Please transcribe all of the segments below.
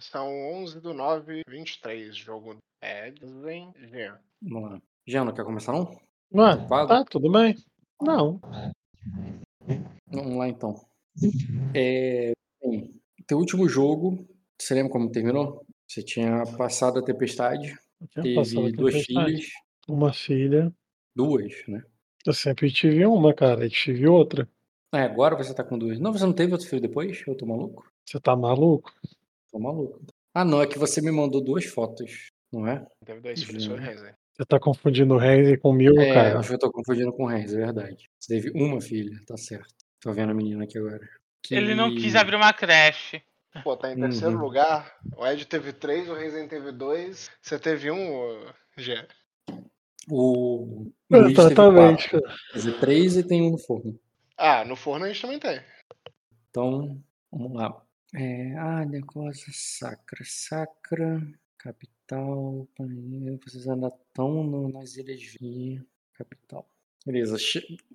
São 11 do 9, 23. Jogo Edzen Jean. Vamos lá. Jean, não quer começar não? Ué, Fala. tá, tudo bem. Não. Vamos lá então. É, bem, teu último jogo, você lembra como terminou? Você tinha passado a tempestade, Eu tinha passado teve a duas tempestade. filhas, Uma filha. duas, né? Eu sempre tive uma, cara, e tive outra. Ah, agora você tá com duas. Não, você não teve outro filho depois? Eu tô maluco? Você tá maluco? Tô maluco. Ah, não, é que você me mandou duas fotos, não é? Teve dois filhos, Jean. foi Renzen. Você tá confundindo o Renzi com o Mil, É, cara. acho que eu tô confundindo com o Reis, é verdade. Você teve uma filha, tá certo. Tô vendo a menina aqui agora. Ele não Que- quis abrir uma creche. Pô, tá em terceiro Uhum. lugar. O Ed teve três, o Renzen teve dois. Você teve um, Jean. O Luiz teve Exatamente, quatro. dizer, três e tem um no forno. Ah, no forno a gente também tem. Então, vamos lá. É, ah, negócio sacra, sacra, capital, vocês ainda estão no- nas ilhas de capital. Beleza,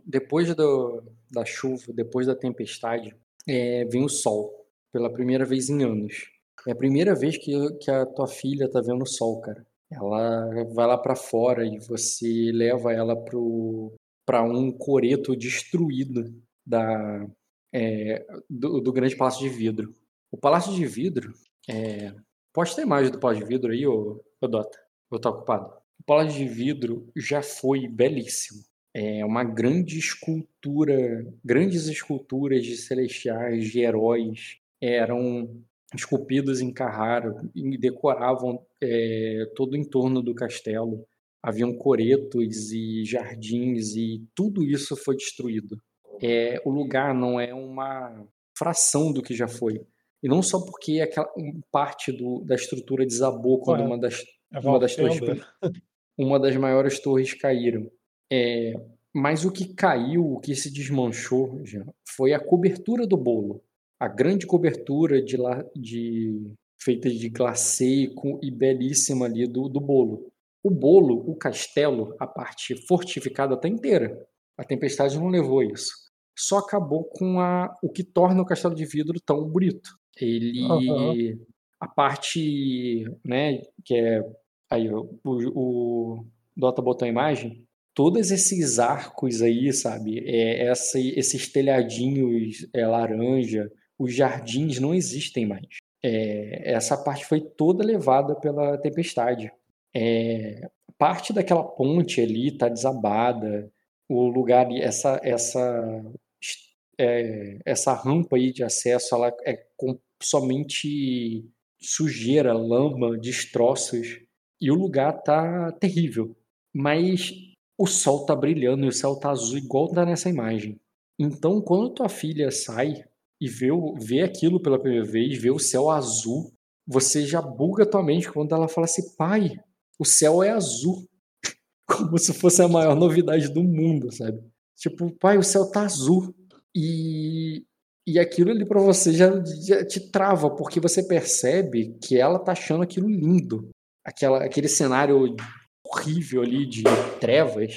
depois do, da chuva, depois da tempestade, é, vem o sol, pela primeira vez em anos. É a primeira vez que, que a tua filha tá vendo o sol, cara. Ela vai lá pra fora e você leva ela pro, pra um coreto destruído da, é, do, do grande palácio de vidro. O palácio de vidro, é... pode ter imagem do palácio de vidro aí, ô, ô Dota? Eu tô ocupado. O palácio de vidro já foi belíssimo. É uma grande escultura, grandes esculturas de celestiais, de heróis, eram esculpidos em Carrara e decoravam é, todo o entorno do castelo. Haviam coretos e jardins e tudo isso foi destruído é, o lugar não é uma fração do que já foi. E não só porque aquela parte do, da estrutura desabou quando uma das, É uma das torres, uma das maiores torres caíram. É, mas o que caiu, o que se desmanchou, já, foi a cobertura do bolo. A grande cobertura de, la- de feita de glacê e e belíssima ali do, do bolo. O bolo, o castelo, a parte fortificada está inteira. A tempestade não levou isso. Só acabou com a, o que torna o castelo de vidro tão bonito. Ele, Aham. a parte, né, que é aí o, o, Dota botou a imagem, todos esses arcos aí, sabe, é, essa, esses telhadinhos é, laranja, os jardins não existem mais. É, essa parte foi toda levada pela tempestade. É, parte daquela ponte ali está desabada, o lugar, essa, essa, é, essa rampa aí de acesso, ela é com somente sujeira, lama, destroços, e o lugar tá terrível. Mas o sol tá brilhando e o céu tá azul igual tá nessa imagem. Então, quando tua filha sai e vê, vê aquilo pela primeira vez, vê o céu azul, você já buga tua mente quando ela fala assim, pai, o céu é azul. Como se fosse a maior novidade do mundo, sabe? Tipo, pai, o céu tá azul. E, e aquilo ali pra você já, já te trava, porque você percebe que ela tá achando aquilo lindo. Aquela, aquele cenário horrível ali de trevas.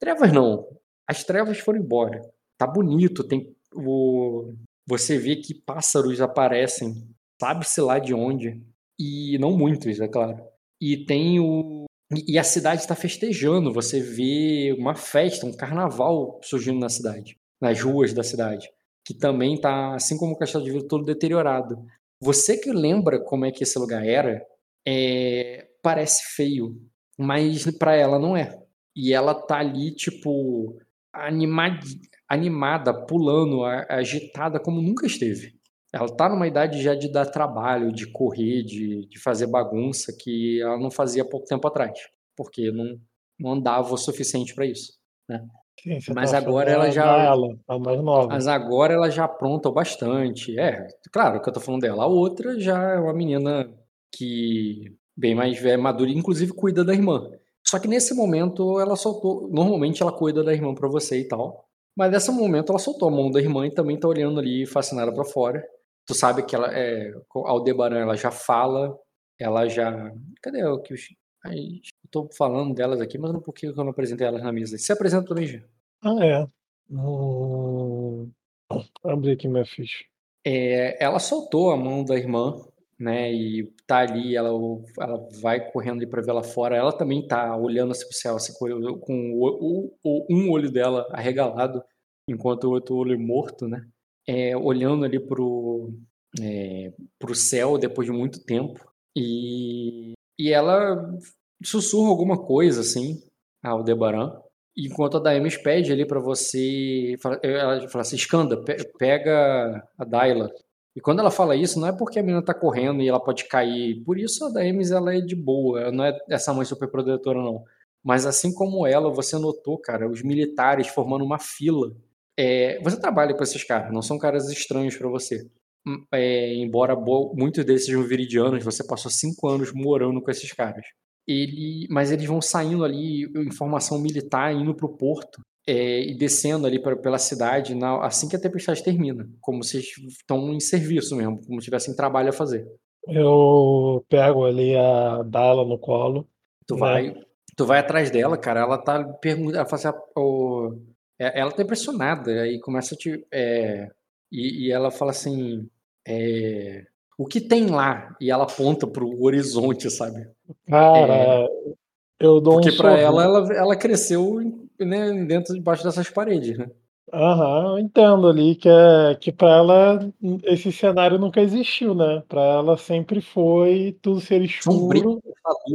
Trevas não. As trevas foram embora. Tá bonito, tem o você vê que pássaros aparecem, sabe-se lá de onde, e não muitos, é claro. E tem o e a cidade está festejando, você vê uma festa, um carnaval surgindo na cidade, nas ruas da cidade, que também tá, assim como o Castelo de Vidro, todo deteriorado. Você que lembra como é que esse lugar era, é, parece feio, mas para ela não é. E ela tá ali, tipo, animad, animada, pulando, agitada como nunca esteve. Ela tá numa idade já de dar trabalho, de correr, de, de fazer bagunça que ela não fazia pouco tempo atrás, porque não, não andava o suficiente para isso. Sim, Mas tá agora falando ela já- Ela, a mais nova. Mas agora ela já apronta bastante. É, claro que eu tô falando dela. A outra já é uma menina que bem mais velha, madura, inclusive cuida da irmã. Só que nesse momento ela soltou. Normalmente ela cuida da irmã pra você e tal. Mas nesse momento ela soltou a mão da irmã e também tá olhando ali fascinada pra fora. Tu sabe que ela é. Aldebaran ela já fala, ela já. Cadê o que os. Eu tô falando delas aqui, mas não por que eu não apresentei elas na mesa. Se apresenta também. Ah, é. Hum... Abri aqui minha ficha. É, ela soltou a mão da irmã né? E tá ali, ela, ela vai correndo ali para ver lá fora. Ela também tá olhando assim pro céu, assim, com, com o, o, um olho dela arregalado, enquanto o outro olho morto, né? É, olhando ali pro, é, pro céu depois de muito tempo. E, e ela sussurra alguma coisa, assim, ao Debaran. Enquanto a Daemis pede ali para você. Ela fala assim: Skanda, pega a Daila e quando ela fala isso, não é porque a menina tá correndo e ela pode cair. Por isso a Daemis ela é de boa, ela não é essa mãe super protetora não. Mas assim como ela, você notou, cara, os militares formando uma fila. É, você trabalha com esses caras, não são caras estranhos para você. Hum, é, embora muitos desses sejam viridianos, você passou cinco anos morando com esses caras. Ele, mas eles vão saindo ali, informação militar, indo pro porto é, e descendo ali pra, pela cidade na, assim que a tempestade termina, como se estão em serviço mesmo, como se tivessem trabalho a fazer. Eu pego ali a Dala no colo. Tu né? vai, tu vai atrás dela, cara. Ela tá perguntando, ela fala assim, oh, ela tá impressionada aí começa a te, é, e, e, ela fala assim, é, o que tem lá? E ela aponta pro horizonte, sabe? Cara, é, eu dou porque um para ela, ela, ela cresceu né, dentro debaixo dessas paredes, né? Aham, entendo ali que é que para ela esse cenário nunca existiu, né? Para ela sempre foi tudo ser escuro.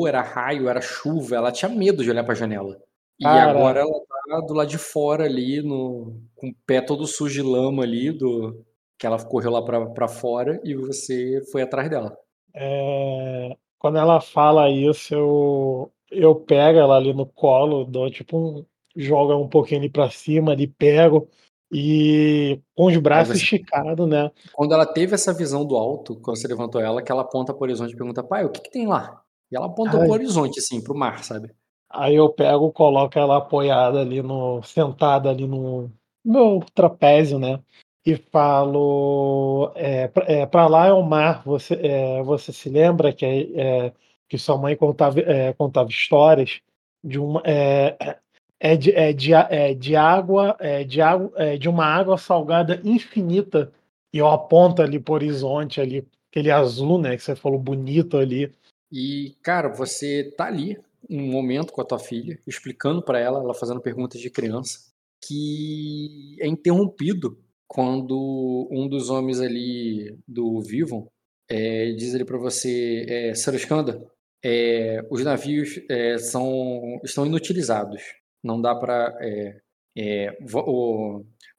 era raio, era chuva, ela tinha medo de olhar para a janela. E Cara. agora ela tá do lado de fora ali, no, com o pé todo sujo de lama ali, do que ela correu lá para fora e você foi atrás dela. É, quando ela fala isso, eu, eu pego ela ali no colo, dou tipo um, joga um pouquinho ali para cima, ali pego e com os braços você... esticados, né? Quando ela teve essa visão do alto, quando você levantou ela, que ela aponta pro horizonte e pergunta, pai, o que, que tem lá? E ela aponta Ai. pro horizonte, assim, pro mar, sabe? Aí eu pego, coloco ela apoiada ali no. sentada ali no meu trapézio, né? E falo. É, é, para lá é o mar, você, é, você se lembra que, é, que sua mãe contava, é, contava histórias de uma. É, é de, é de, é de água, é de água, é de uma água salgada infinita. E eu aponto ali pro horizonte ali, aquele azul, né, que você falou bonito ali. E, cara, você tá ali um momento com a tua filha, explicando para ela, ela fazendo perguntas de criança, que é interrompido quando um dos homens ali do Vivon é, diz ali para você, é, Sarascanda, é, os navios é, são, estão inutilizados. Não dá para. É, é,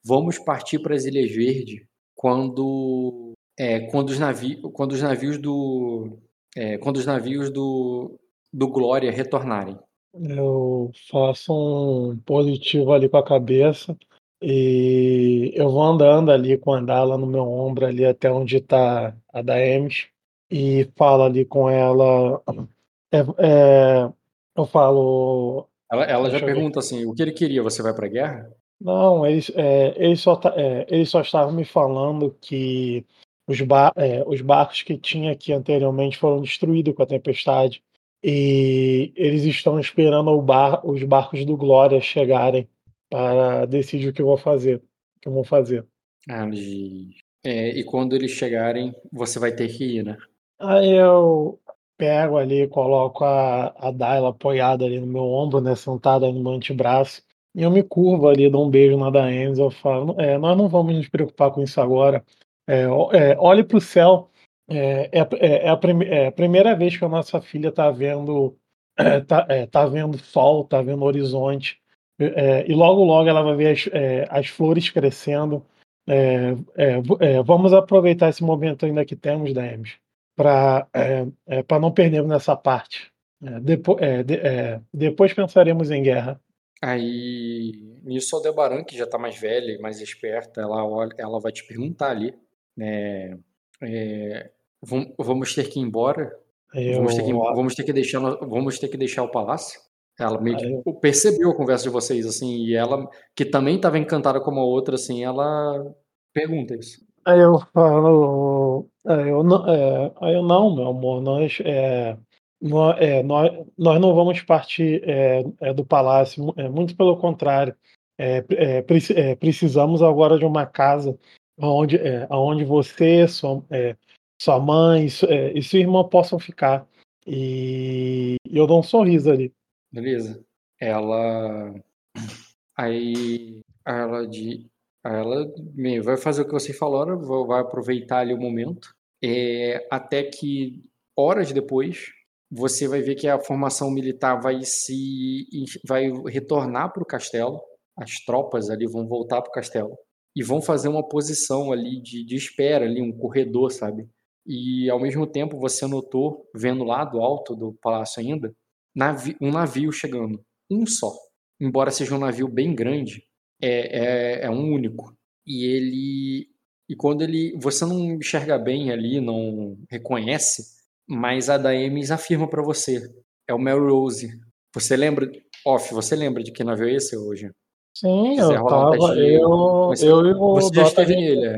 vamos partir para as Ilhas Verdes quando, é, quando, os, navi, quando os navios do. Quando os navios do, do Glória retornarem. Eu faço um positivo ali com a cabeça e eu vou andando ali com a Dala no meu ombro ali até onde está a Daemis e falo ali com ela. É, é, eu falo, ela, ela já pergunta assim, o que ele queria? Você vai para a guerra? Não, eles, é, eles, só, é, eles só estavam me falando que os, bar, é, os barcos que tinha aqui anteriormente foram destruídos com a tempestade. E eles estão esperando bar, os barcos do Glória chegarem para decidir o que eu vou fazer. O que eu vou fazer. Ah, é, e quando eles chegarem, você vai ter que ir, né? Aí eu pego ali, coloco a, a Daila apoiada ali no meu ombro, né, sentada no meu antebraço, e eu me curvo ali, dou um beijo na Daenerys, eu falo, é, nós não vamos nos preocupar com isso agora, é, é, olhe para o céu, é, é, é, é a é a primeira vez que a nossa filha está vendo tá, tá vendo sol, está vendo horizonte, e logo logo ela vai ver as, as flores crescendo, vamos aproveitar esse momento ainda que temos, Daenerys, para é, é, não perdermos nessa parte. É, depois, é, de, é, depois pensaremos em guerra. Aí, nisso, a Debaran, que já está mais velha e mais esperta, ela, olha, ela vai te perguntar ali, né, é, vamos ter que ir embora? Eu... Vamos, ter que, vamos, ter que deixar, vamos ter que deixar o palácio? Ela meio que percebeu a conversa de vocês, assim, e ela, que também estava encantada como a outra, assim, ela pergunta isso. Aí eu falo, é, eu não, é, aí eu não, meu amor, nós, é, nós, é, nós, nós não vamos partir é, é, do palácio, é, muito pelo contrário, precisamos agora de uma casa onde, é, onde você, sua, sua mãe e sua irmã possam ficar. E eu dou um sorriso ali. Beleza. Ela. Aí. Ela de. Ela vai fazer o que você falou, vai aproveitar ali o momento. É, até que horas depois você vai ver que a formação militar vai se vai retornar para o castelo. As tropas ali vão voltar para o castelo e vão fazer uma posição ali de, de espera, ali um corredor, sabe? E ao mesmo tempo você notou, vendo lá do alto do palácio ainda, navi um navio chegando, um só. Embora seja um navio bem grande, é, é, é um único. E ele e quando ele você não enxerga bem ali, não reconhece, mas a Daemis afirma para você, é o Melrose. Você lembra, off, você lembra de que navio é esse hoje? Sim, eu tava, eu, você, eu e o você já esteve nele, é.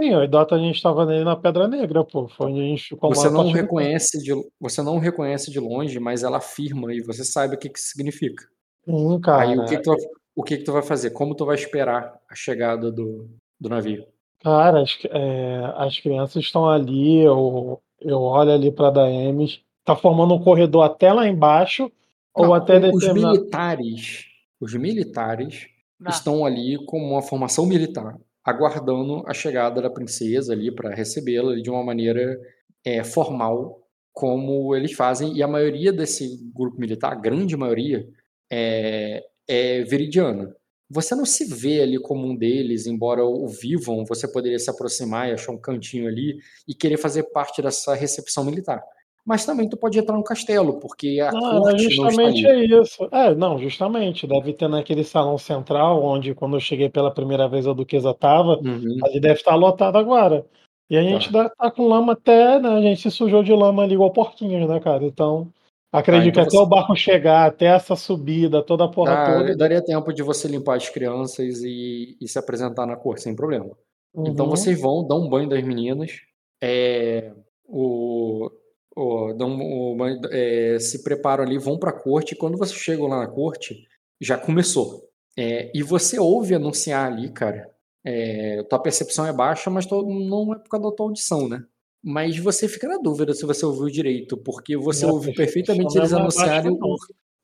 Sim, o Dota a gente estava nele na Pedra Negra, pô. Foi onde a gente ficou Você não reconhece de, você não reconhece de longe, mas ela afirma e você sabe o que que significa. Sim, cara. Aí o que que tu, o que que tu vai fazer? Como tu vai esperar a chegada do, do navio? Cara, as, é, as crianças estão ali, eu, eu olho ali para Daemis, tá formando um corredor até lá embaixo, não, ou até os militares, os militares não. estão ali com uma formação militar aguardando a chegada da princesa ali para recebê-la de uma maneira é, formal, como eles fazem, e a maioria desse grupo militar, a grande maioria, é, é veridiana. Você não se vê ali como um deles, embora o vivam, você poderia se aproximar e achar um cantinho ali e querer fazer parte dessa recepção militar mas também tu pode entrar no castelo, porque a não, corte justamente não é isso. É, não, justamente. Deve ter naquele salão central, onde quando eu cheguei pela primeira vez a Duquesa tava, uhum. ali deve estar lotado agora. E a gente tá. tá com lama até, né? A gente se sujou de lama ali igual porquinhos, né, cara? Então, acredito ah, então que você... até o barco chegar, até essa subida, toda a porra ah, toda. Daria tempo de você limpar as crianças e, e se apresentar na cor, sem problema. Então, uhum. Então vocês vão, dar um banho das meninas. É, o, dão uma, é, se preparam ali, vão para a corte, e quando você chega lá na corte, já começou. É, e você ouve anunciar ali, cara, é, tua percepção é baixa, mas tô, não é por causa da tua audição, né? Mas você fica na dúvida se você ouviu direito, porque você não, ouve perfeitamente eles anunciarem o,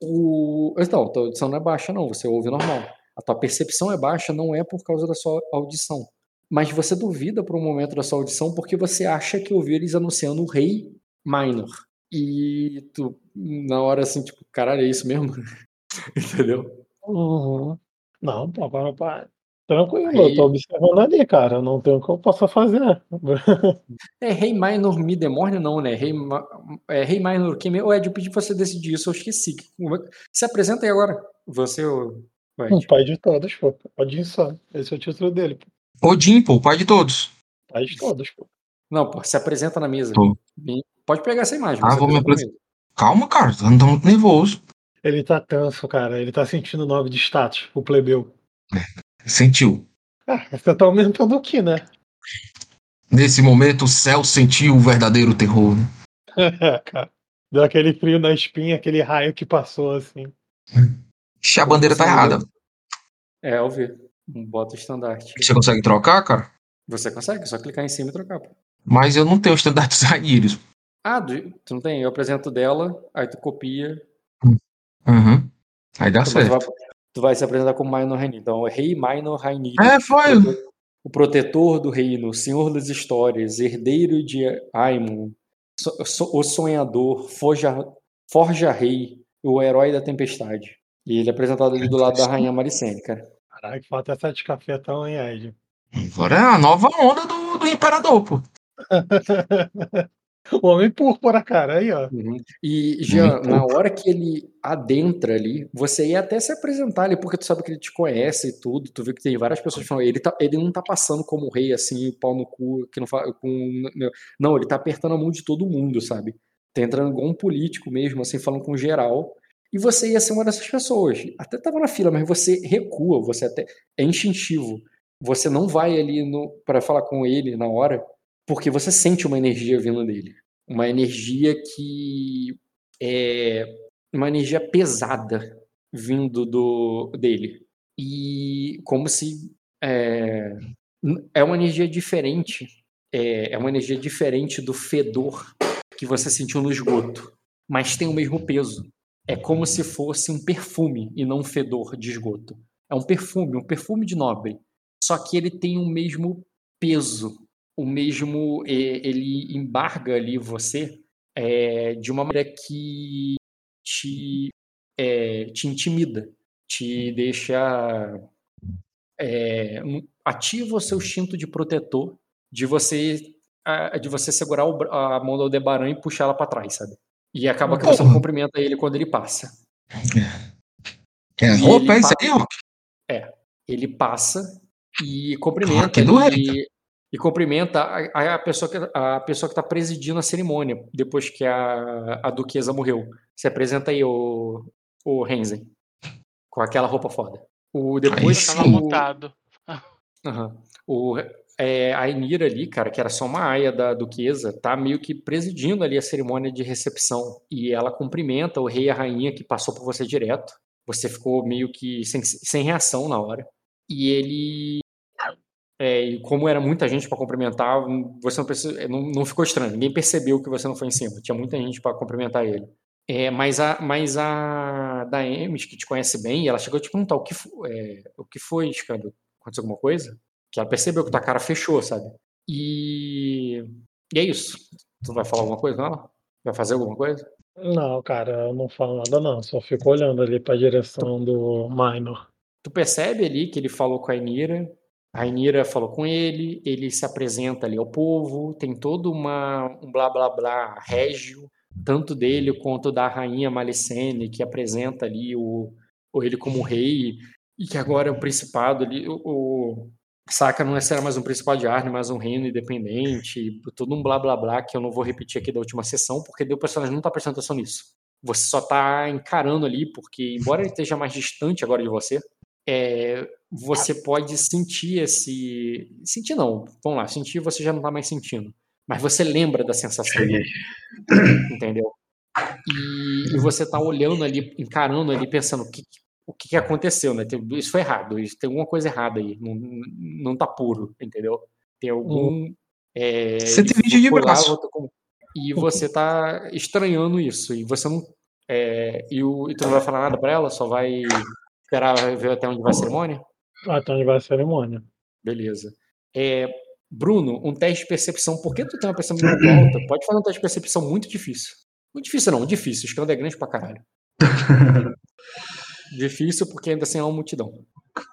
o. Então, tua audição não é baixa, não, você ouve normal. A tua percepção é baixa não é por causa da sua audição. Mas você duvida por um momento da sua audição porque você acha que ouviu eles anunciando o rei minor. E tu, na hora assim, tipo, caralho, é isso mesmo? Entendeu? Uhum. Não, pô, pô, pô. Tranquilo, Aí... eu tô observando ali, cara. Não tem o que eu possa fazer. é, Rei Minor me demorne, não, né? Rei, é, Rei Minor que Ou Ed, eu pedi pra você decidir isso, eu esqueci. Se apresenta aí agora. Você ou. O pai de todos, pô. Odin só. Esse é o título dele, pô. Odin, pô, o pai de todos. Pai de todos, pô. Não, pô, se apresenta na mesa. Pô. Pode pegar essa imagem. Ah, vou me apresentar. Calma, cara, tô muito nervoso. Ele tá tenso, cara. Ele tá sentindo nove de status, o plebeu. É, sentiu. Ah, você tá aumentando o que, né? Nesse momento, o céu sentiu o verdadeiro terror, né? cara. Deu aquele frio na espinha, aquele raio que passou, assim. Ixi, a bandeira tá errada. É, eu vi. Bota o estandarte. Você consegue trocar, cara? Você consegue, é só clicar em cima e trocar, pô. Mas eu não tenho o estandarte dos Rainírios. Ah, tu não tem? Eu apresento dela, aí tu copia. Uhum. Aí dá então, certo. Tu vai, tu vai, se apresentar como Minor Rainir. Então, é Rei Minor Rainir. É, foi. O protetor do reino, senhor das histórias, herdeiro de Aimon, o sonhador, forja, forja rei, o herói da tempestade. E ele é apresentado ali do lado da rainha Maricene, cara. Caraca, falta essa de cafetão, hein, Ed? Agora é a nova onda do, do imperador, pô. O Homem Púrpura, cara, aí, ó. Uhum. E, Jean, na hora que ele adentra ali, você ia até se apresentar ali, porque tu sabe que ele te conhece e tudo, tu vê que tem várias pessoas falando, ele, tá, ele não tá passando como rei, assim, pau no cu, que não fala com... Não, ele tá apertando a mão de todo mundo, sabe? Tá entrando igual um político mesmo, assim, falando com geral, e você ia ser uma dessas pessoas. Até tava na fila, mas você recua, você até... É instintivo. Você não vai ali no para falar com ele na hora, porque você sente uma energia vindo dele. Uma energia que é uma energia pesada vindo do dele. E como se é, é uma energia diferente é, é uma energia diferente do fedor que você sentiu no esgoto, mas tem o mesmo peso. É como se fosse um perfume e não um fedor de esgoto. É um perfume, um perfume de nobre. Só que ele tem o mesmo peso, o mesmo. é, ele embarga ali você é, de uma maneira que te, é, te intimida, te deixa. é, ativa o seu instinto de protetor, de você de você segurar a mão do Aldebaran e puxar ela pra trás, sabe? E acaba que você não cumprimenta ele quando ele passa. É roupa, ele é isso passa- aí, ó. Ele passa e Ah, cumprimenta que doente. E, cumprimenta a, a pessoa que a pessoa que está presidindo a cerimônia depois que a, a duquesa morreu. Se apresenta aí o o Renzen com aquela roupa foda. O depois sim. Tava o, mutado. Aham. O, é, a Enira ali, cara, que era só uma aia da duquesa, tá meio que presidindo ali a cerimônia de recepção. E ela cumprimenta o rei e a rainha que passou por você direto. Você ficou meio que sem, sem reação na hora. E ele. É, e como era muita gente para cumprimentar, você não, não, não ficou estranho. Ninguém percebeu que você não foi em cima. Tinha muita gente para cumprimentar ele. É, mas a, mas a Daemis, que te conhece bem, ela chegou a te perguntar o que, é, o que foi, Scando? Aconteceu alguma coisa? Que ela percebeu que tua cara fechou, sabe? E, e é isso. Tu vai falar alguma coisa com ela? Vai fazer alguma coisa? Não, cara, eu não falo nada não, só fico olhando ali pra direção do Minor. Tu percebe ali que ele falou com a Inira, a Inira falou com ele, ele se apresenta ali ao povo, tem todo uma, um blá blá blá régio, tanto dele quanto da rainha Malicene, que apresenta ali o, o ele como rei, e que agora é o principado ali, o, o Saka não será mais um principado de Arne, mas um reino independente, todo um blá blá blá que eu não vou repetir aqui da última sessão, porque o personagem não tá prestando atenção nisso. Você só tá encarando ali, porque embora ele esteja mais distante agora de você, é, você pode sentir esse. Sentir não, vamos lá, sentir você já não tá mais sentindo. Mas você lembra da sensação, entendeu? E, e você tá olhando ali, encarando ali, pensando o que, o que aconteceu, né? Tem- Isso foi errado, isso, tem alguma coisa errada aí, não, não tá puro, entendeu? Tem algum. É, 120 de foi lá, braço. com- E você tá estranhando isso, e você não. é, e, o, e tu não vai falar nada pra ela, só vai esperar ver até onde vai a cerimônia? Até onde vai a cerimônia. Beleza. É, Bruno, um teste de percepção. Por que tu tem uma percepção muito alta? Pode fazer um teste de percepção muito difícil. Muito difícil não, difícil. Escândalo é grande pra caralho. Difícil porque ainda assim é uma multidão.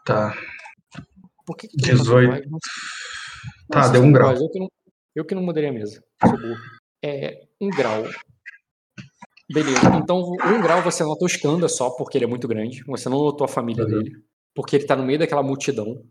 Tá. Por que, que tu não passou 18. mais? Não- Tá, deu um sou grau. Eu que, não, eu que não mudaria a mesa. Sou burro. É, um grau. Beleza. Então, um grau você notou o Skanda só porque ele é muito grande. Você não notou a família Uhum. dele. Porque ele tá no meio daquela multidão.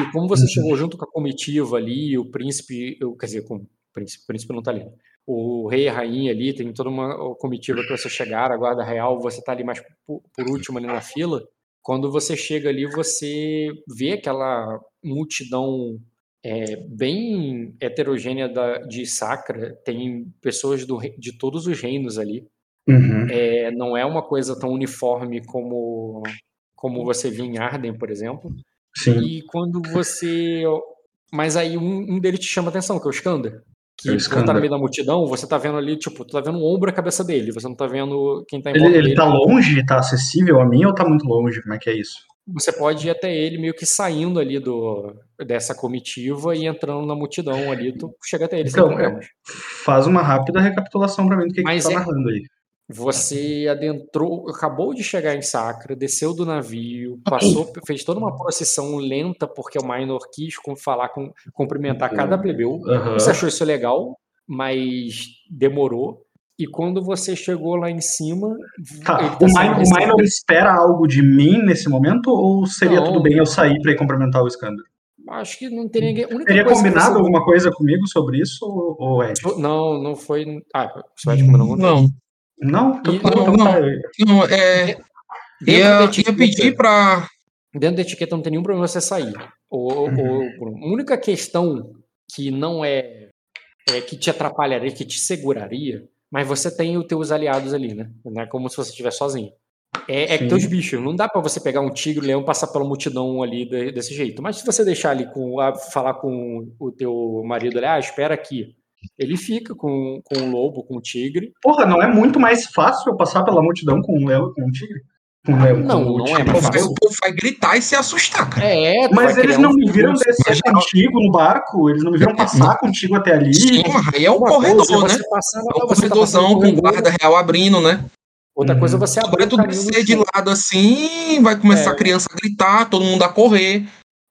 E como você Uhum. chegou junto com a comitiva ali, o príncipe. eu- Quer dizer, com o príncipe, o príncipe não tá ali. O rei e a rainha ali, tem toda uma comitiva que você chegaram, a guarda real, você tá ali mais por, por último ali na fila. Quando você chega ali, você vê aquela multidão é, bem heterogênea da, de Sacra. Tem pessoas do, de todos os reinos ali. Uhum. É, não é uma coisa tão uniforme como, como você via em Arden, por exemplo. Sim. E quando você. Mas aí um, um deles te chama atenção, que é o Skander. Que É o quando tá Skander. no meio da multidão, você tá vendo ali, tipo, tu tá vendo o ombro a cabeça dele, você não tá vendo quem tá em Ele, volta ele dele. tá longe, tá acessível a mim ou tá muito longe? Como é que é isso? Você pode ir até ele meio que saindo ali do, dessa comitiva e entrando na multidão ali, tu chega até ele Então, é-. Faz uma rápida recapitulação pra mim do que, que Mas tu tá é- narrando aí. Você adentrou, acabou de chegar em Sacra, desceu do navio, passou, fez toda uma procissão lenta, porque o Minor quis com- falar com, cumprimentar cada plebeu. Aham. Você achou isso legal, mas demorou. E quando você chegou lá em cima, Tá, ele o, tá sendo Minor, o Minor espera algo de mim nesse momento ou seria Não. tudo bem eu sair pra ir cumprimentar o Skander? Acho que não tem ninguém. Teria combinado você- alguma coisa comigo sobre isso ou, ou Ed? Não, não foi. Ah, você vai te combinar alguma coisa? Não, Não? Então não, tá. não, é. Ia, ia pedir pra. Dentro da etiqueta não tem nenhum problema você sair. Ou, Uhum. ou- a única questão que não é, é que te atrapalharia, que te seguraria, mas você tem os teus aliados ali, né? Não é como se você estivesse sozinho. é, é Sim. teus bichos. Não dá pra você pegar um tigre, um leão e passar pela multidão ali de- desse jeito. Mas se você deixar ali com a- falar com o teu marido ali, ah, espera aqui. Ele fica com, com o lobo, com o tigre. Porra, não é muito mais fácil eu passar pela multidão com um leão e com um tigre? Com um leão, Não, com um não tigre. é O mais povo, vai, fácil. o povo vai gritar e se assustar, cara. É, tu Mas eles não um me viram descer contigo no barco? Eles não me viram passar contigo até ali? Sim, aí é o Uma corredor, coisa é né? passar- É o você tá passando corredorzão no com guarda real abrindo, né? Outra coisa é você Agora abrir tu caminho no descer de lado assim, vai começar É. a criança a gritar, todo mundo a correr.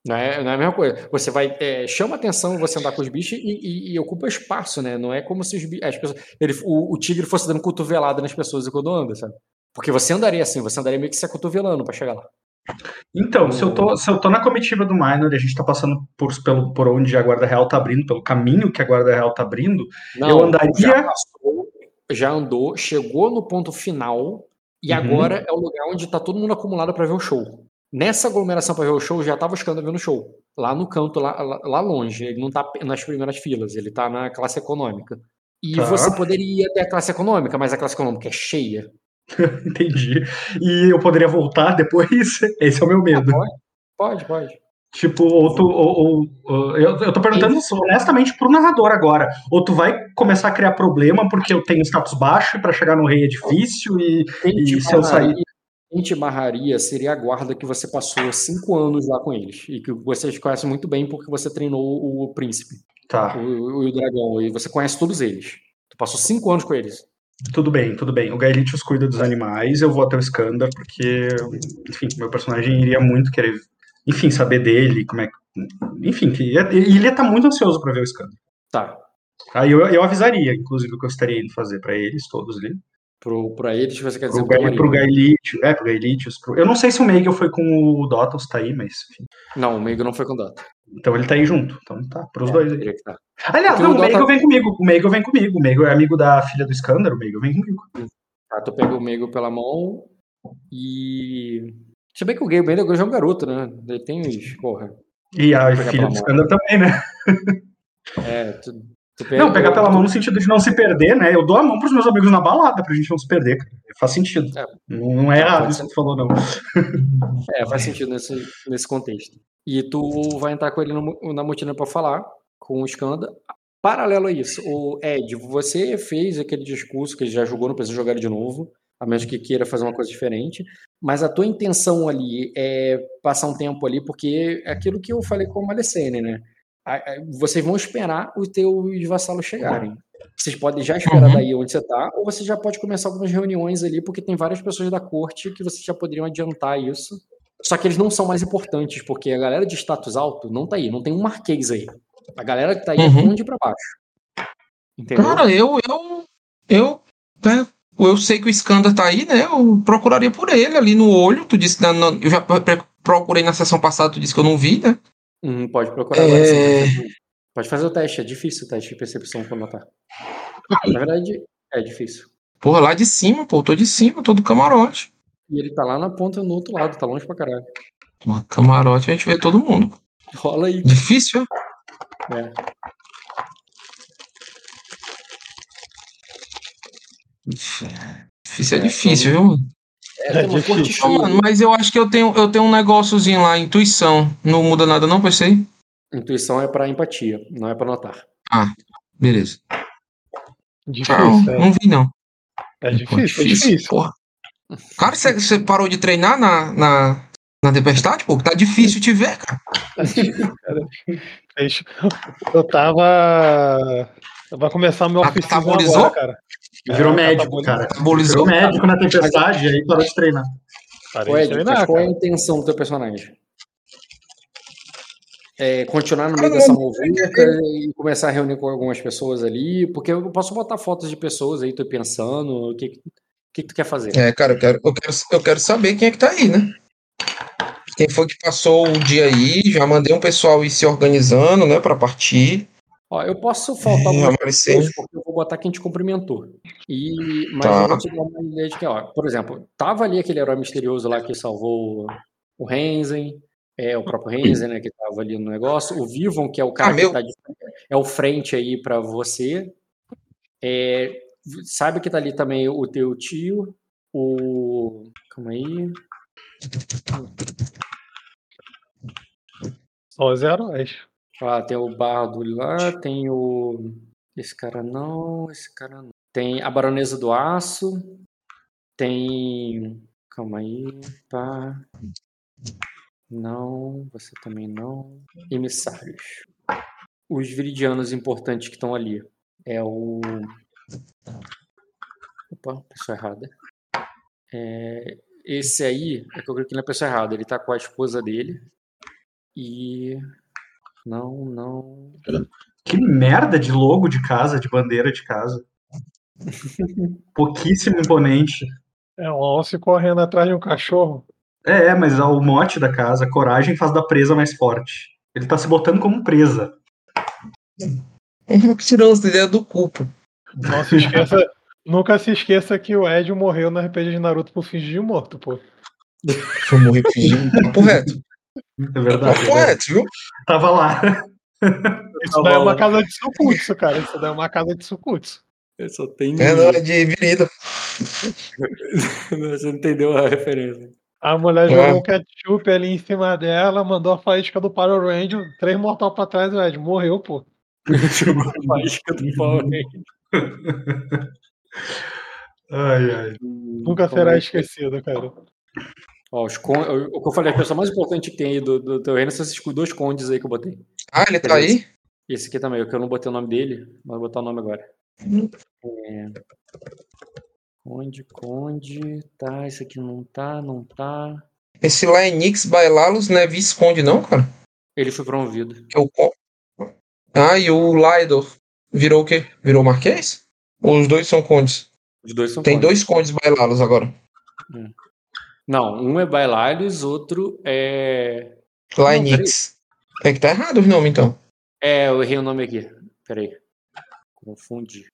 Não é, não é a mesma coisa. Você vai. é, chama atenção você andar com os bichos e, e- e ocupa espaço, né? Não é como se os, bi- as pessoas. Ele, o, o tigre fosse dando cotovelada nas pessoas quando anda, sabe? Porque você andaria assim, você andaria meio que se acotovelando pra chegar lá. Então, se eu, tô, se eu tô na comitiva do Minor e a gente tá passando por, pelo, por onde a Guarda Real tá abrindo, pelo caminho que a Guarda Real tá abrindo, eu andaria- Já, passou, já andou, chegou no ponto final e Uhum. agora é o lugar onde tá todo mundo acumulado pra ver o show. Nessa aglomeração pra ver o show, já tava buscando vendo o show. Lá no canto, lá, lá, longe. Ele não tá nas primeiras filas, ele tá na classe econômica. E Tá. você poderia ir até a classe econômica, mas a classe econômica é cheia. entendi. E eu poderia voltar depois? Esse é o meu medo. Pode, pode. Tipo, ou tu. Ou, ou- ou- eu, eu tô perguntando isso honestamente pro narrador agora. Ou tu vai começar a criar problema porque eu tenho status baixo e pra chegar no rei é difícil e. E se eu sair? Barraria, quem te barraria seria a guarda que você passou cinco anos lá com eles. E que vocês conhecem muito bem porque você treinou o príncipe, Tá, o, o dragão. E você conhece todos eles. Tu passou cinco anos com eles. tudo bem, tudo bem. O Gaelitius cuida dos animais, eu vou até o Skandar, porque, enfim, meu personagem iria muito querer, enfim, saber dele, como é que. Enfim, que, ele ia tá muito ansioso pra ver o Skandar. Tá. Aí eu, eu avisaria, inclusive, o que eu estaria indo fazer pra eles, todos ali. Pro, pra eles, você quer dizer Pro, pro Gai, pro é, pro Gaelitius. Pro... Eu não sei se o Meigel foi com o Dotos, tá aí, mas, enfim. Não, o Meigo não foi com data. Então ele tá aí junto. Então tá, pros É, dois aí. tá. Aliás, Porque não, o o Meigel Dota- vem comigo. O Meigel vem comigo. O Meigel é amigo da filha do Skandar, o Meigel vem comigo. Tá, tu pega o Meigo pela mão e. Se bem que o Gay bem já é um garoto, né? Ele tem. Porra. E a filha do. Skandar também, né? É, tu, tu pega. Não, pegar pela mão no sentido de não se perder, né? Eu dou a mão pros meus amigos na balada pra gente não se perder, cara. Faz sentido. É. Não, não é errado isso que tu falou, não. É, faz sentido nesse, nesse contexto. E tu vai entrar com ele no- na motina pra falar, com o Skanda. Paralelo a isso, o Ed, você fez aquele discurso que ele já jogou, não precisa jogar ele de novo, a menos que queira fazer uma coisa diferente. Mas a tua intenção ali é passar um tempo ali, porque é aquilo que eu falei com a Malecene, né? Vocês vão esperar os teus vassalos chegarem. Vocês podem já esperar Uhum. daí onde você tá, ou você já pode começar algumas reuniões ali, porque tem várias pessoas da corte que vocês já poderiam adiantar isso. Só que eles não são mais importantes, porque a galera de status alto não tá aí, não tem um marquês aí. A galera que tá aí é Uhum. onde pra baixo. Entendeu? Cara, eu, eu, eu, né, eu sei que o Skandar tá aí, né? Eu procuraria por ele ali no olho. Tu disse, na- eu já procurei na sessão passada, tu disse que eu não vi, né? Hum, pode procurar É. agora. sim. Pode fazer o teste, é difícil o teste de percepção pra notar. Na verdade, é difícil. Porra, lá de cima, pô, eu tô de cima, tô do camarote. E ele tá lá na ponta, no outro lado, tá longe pra caralho. Porra, camarote a gente vê todo mundo. Rola aí. Difícil, é? É. Difícil é É, difícil, viu? mano? É, difícil. cheia. mano, mas eu acho que eu tenho, eu tenho um negóciozinho lá, intuição. Não muda nada, não, pensei? Intuição é pra empatia, não é pra notar. Beleza. Não, Difícil, é. não vi, não. É difícil, é difícil. Porra. Cara, você, parou de treinar na, na, na tempestade, pô? Tá difícil te ver, cara. Fez- Eu tava. Vai começar meu Ah, oficina catabolizou? agora, cara. Virou É, médico, cara. Metabolizou. Virou médico na tempestade e aí parou de treinar. Parei Ô, de treinar, qual é a intenção do teu personagem? É continuar no meio dessa movuca e começar a reunir com algumas pessoas ali? Porque eu posso botar fotos de pessoas aí, tô pensando, o que, que, que tu quer fazer? É, cara, eu quero, eu, quero, eu quero saber quem é que tá aí, né? Quem foi que passou o dia aí, já mandei um pessoal ir se organizando, né, pra partir. Ó, eu posso faltar É, algumas pessoas porque eu vou botar quem te cumprimentou. E, mas Tá. eu vou te dar uma ideia de que, ó, por exemplo, tava ali aquele herói misterioso lá que salvou o Renzen, é o próprio Renzen, né, que tava ali no negócio, o Vivon, que é o cara Ah, que meu. tá de, é o frente aí pra você. É, sabe que tá ali também o teu tio, O. Calma aí. Só os heróis. Ah, tem o Bardo lá, tem o. Esse cara não, esse cara não. Tem a Baronesa do Aço. Tem. Calma aí. Pá. Não, você também não. Emissários. Os viridianos importantes que estão ali. É o. Opa, pessoa errada. É, esse aí é que eu cliquei na pessoa errada. Ele tá com a esposa dele. E. Não, não. Que merda de logo de casa, de bandeira de casa. Pouquíssimo imponente. É um alce correndo atrás de um cachorro. É, é, mas o mote da casa, coragem faz da presa mais forte. Ele tá se botando como presa. Ele tirou essa ideia do cu, pô. Não se esqueça, nunca se esqueça que o Ed morreu no RPG de Naruto por fingir morto, pô. Eu morri fingindo. Reto. É verdade. Papo reto, viu? Tava lá. Isso daí é uma casa de Sukutsu, cara. Isso daí é uma casa de Sukutsu. Eu só tenho. É, não, é de virida. Você não entendeu a referência. A mulher É. jogou um ketchup ali em cima dela, mandou a faísca do Power Ranger, três mortal pra trás, o Ed morreu, pô. Faísca do Power Ranger. Ai, ai. Nunca será aí. esquecido, cara. Ó, os con... O que eu falei, a pessoa mais importante que tem aí do, do teu reino são esses dois condes aí que eu botei. Ah, ele tá aí? Esse aqui também, que eu não botei o nome dele, mas vou botar o nome agora. Hum. É... Conde, Conde, tá, esse aqui não tá, não tá. Esse lá é Nix Bailalos, não é Visconde, não, cara? Ele foi promovido. É o Ah, e o Laidor virou o quê? Virou Marquês? Ou os dois são condes? Os dois são Tem condes. dois condes Bailalos agora. Não, um é Bailalios, outro é. É Nix. É que tá errado o nome, então. É, eu errei o nome aqui. Peraí. Confundi.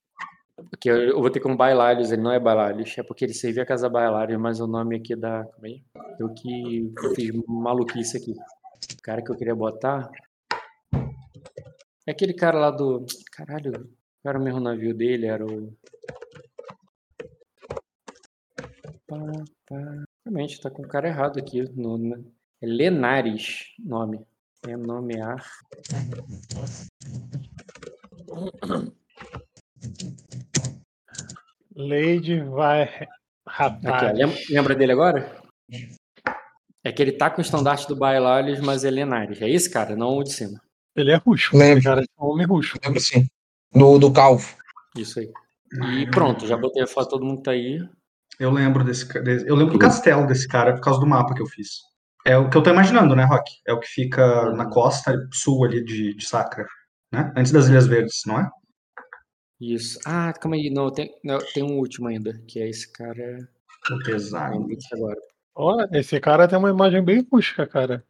Porque eu, eu vou ter como Bailalios, ele não é Bailalios. É porque ele servia a casa Bailalios, mas o nome aqui da. Calma aí. Eu que fiz maluquice aqui. O cara que eu queria botar. É aquele cara lá do. Caralho, qual era o mesmo navio dele? Era o. Pá, pá. Realmente, tá com o cara errado aqui. No, no- É Lenares, nome. É nomear. Lady vai Aqui, rapaz. lem- lembra dele agora? É que ele tá com o estandarte do Bailalios, mas é Lenares. É esse cara, não o de cima. Ele é ruxo. Lembro. Cara, é um homem ruxo. Lembro sim. Do, do Calvo. Isso aí. E pronto, já botei a foto, todo mundo que tá aí. Eu lembro desse, Eu lembro do castelo desse cara por causa do mapa que eu fiz. É o que eu tô imaginando, né, Rock? É o que fica na costa sul ali de, de Sacra, né? Antes das Ilhas Verdes, não é? Isso. Ah, calma aí. Não, tem, não, tem um último ainda, que é esse cara. Lembrei disso agora. Olha, esse cara tem uma imagem bem rústica, cara.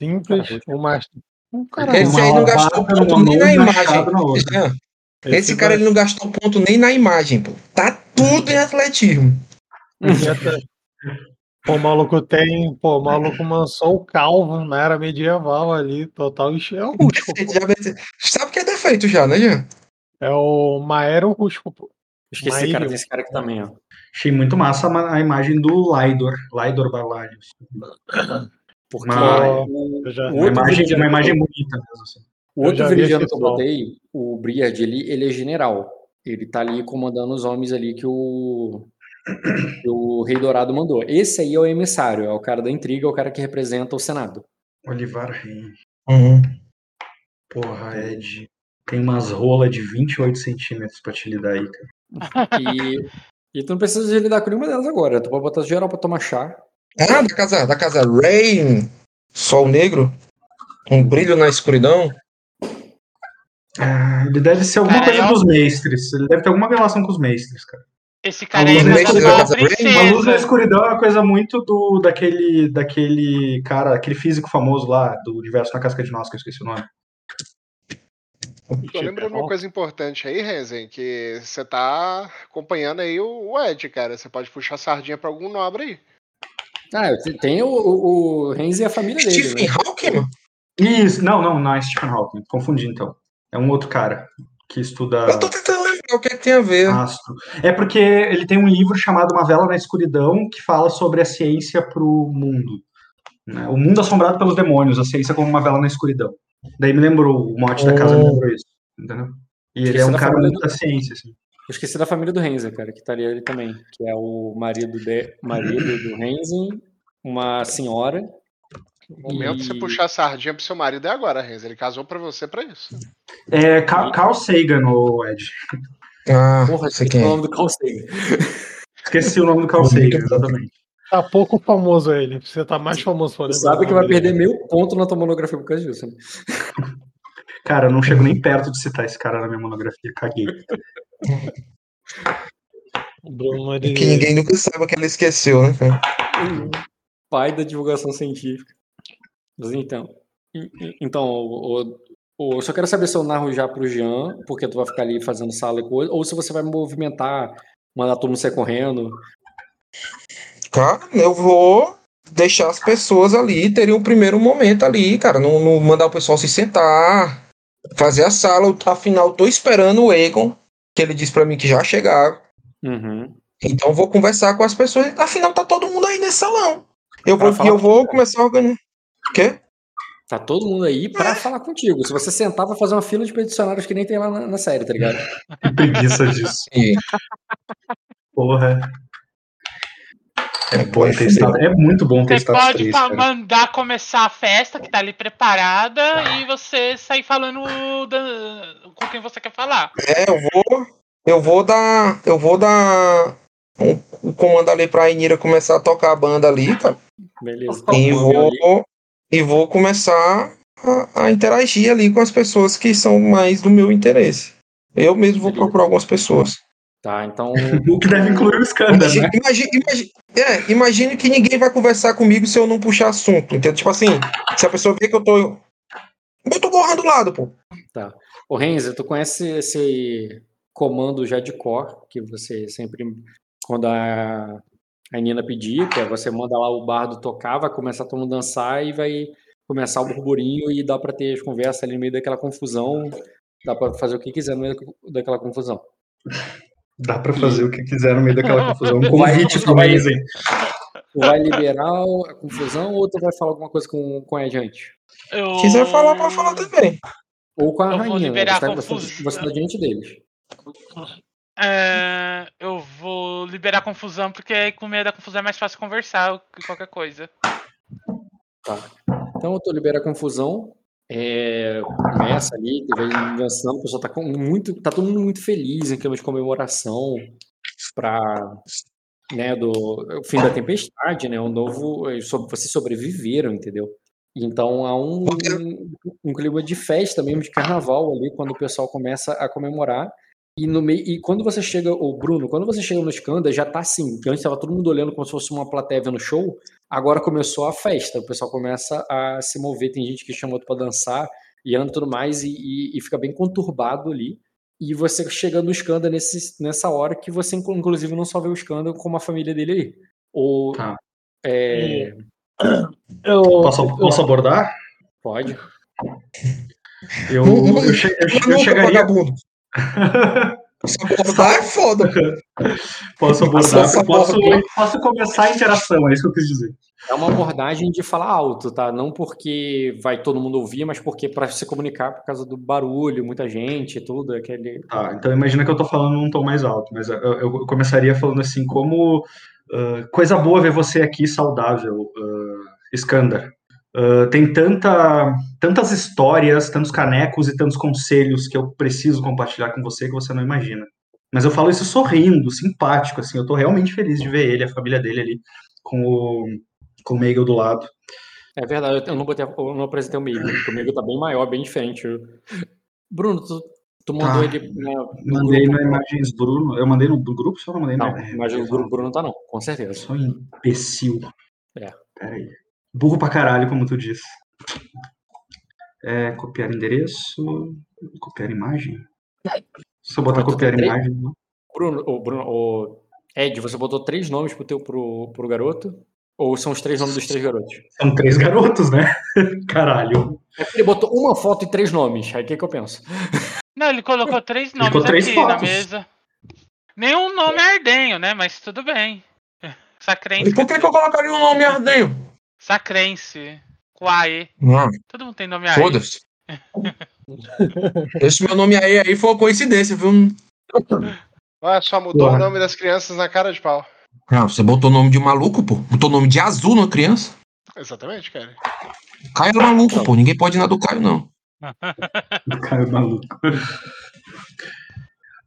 Simples, o mais. Um cara Esse Uma aí não gastou ponto nem na imagem. Jean, Esse cara ele não gastou ponto nem na imagem, pô. Tá tudo em atletismo. Pô, o maluco tem. Pô, o maluco lançou o calvo na era medieval ali, total. enche- É o rústico. Sabe que é defeito já, né, Jean? É o Maero rústico, pô. Esqueci, Maírio. cara, desse cara aqui também, ó. Achei muito massa a ma- a imagem do Laidor, Laidor Bailalios. Porque Uma- o, já- Uma imagem, uma imagem bonita mesmo, assim. O outro viridiano que eu botei, o Briard, ele, ele é general. Ele tá ali comandando os homens ali que o, o Rei Dourado mandou. Esse aí é o emissário, é o cara da intriga, é o cara que representa o Senado. Olivar Rei. Uhum. Porra, Ed. Tem umas rolas de 28 centímetros pra te lidar aí, cara. E, e tu não precisa de lidar com nenhuma delas agora. Tu pode botar geral pra tomar chá. Ah, da casa, da casa Rain, Sol Negro, um brilho na escuridão. Ah, ele deve ser alguma Cara, coisa eu- dos mestres. Ele deve ter alguma relação com os mestres, cara. Esse cara aí é uma. A luz na escuridão é uma coisa muito do daquele daquele cara, aquele físico famoso lá do universo na casca de nós, que eu esqueci o nome. Tô lembrando uma coisa importante aí, Renzen, que você tá acompanhando aí o Ed, cara. Você pode puxar sardinha pra algum nobre aí. Ah, tem o, o, o Renzi e a família dele. Stephen Né? Hawking. Isso, não, não, não é Stephen Hawking. Confundi então. É um outro cara que estuda. Eu tô tentando o que, é que tem a ver. Astro. É porque ele tem um livro chamado Uma Vela na Escuridão que fala sobre a ciência pro mundo. né? O mundo assombrado pelos demônios, a ciência como uma vela na escuridão. Daí me lembrou, o mote da casa me lembrou isso. Entendeu? E ele é um da cara muito da ciência, assim. Eu esqueci da família do Renzer, cara, que estaria ali também. Que é o marido, de, marido do Renzer, uma senhora. O momento de você e- puxar a sardinha pro seu marido é agora, Renzo. Ele casou pra você pra isso. É Ca- Carl Sagan, o Ed. Ah, Porra, sei esqueci quem o é. nome do Carl Sagan. Esqueci o nome do Carl Sagan, exatamente. Tá pouco famoso ele. Você tá mais famoso por Tu sabe que vai perder meio ponto na tua monografia por causa disso. Né? Cara, eu não chego nem perto de citar esse cara na minha monografia, caguei. Bruno, ele... Que ninguém nunca saiba que ela esqueceu, né, cara? Pai da divulgação científica. Mas então, e- e- então o, o- eu só quero saber se eu narro já pro Jean, porque tu vai ficar ali fazendo sala e coisa, ou se você vai movimentar, mandar todo mundo sair correndo. Cara, eu vou deixar as pessoas ali terem o primeiro momento ali, cara. Não, não mandar o pessoal se sentar, fazer a sala. Eu- Afinal, eu tô esperando o Egon, que ele disse pra mim que já chegaram. Uhum. Então eu vou conversar com as pessoas. Afinal, tá todo mundo aí nesse salão. Eu Pra vou, eu vou com- começar a organizar. O quê? Tá todo mundo aí pra falar contigo. Se você sentar, vai fazer uma fila de peticionários que nem tem lá na, na série, tá ligado? Que preguiça disso. E- Porra. É, bom ter estado, é muito bom ter Você estado pode três, fa- cara. mandar começar a festa que tá ali preparada e você sair falando da- com quem você quer falar. É, eu vou. Eu vou dar. Eu vou dar. Um, um comando ali pra Inira começar a tocar a banda ali, cara. Beleza. E ali. E vou começar a, a interagir ali com as pessoas que são mais do meu interesse. Eu mesmo vou procurar algumas pessoas. Tá, então. O que deve incluir o escândalo, Imagine, né? imagine, imagine- é, imagine que ninguém vai conversar comigo se eu não puxar assunto, entendeu? Tipo assim, se a pessoa vê que eu tô. Eu tô borrando do lado, pô. Ô Renzo, tu conhece esse comando já de cor, que você sempre, quando a, a Nina pedir, que é você manda lá o bardo tocar, vai começar todo mundo a dançar e vai começar o burburinho e dá pra ter as conversas ali no meio daquela confusão, dá pra fazer o que quiser no meio da- daquela confusão. Dá pra fazer o que quiser no meio daquela confusão. Um Vai- convite pro vai-. Tu vai liberar a confusão ou tu vai falar alguma coisa com, com a antes? Eu... Se quiser falar, pode falar também. Ou com a Eu vou rainha, né? liberar Você tá, você, você tá diante deles. É, eu vou liberar a confusão porque aí com medo da confusão é mais fácil conversar que qualquer coisa. Então tu libera a confusão, é, começa ali, o pessoal tá com muito, tá todo mundo muito feliz em clima de comemoração para né, do o fim da tempestade, né, o novo, eh, vocês sobreviveram, entendeu? Então há um, um, um clima de festa mesmo, de carnaval ali, quando o pessoal começa a comemorar. E, no meio, e quando você chega, o Bruno, quando você chega no Skanda, já tá assim, antes estava todo mundo olhando como se fosse uma plateia vendo show, agora começou a festa, o pessoal começa a se mover, tem gente que chama outro para dançar e anda e tudo mais, e, e- e fica bem conturbado ali. E você chega no Skanda nesse, nessa hora que você, inclu- inclusive, não só vê o Skanda como a família dele ali. Ou, Tá. é, Eu, Posso, eu- posso abordar? pode. Eu, Não, eu, che- eu, eu chegaria. Essa abordar é foda. Posso abordar? Posso, posso começar a interação, é isso que eu quis dizer. É uma abordagem de falar alto, tá? Não porque vai todo mundo ouvir, mas porque para se comunicar por causa do barulho, muita gente, tudo, aquele. Tá, então imagina que eu tô falando num tom mais alto, mas eu, eu começaria falando assim, como ah, coisa boa ver você aqui saudável, uh, Skandar. Ah, tem tanta, tantas histórias, tantos canecos e tantos conselhos que eu preciso compartilhar com você que você não imagina. Mas eu falo isso sorrindo, simpático, assim, eu tô realmente feliz de ver ele, a família dele ali, com o, com o Meigel do lado. É verdade, eu não, botei, eu não apresentei o Migo, porque o Migo tá bem maior, bem diferente. Bruno, tu, tu mandou Tá. ele né, no Mandei grupo, no Imagens Bruno, eu mandei no grupo, só não mandei Não, na mas o grupo Bruno tá não, com certeza. Sou um imbecil. É. Peraí. Burro pra caralho, como tu disse. É, copiar endereço. Copiar imagem. Eu botar tu copiar imagem. não. Bruno, o Bruno, o Ed, você botou três nomes pro, teu, pro, pro garoto? Ou são os três nomes dos três garotos? São três garotos, né? Caralho. É Ele botou uma foto e três nomes, aí o que, que eu penso? Não, ele colocou três nomes colocou três aqui na fotos. mesa. Nenhum nome é ardenho, né? Mas tudo bem. Sacrense. E por que, que eu colocaria o nome Ardenho? Sacrense. Quae. Ah, Todo mundo tem nome aí. foda-se. Esse meu nome aí, aí foi uma coincidência, viu? Ué, só mudou Ué. o nome das crianças na cara de pau. Ah, você botou o nome de maluco, pô. Botou o nome de azul na criança. Exatamente, cara. Caio é maluco, pô. Ninguém pode ir na do Caio, não. O cara é maluco.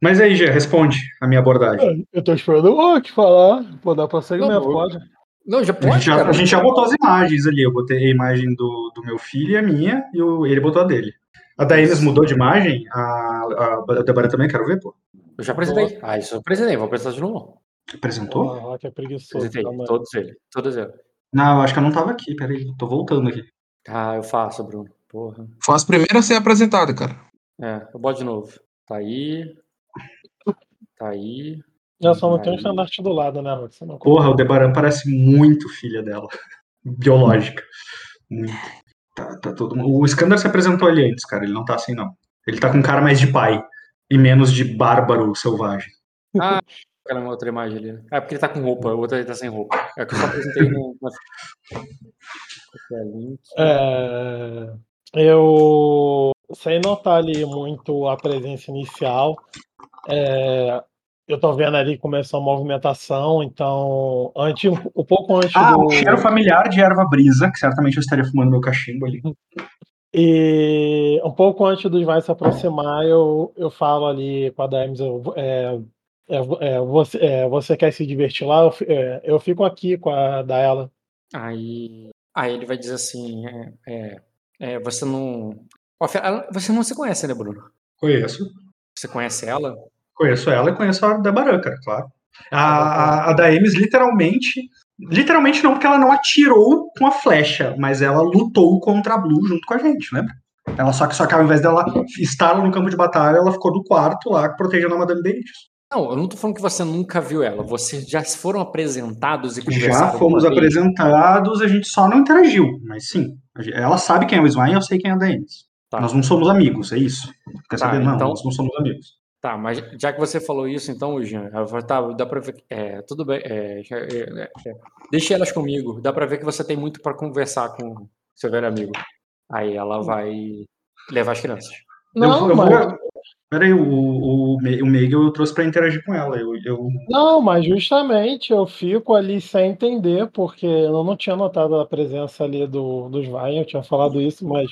Mas aí, Gê, responde a minha abordagem. Eu tô esperando o Rock falar. Vou dar prosseguimento, Não, pode. Não, já A pode, gente, já, a gente já botou as imagens ali. Eu botei a imagem do, do meu filho e a minha, e o- ele botou a dele. A da Ines mudou de imagem? A, a, a Débora também, quero ver, pô. Eu já apresentei. Ah, isso eu apresentei. Vou apresentar de novo. Apresentou? Porra, Rock é preguiçoso. Apresentei. Todos eles. Todos eles. Não, eu acho que eu não tava aqui, peraí. Tô voltando aqui. Ah, eu faço, Bruno. Porra. Foi as primeiras a ser apresentada, cara. É, eu boto de novo. Tá aí. Tá aí. Já só não tem um Aí. estandarte do lado, né? Você não Porra, o Debaran parece muito filha dela. Biológica. Muito. Tá, tá todo mundo. O Skander se apresentou ali antes, cara. Ele não tá assim, não. Ele tá com cara mais de pai e menos de bárbaro selvagem. Ah, aquela outra imagem ali. né? É porque ele tá com roupa, o outro ele tá sem roupa. É que eu só apresentei no. É, eu, sem notar ali muito a presença inicial, é, eu tô vendo ali que começou a movimentação, então, antes, um pouco antes Ah, do. o cheiro familiar de erva brisa, que certamente eu estaria fumando meu cachimbo ali. E um pouco antes dos vai se aproximar, eu, eu falo ali com a Dames, eu, é, é, é, você, é, você quer se divertir lá? Eu, é, eu fico aqui com a Daela. Aí, aí ele vai dizer assim: é, é, é, você não. Você não se conhece, né, Bruno? Conheço. Você conhece ela? Conheço ela e conheço a Debaran, cara, claro. A, a, a da Ames, literalmente. Literalmente não, porque ela não atirou com a flecha, mas ela lutou contra a Blue junto com a gente, lembra? Ela só que, só que ao invés dela estar no campo de batalha, ela ficou do quarto lá protegendo a Madame Benedictus. Não, eu não tô falando que você nunca viu ela. Vocês já foram apresentados e Já conversaram. fomos alguma vez? apresentados, a gente só não interagiu, mas sim. Ela sabe quem é o Swain, eu sei quem é a da Ames. Tá. Nós não somos amigos, é isso. Quer Tá, saber? Não, então- nós não somos amigos. Tá, mas já que você falou isso, então, Jean, ela falou, tá, dá pra ver. É, tudo bem. é, já- é, é, é, deixe elas comigo. Dá pra ver que você tem muito pra conversar com seu velho amigo. Aí ela vai levar as crianças. Não, eu, eu mas, vou. Peraí, o, o, o Meigel eu trouxe pra interagir com ela. Eu, eu, não, mas justamente eu fico ali sem entender, porque eu não tinha notado a presença ali do, dos Vai, eu tinha falado isso, mas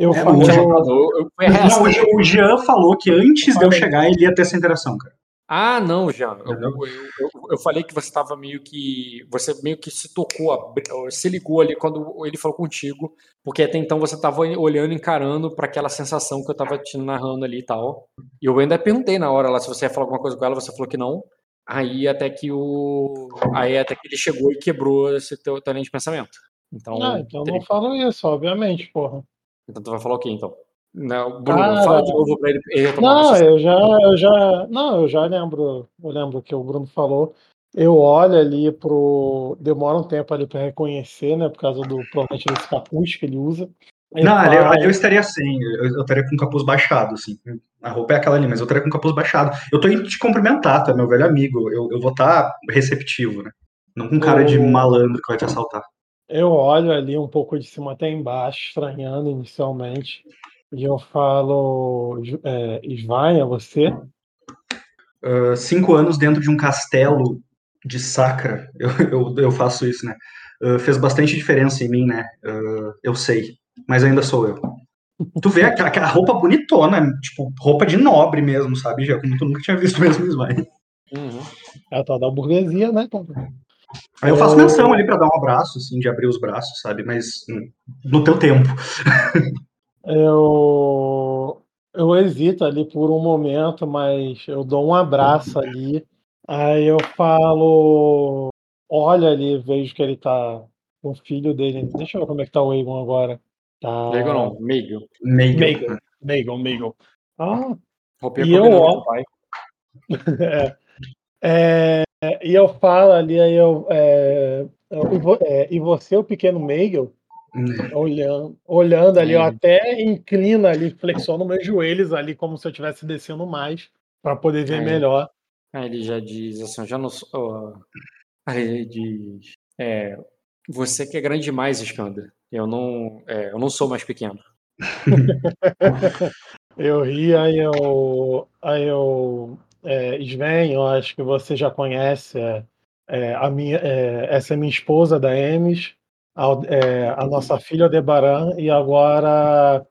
eu É, Jean- Eu- eu- Não, o, Jean- falou que antes de eu chegar ele ia ter essa interação, cara. Ah, não, Jean. Eu, eu, eu- eu falei que você estava meio que. Você meio que se tocou, se ligou ali quando ele falou contigo, porque até então você estava olhando, encarando para aquela sensação que eu estava te narrando ali e tal. E eu ainda perguntei na hora lá se você ia falar alguma coisa com ela, você falou que não. Aí até que o. Aí até que ele chegou e quebrou esse teu, teu linha de pensamento. Então, Ah, então não falo isso, obviamente, porra. Então tu vai falar o quê então? Não, Bruno, Cara. fala de novo pra ele, ele Não, eu já, eu já, não, eu já lembro, eu lembro que o Bruno falou. Eu olho ali pro, demora um tempo ali para reconhecer, né, por causa do provavelmente desse capuz que ele usa. Ele Não, ali, fala- ali eu estaria sem. Eu, eu estaria com o capuz baixado, assim. A roupa é aquela ali, mas eu estaria com o capuz baixado. Eu tô indo te cumprimentar, tu é meu velho amigo. Eu, eu vou estar receptivo, né? Não com cara de Eu- malandro que vai te assaltar. Eu olho ali um pouco de cima até embaixo, estranhando inicialmente, e eu falo, é, é você? Ah, cinco anos dentro de um castelo de Sacra, eu, eu, eu faço isso, né? Ah, fez bastante diferença em mim, né? Ah, eu sei, mas ainda sou eu. Tu vê aquela, aquela roupa bonitona, tipo, roupa de nobre mesmo, sabe? Já como tu nunca tinha visto mesmo vai. Uhum. É a tal da burguesia, né? cara? Aí eu faço menção ali pra dar um abraço, assim, de abrir os braços, sabe? Mas hum, no teu tempo. Eu, eu hesito ali por um momento, mas eu dou um abraço ali. Aí eu falo, olha ali, vejo que ele tá com o filho dele. Deixa eu ver como é que tá o Egon agora. Tá. Meio não. Meio. Meigel. Meigel, Meigel. Ah, Roupinha E eu, combinando ó, com o pai. é. É, e eu falo ali, aí eu, é, eu- e é, e você, o pequeno Meigel? Olhando, olhando ali, eu Hum. até inclina ali, flexiono meus joelhos ali, como se eu estivesse descendo mais, para poder ver Aí. melhor. Aí ele já diz assim, eu já não sou. Aí ele diz. É, você que é grande demais, Skanda. Eu não, é, eu não sou mais pequeno. Eu ri, aí eu. Aí eu. É, Sven, eu acho que você já conhece. é, é, a minha, é, essa é minha esposa da Emes, a, é, a nossa filha Aldebaran, e agora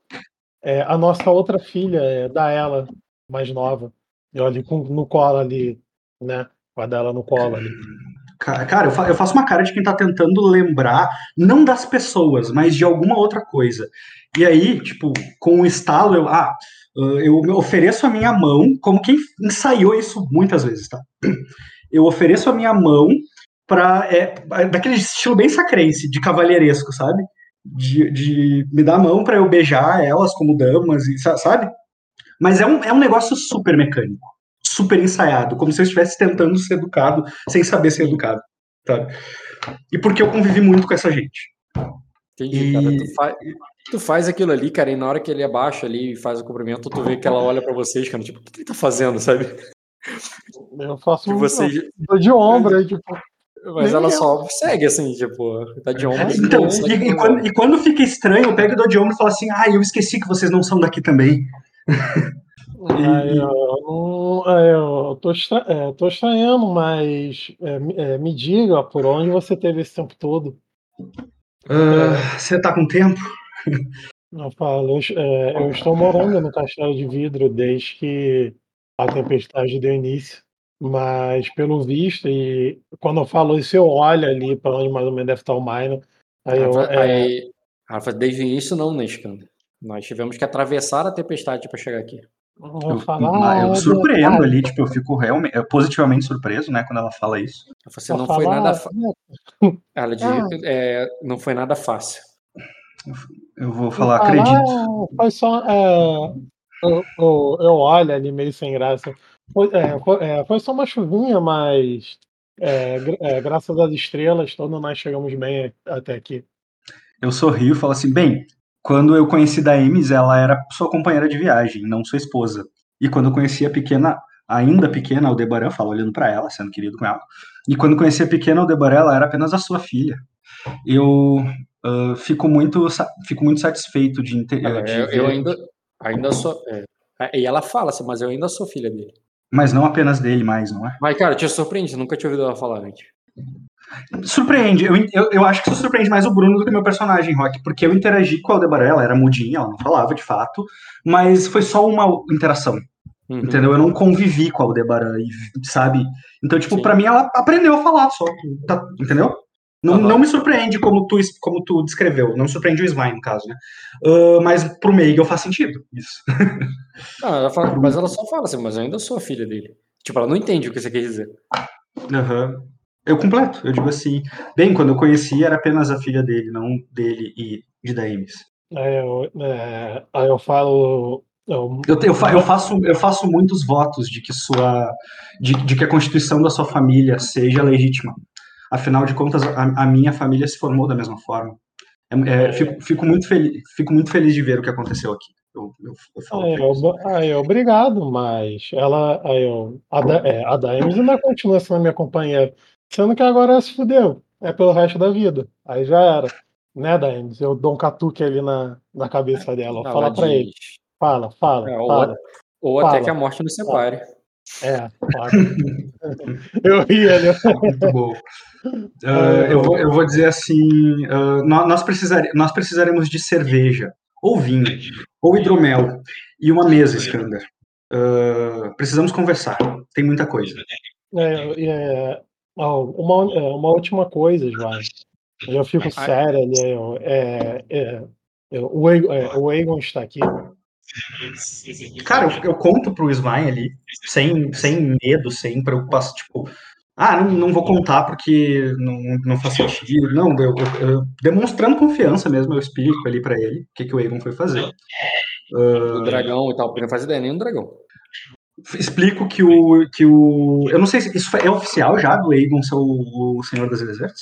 é, a nossa outra filha, da ela, mais nova. Eu ali com, no colo ali, né? Com a dela no colo ali. Ca- Cara, eu fa- eu faço uma cara de quem tá tentando lembrar, não das pessoas, mas de alguma outra coisa. E aí, tipo, com um estalo, eu, ah, eu ofereço a minha mão, como quem ensaiou isso muitas vezes, tá? Eu ofereço a minha mão pra. É, daquele estilo bem sacrense, de cavalheiresco, sabe? De, de me dar a mão pra eu beijar elas como damas, sa- sabe? Mas é um, é um negócio super mecânico, super ensaiado, como se eu estivesse tentando ser educado sem saber ser educado, sabe? E porque eu convivi muito com essa gente. Entendi, E- cara. Tu, fa- tu faz aquilo ali, cara, e na hora que ele abaixa ali e faz o cumprimento, tu vê que ela olha pra vocês, cara, tipo, o que ele tá fazendo, sabe? Eu faço Que um. vocês. eu de ombro, aí, tipo. Mas Nem ela eu. só segue assim, tipo, tá de ombro. Então, não segue e, e quando, e quando fica estranho, eu pego e dou de ombro e falo assim: ah, eu esqueci que vocês não são daqui também. Eu, não- aí eu tô, estra- é, tô estranhando, mas é, me- é, me diga por onde você teve esse tempo todo. Ah, Você tá com tempo? Eu falo, eu, é, eu estou morando no castelo de vidro desde que a tempestade deu início. Mas pelo visto, e quando eu falo isso, eu olho ali para onde mais ou menos deve estar o Mino. Aí eu, Rafa, é, aí, Rafa, desde o início não, né? Nós tivemos que atravessar a tempestade pra chegar aqui. Eu ah, eu surpreendo verdade. ali, tipo, eu fico realmente, positivamente surpreso, né, quando ela fala isso. Você não foi nada. ah, fa- é, Ela diz, Ah. é, não foi nada fácil. Eu vou falar, falo, acredito. foi só. é, eu, eu, eu olho ali meio sem graça. Foi, é, foi, é, foi só uma chuvinha, mas é, é, graças às estrelas, todos nós chegamos bem até aqui. Eu sorrio e falo assim, bem, quando eu conheci da Emis, ela era sua companheira de viagem, não sua esposa. E quando eu conheci a pequena, ainda pequena Aldebaran, falo olhando pra ela, sendo querido com ela. E quando eu conheci a pequena Aldebaran, ela era apenas a sua filha. Eu ah, fico muito fico muito satisfeito de, de eu, ver, eu ainda, ainda sou. é, e ela fala assim, mas eu ainda sou filha dele. mas não apenas dele mais, não é? Mas, cara, te surpreende, nunca tinha ouvido ela falar antes. Surpreende, eu, eu, eu acho que isso surpreende mais o Bruno do que o meu personagem, Rock, porque eu interagi com a Aldebaran, ela era mudinha, ela não falava de fato, mas foi só uma interação. Uhum. Entendeu? Eu não convivi com a Aldebaran, sabe? Então, tipo, pra mim ela aprendeu a falar só. tá- entendeu? Não, Aham. não me surpreende como tu, como tu descreveu. Não me surpreende o Svine, no caso, né? Ah, mas pro Meigel faz sentido isso. Não, ela fala- mas ela só fala assim, mas eu ainda sou a filha dele. Tipo, ela não entende o que você quer dizer. Aham. Eu completo. Eu digo assim, bem, quando eu conheci era apenas a filha dele, não dele e de Daemis. Aí eu, é, eu falo. Eu, Eu, eu, fa- eu faço, eu faço muitos votos de que sua de, de que a constituição da sua família seja legítima. Afinal de contas, a, a minha família se formou da mesma forma. É- é, fico, fico muito feliz, fico muito feliz de ver o que aconteceu aqui. Eu, eu, eu falo Aí eu, aí obrigado, mas ela. Aí eu, a, da, é, a Daemis ainda continua sendo minha companheira. Sendo que agora ela se fudeu. É pelo resto da vida. Aí já era. Né, Daemis? Eu dou um catuque ali na, na cabeça dela. Ela Fala pra diz- ele. Fala, fala, É, ou fala. Ou até Fala. que a morte nos separe. É, fala. eu ri ali. Muito bom. Ah, eu, vou, eu vou dizer assim: nó- nós, precisare, nós precisaremos de cerveja, ou vinho, ou hidromel, e uma mesa, Skander. Ah, precisamos conversar. Tem muita coisa. É, é, ó, uma, é, uma última coisa, João. Eu fico sério ali. Eu, é, é, o, Egon, é, o Egon está aqui. Cara, eu, eu conto pro Svine ali, sem, sem medo, sem preocupação, tipo, ah, não, não vou contar porque não, não faz sentido. Não, eu, eu- eu- demonstrando confiança mesmo, eu explico ali pra ele o que, que o Egon foi fazer. O dragão e tal, porque não faz ideia nem do dragão. Explico que o. Que o eu não sei se isso é oficial já do Egon ser o, o Senhor das Desertos.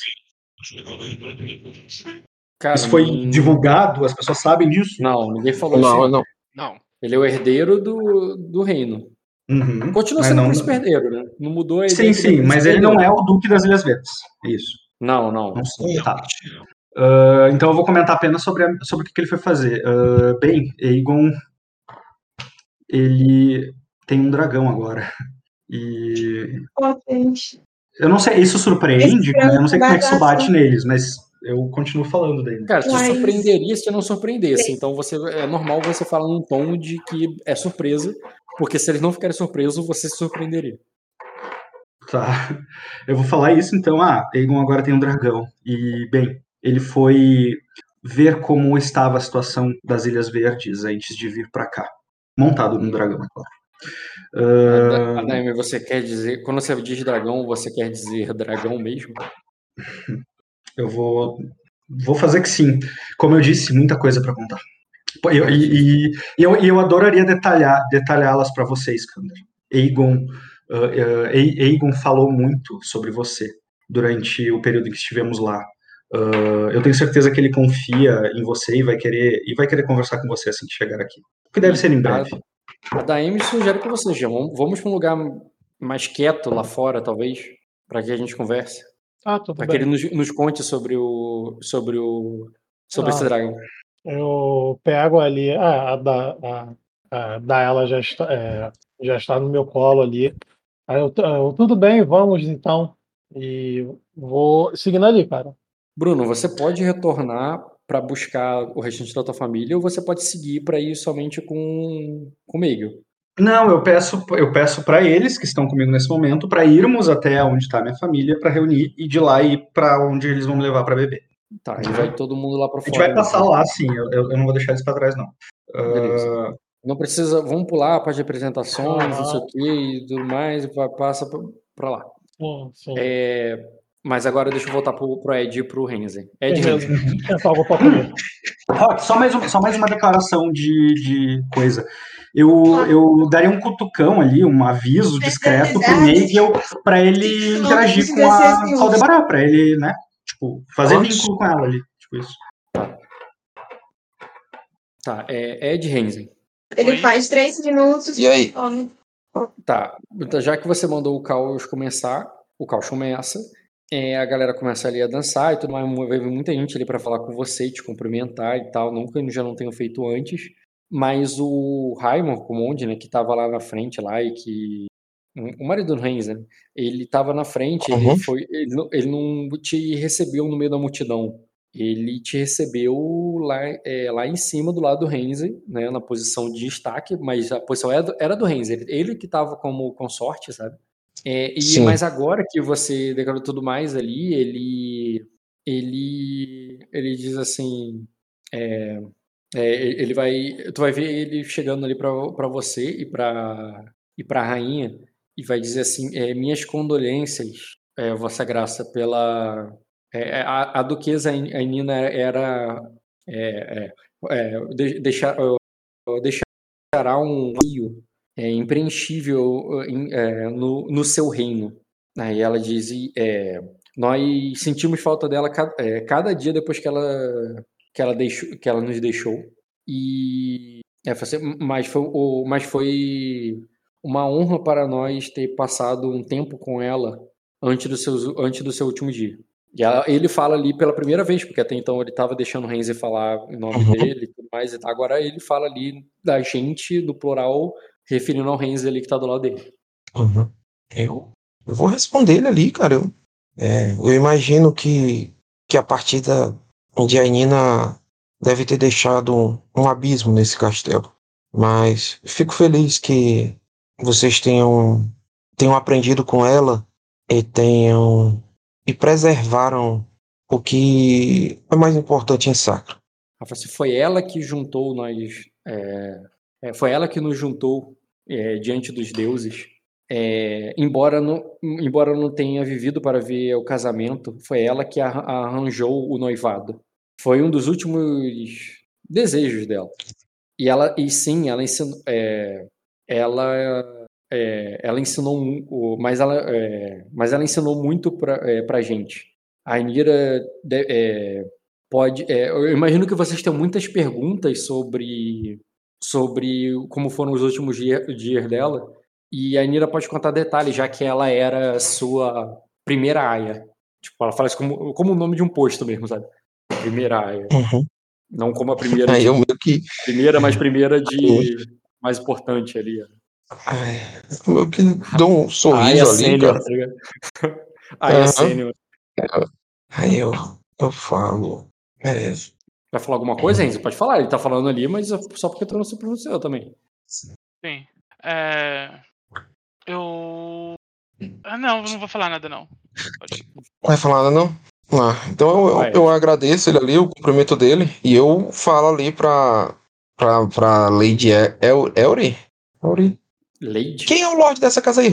Cara, Isso foi hum, divulgado? As pessoas sabem disso? Não, ninguém falou Não, isso. não. Não. Ele é o herdeiro do, do reino. Uhum. Continua sendo não- príncipe herdeiro, né? Não mudou a Sim, sim, é mas ele não é o Duque das Ilhas Verdes. Isso. Não, não. Não sei. Tá. Ah, então eu vou comentar apenas sobre, a- sobre o que, que ele foi fazer. Ah, bem, Aegon, ele tem um dragão agora. E Potente. eu não sei, isso surpreende, né? eu não sei como é que isso bate neles, mas eu continuo falando dele. Cara, te Mas- surpreenderia se não surpreendesse. Então você é normal você falar num tom de que é surpresa, porque se eles não ficarem surpresos, você se surpreenderia. Tá. Eu vou falar isso então. Ah, Aegon agora tem um dragão. E, bem, ele foi ver como estava a situação das Ilhas Verdes antes de vir pra cá. Montado num dragão, é claro. Ah, Adaime, você quer dizer. Quando você diz dragão, você quer dizer dragão mesmo? eu vou, vou fazer que sim. Como eu disse, muita coisa pra contar. Eu- e, e- eu, eu adoraria detalhar, detalhá-las pra vocês, Kander. Aegon, ah, ah, A- Aegon falou muito sobre você durante o período em que estivemos lá. Ah, eu tenho certeza que ele confia em você e vai querer e vai querer conversar com você assim que chegar aqui. O que deve ser em breve. A Daime sugere que você já vamos, para um lugar mais quieto lá fora, talvez, para que a gente converse. Ah, tudo Para que bem. ele nos, nos conte sobre o. sobre o. sobre Ah. esse dragão. Eu pego ali, ah, a da, a, a da ela já está, é, já está no meu colo ali. Aí eu, eu, tudo bem, vamos então. E vou seguindo ali, cara. Bruno, você pode retornar para buscar o restante da tua família ou você pode seguir para ir somente com comigo. Não, eu peço, eu peço para eles que estão comigo nesse momento para irmos até onde está minha família para reunir e de lá ir para onde eles vão me levar para beber. Tá, e vai todo mundo lá para A fora. gente vai né? passar lá, sim. Eu, eu- não vou deixar eles para trás, não. Beleza. Ah, Não precisa, vamos pular a parte de apresentações, não sei Ah. o que e tudo mais, e pa- passa para lá. Sim, sim. É, mas agora deixa eu voltar pro, pro Ed e pro Renzi. Ed. Rock, só mais, um- só mais uma declaração de, de coisa. Eu, eu daria um cutucão ali, um aviso discreto pro Nagel para ele interagir com a Aldebaran, para ele, né? Tipo, fazer vínculo com ela ali. Tipo isso. Tá, é Ed Renzi. Ele Oi? faz três minutos. E aí? Tá, então já que você mandou o caos começar, o caos começa, é, a galera começa ali a dançar e tudo mais, vai vir muita gente ali pra falar com você, te cumprimentar e tal, nunca já não tenho feito antes, mas o Raimon Comonde, né, que tava lá na frente lá e que o marido do Renz, né, ele tava na frente, ele Uhum. foi, ele não, ele não te recebeu no meio da multidão, ele te recebeu lá, é, lá em cima do lado do Renzi, né, na posição de destaque, mas a posição era do, era do Renzi, ele, ele que estava como consorte, sabe? É, e Sim. mas agora que você declarou tudo mais ali, ele ele ele diz assim, é, é, ele vai, tu vai ver ele chegando ali para você e para e para rainha e vai dizer assim, é, minhas condolências, é, vossa graça, pela é, a, a duquesa a Nina era é, de- deixar, deixará um rio é, impreenchível em- é, no, no seu reino. Aí ela diz, é, nós sentimos falta dela cada, é, cada dia depois que ela que ela deixou, que ela nos deixou. E é, assim, mas foi, o- mas foi uma honra para nós ter passado um tempo com ela antes do seu, antes do seu último dia. E ela- ele fala ali pela primeira vez, porque até então ele estava deixando o Renzi falar em nome Uhum. dele e tudo mais. Agora ele fala ali da gente, no plural, referindo ao Renzi ali que está do lado dele. Uhum. Eu, eu vou responder ele ali, cara. Eu, é, eu imagino que, que a partida de Ainina deve ter deixado um, abismo nesse castelo. Mas fico feliz que vocês tenham, tenham aprendido com ela e tenham e preservaram o que é mais importante em Sacra. Falou assim, foi ela que juntou nós, é, é, foi ela que nos juntou é, diante dos deuses. É, embora não, embora não tenha vivido para ver o casamento, foi ela que arra- arranjou o noivado. Foi um dos últimos desejos dela. E ela, e sim, ela ensinou, é, ela, é, ela ensinou, mas ela, é, mas ela ensinou muito para é, gente. A Inira de- é, pode. é, eu imagino que vocês têm muitas perguntas sobre, sobre como foram os últimos dia- dias dela. E a Nira pode contar detalhes, já que ela era sua primeira aia. Tipo, ela fala isso como, como o nome de um posto mesmo, sabe? Primeira aia. Uhum. Não como a primeira, de- eu meio que. primeira, mas primeira de mais importante ali. Ai, eu que dou um sorriso aia ali, sênior, cara. tá aia Aham. sênior. Aí eu, eu falo. É, Vai falar alguma coisa, Enzo? Pode falar, ele tá falando ali, mas só porque tu não se pronunciou também. Sim. É, Eu. Ah, não, não vou falar nada, não. Pode. Não vai falar nada, não? Ah, então eu, eu, eu agradeço ele ali, o cumprimento dele, e eu falo ali pra, pra, pra Lady El, El, Elry. Elry. Lady? Quem é o Lorde dessa casa aí?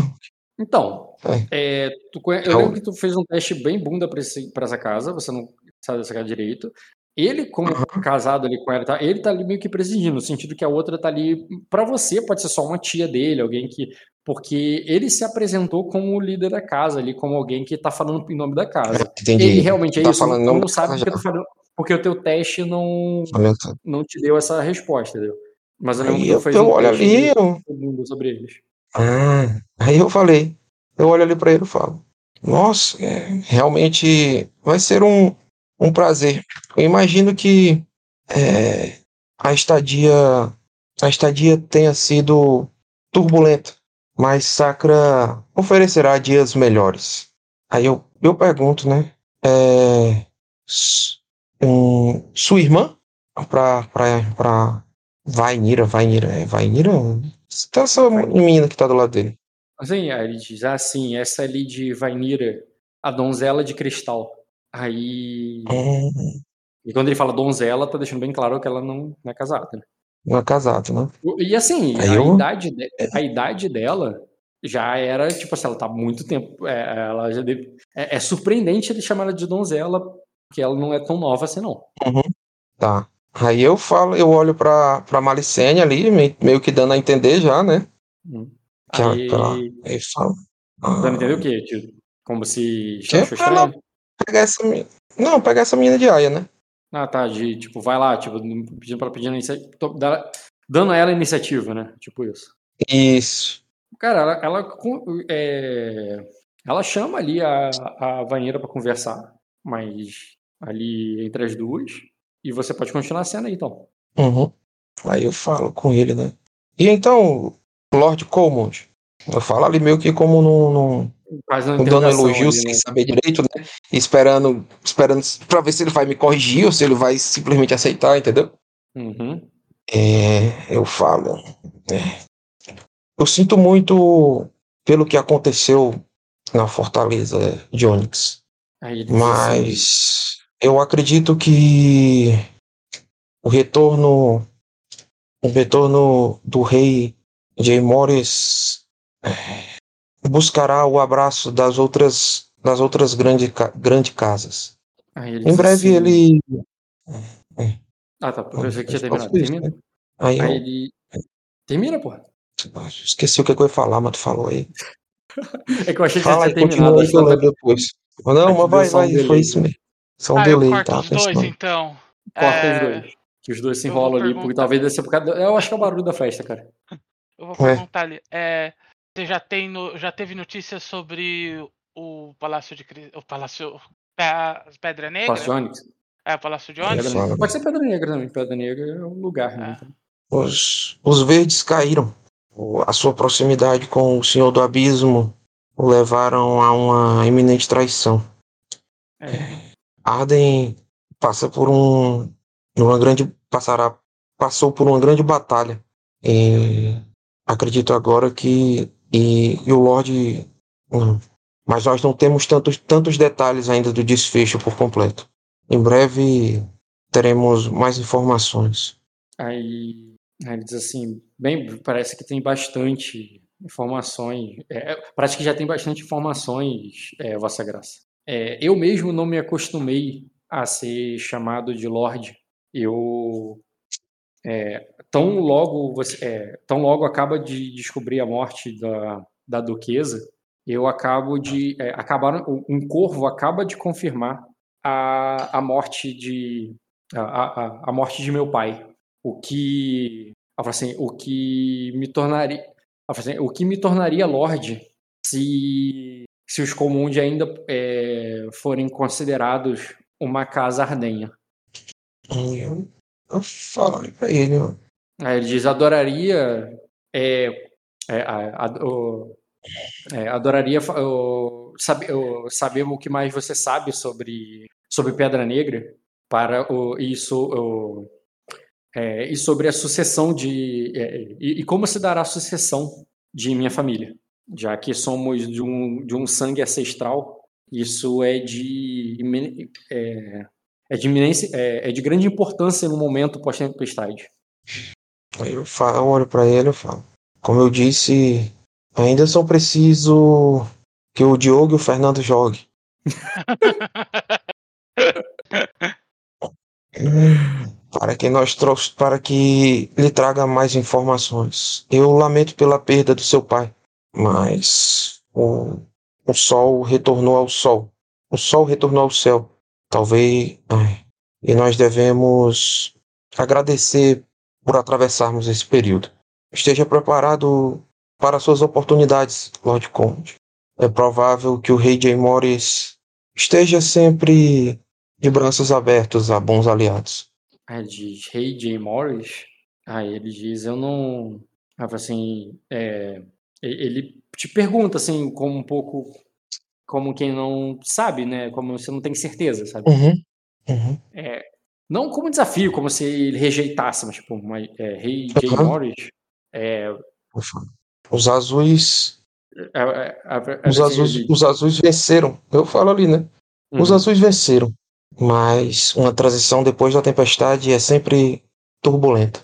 Então, é, tu conhe- eu lembro que tu fez um teste bem bunda pra, esse- pra essa casa, você não sabe dessa casa direito. Ele, como casado ali com ela, tá, ele tá ali meio que presidindo, no sentido que a outra tá ali. Pra você, pode ser só uma tia dele, alguém que. Porque ele se apresentou como o líder da casa ali, como alguém que tá falando em nome da casa. Entendi. Ele realmente é Tá isso, falando não sabe porque, já. falou, porque o teu teste não, Olha não te deu essa resposta, entendeu? Mas eu lembro que eu, eu um teste ali, eu, sobre eles. Ah, aí eu falei, eu olho ali pra ele e falo, nossa, é, realmente vai ser um, um prazer. Eu imagino que é, a estadia a estadia tenha sido turbulenta, mas Sacra oferecerá dias melhores. Aí eu, eu pergunto, né? É, um, sua irmã? Pra, pra, pra Vainira, Vainira, é Vainira? Tá essa menina que tá do lado dele. Aí ele diz, ah, sim, essa ali de Vainira, a donzela de cristal. Aí. Hum, E quando ele fala donzela, tá deixando bem claro que ela não, não é casada. né? não é casado, né? E assim, a, eu- idade de- a idade dela já era, tipo assim, ela tá há muito tempo. é, ela já deve- é, é surpreendente ele chamar ela de donzela, porque ela não é tão nova assim, não. Tá. Aí eu falo, eu olho pra, pra Malicene ali, meio, que dando a entender já, né? Hum. Que Aí, ela- aí fala. ah, dando a entender o quê? Tipo, como se Que? Ela-? Pegar essa menina. Não, pegar essa menina de aia, né? Ah, tá, de, tipo, vai lá, tipo, pedindo pra pedir iniciativa, dando a ela a iniciativa, né? Tipo isso. Isso. Cara, ela, ela, é, ela chama ali a, a Vanheira pra conversar, mas ali entre as duas, e você pode continuar a cena aí, então. Uhum. Aí eu falo com ele, né? E então, Lord Colmond, eu falo ali meio que como num, num, dando interrogação elogio ali, sem né? saber direito, né? Esperando, esperando pra ver se ele vai me corrigir ou se ele vai simplesmente aceitar, entendeu? Uhum. É, eu falo. é, eu sinto muito pelo que aconteceu na Fortaleza de ele diz assim, mas eu acredito que o retorno, o retorno do rei Jay Morris é, buscará o abraço das outras, das outras grande, ca- grande casas. aí ele Em breve assim- ele. Ah, tá, eu que tinha terminado. isso, Termina. né? Aí Aí eu ele. Termina, porra. esqueci o que eu ia falar, mas tu falou aí. É que eu achei que Fala já tinha continua terminado. aí que eu lembro depois. Não, mas vai, um vai, foi isso mesmo. Só um Ah, delay, tá? os dois, então. Corta É, os dois. Que os dois se enrolam ali, porque talvez desse por causa. Eu acho que é o barulho da festa, cara. Eu vou É. perguntar ali. é, você já, tem no- já teve notícias sobre o Palácio de o Palácio Pe- Pedra Negra? Palácio de Onyx. É, o Palácio de Pedra Onyx? Pode ser Pedra Negra também. Pedra Negra é um lugar, né? Ah. Os, os verdes caíram. A sua proximidade com o Senhor do Abismo o levaram a uma iminente traição. É. Arden passa por um uma grande passará passou por uma grande batalha. E acredito agora que e, e o Lorde hum, mas nós não temos tantos tantos detalhes ainda do desfecho por completo. Em breve teremos mais informações. Aí, aí ele diz assim, bem, parece que tem bastante informações, é, parece que já tem bastante informações, é, Vossa Graça. É, eu mesmo não me acostumei a ser chamado de Lorde. Eu é, tão logo você, é, tão logo acaba de descobrir a morte da, da duquesa, eu acabo de é, acabaram um corvo acaba de confirmar a, a morte de a, a, a morte de meu pai, o que assim, o que me tornaria assim, o que me tornaria lorde se se os comuns ainda é, forem considerados uma casa ardenha. Eu, eu falo pra ele, ó. Aí ele diz: adoraria. É, é, a, a, o, é, adoraria o, saber, o, saber o que mais você sabe sobre, sobre Pedra Negra para o. O, é, e sobre a sucessão de. É, e, e, como se dará a sucessão de minha família. Já que somos de um, de um sangue ancestral, isso é de. É, é de, iminência, é, é de grande importância no momento pós-tempestade. Aí eu, falo, eu olho para ele e falo. Como eu disse, ainda só preciso que o Diogo e o Fernando joguem. para que nós trouxe, para que lhe traga mais informações. Eu lamento pela perda do seu pai, mas o, o sol retornou ao sol. O sol retornou ao céu. Talvez. Ai, e nós devemos agradecer por atravessarmos esse período. Esteja preparado para suas oportunidades, Lord Conde. É provável que o rei Jay Morris esteja sempre de braços abertos a bons aliados. Ah, diz rei Jay Morris? Ah, ele diz, eu não... Ah, assim, é... ele te pergunta, assim, como um pouco como quem não sabe, né? Como você não tem certeza, sabe? Uhum. Uhum. É, não como desafio, como se ele rejeitasse, mas tipo, uma, é, Rei Jay Uhum. Morris. É, Os azuis. é, é, é, Os assim, azuis, ele- os azuis venceram. Eu falo ali, né? Os Uhum. azuis venceram. Mas uma transição depois da tempestade é sempre turbulenta.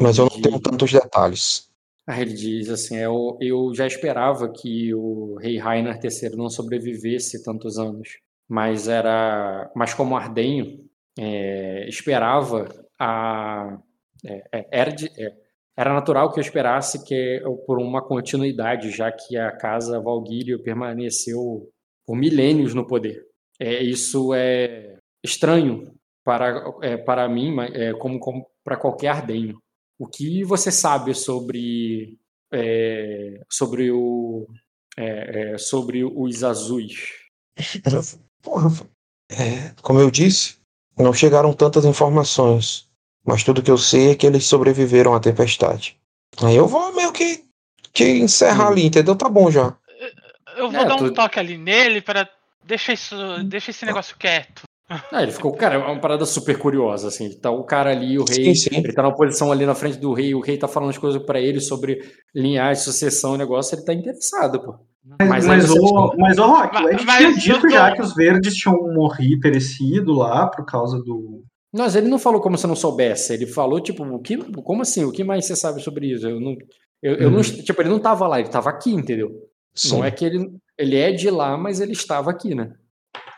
Mas eu não diz- tenho tantos detalhes. Aí ele diz assim: eu, eu já esperava que o rei Rainer III não sobrevivesse tantos anos, mas era, mas como Ardenho é, esperava a é, é, era, de- é, era natural que eu esperasse que por uma continuidade, já que a casa Valguírio permaneceu por milênios no poder. É, isso é estranho para, é, para mim, é, como, como para qualquer Ardenho. O que você sabe sobre é, sobre o é, sobre os azuis? Como eu disse, não chegaram tantas informações. Mas tudo que eu sei é que eles sobreviveram à tempestade. Aí eu vou meio que, que encerrar ali, entendeu? Tá bom já. Eu vou É, dar um tu- toque ali nele para deixa isso, deixa esse negócio quieto. Ah, ele ficou, cara, é uma parada super curiosa, assim. Tá o cara ali, o rei, Sim, sim. ele tá numa posição ali na frente do rei, o rei tá falando as coisas pra ele sobre linhagem, sucessão, negócio, ele tá interessado, pô. Mas, Mas mas, você- o, mas o Rock, o Mas- Ed mas tinha eu dito tô- já que os verdes tinham morrido, perecido lá por causa do. Mas ele não falou como se não soubesse, ele falou, tipo, o que, como assim? O que mais você sabe sobre isso? Eu não, eu, eu não, Uhum. tipo, ele não tava lá, ele tava aqui, entendeu? Sim. Não é que ele, ele é de lá, mas ele estava aqui, né?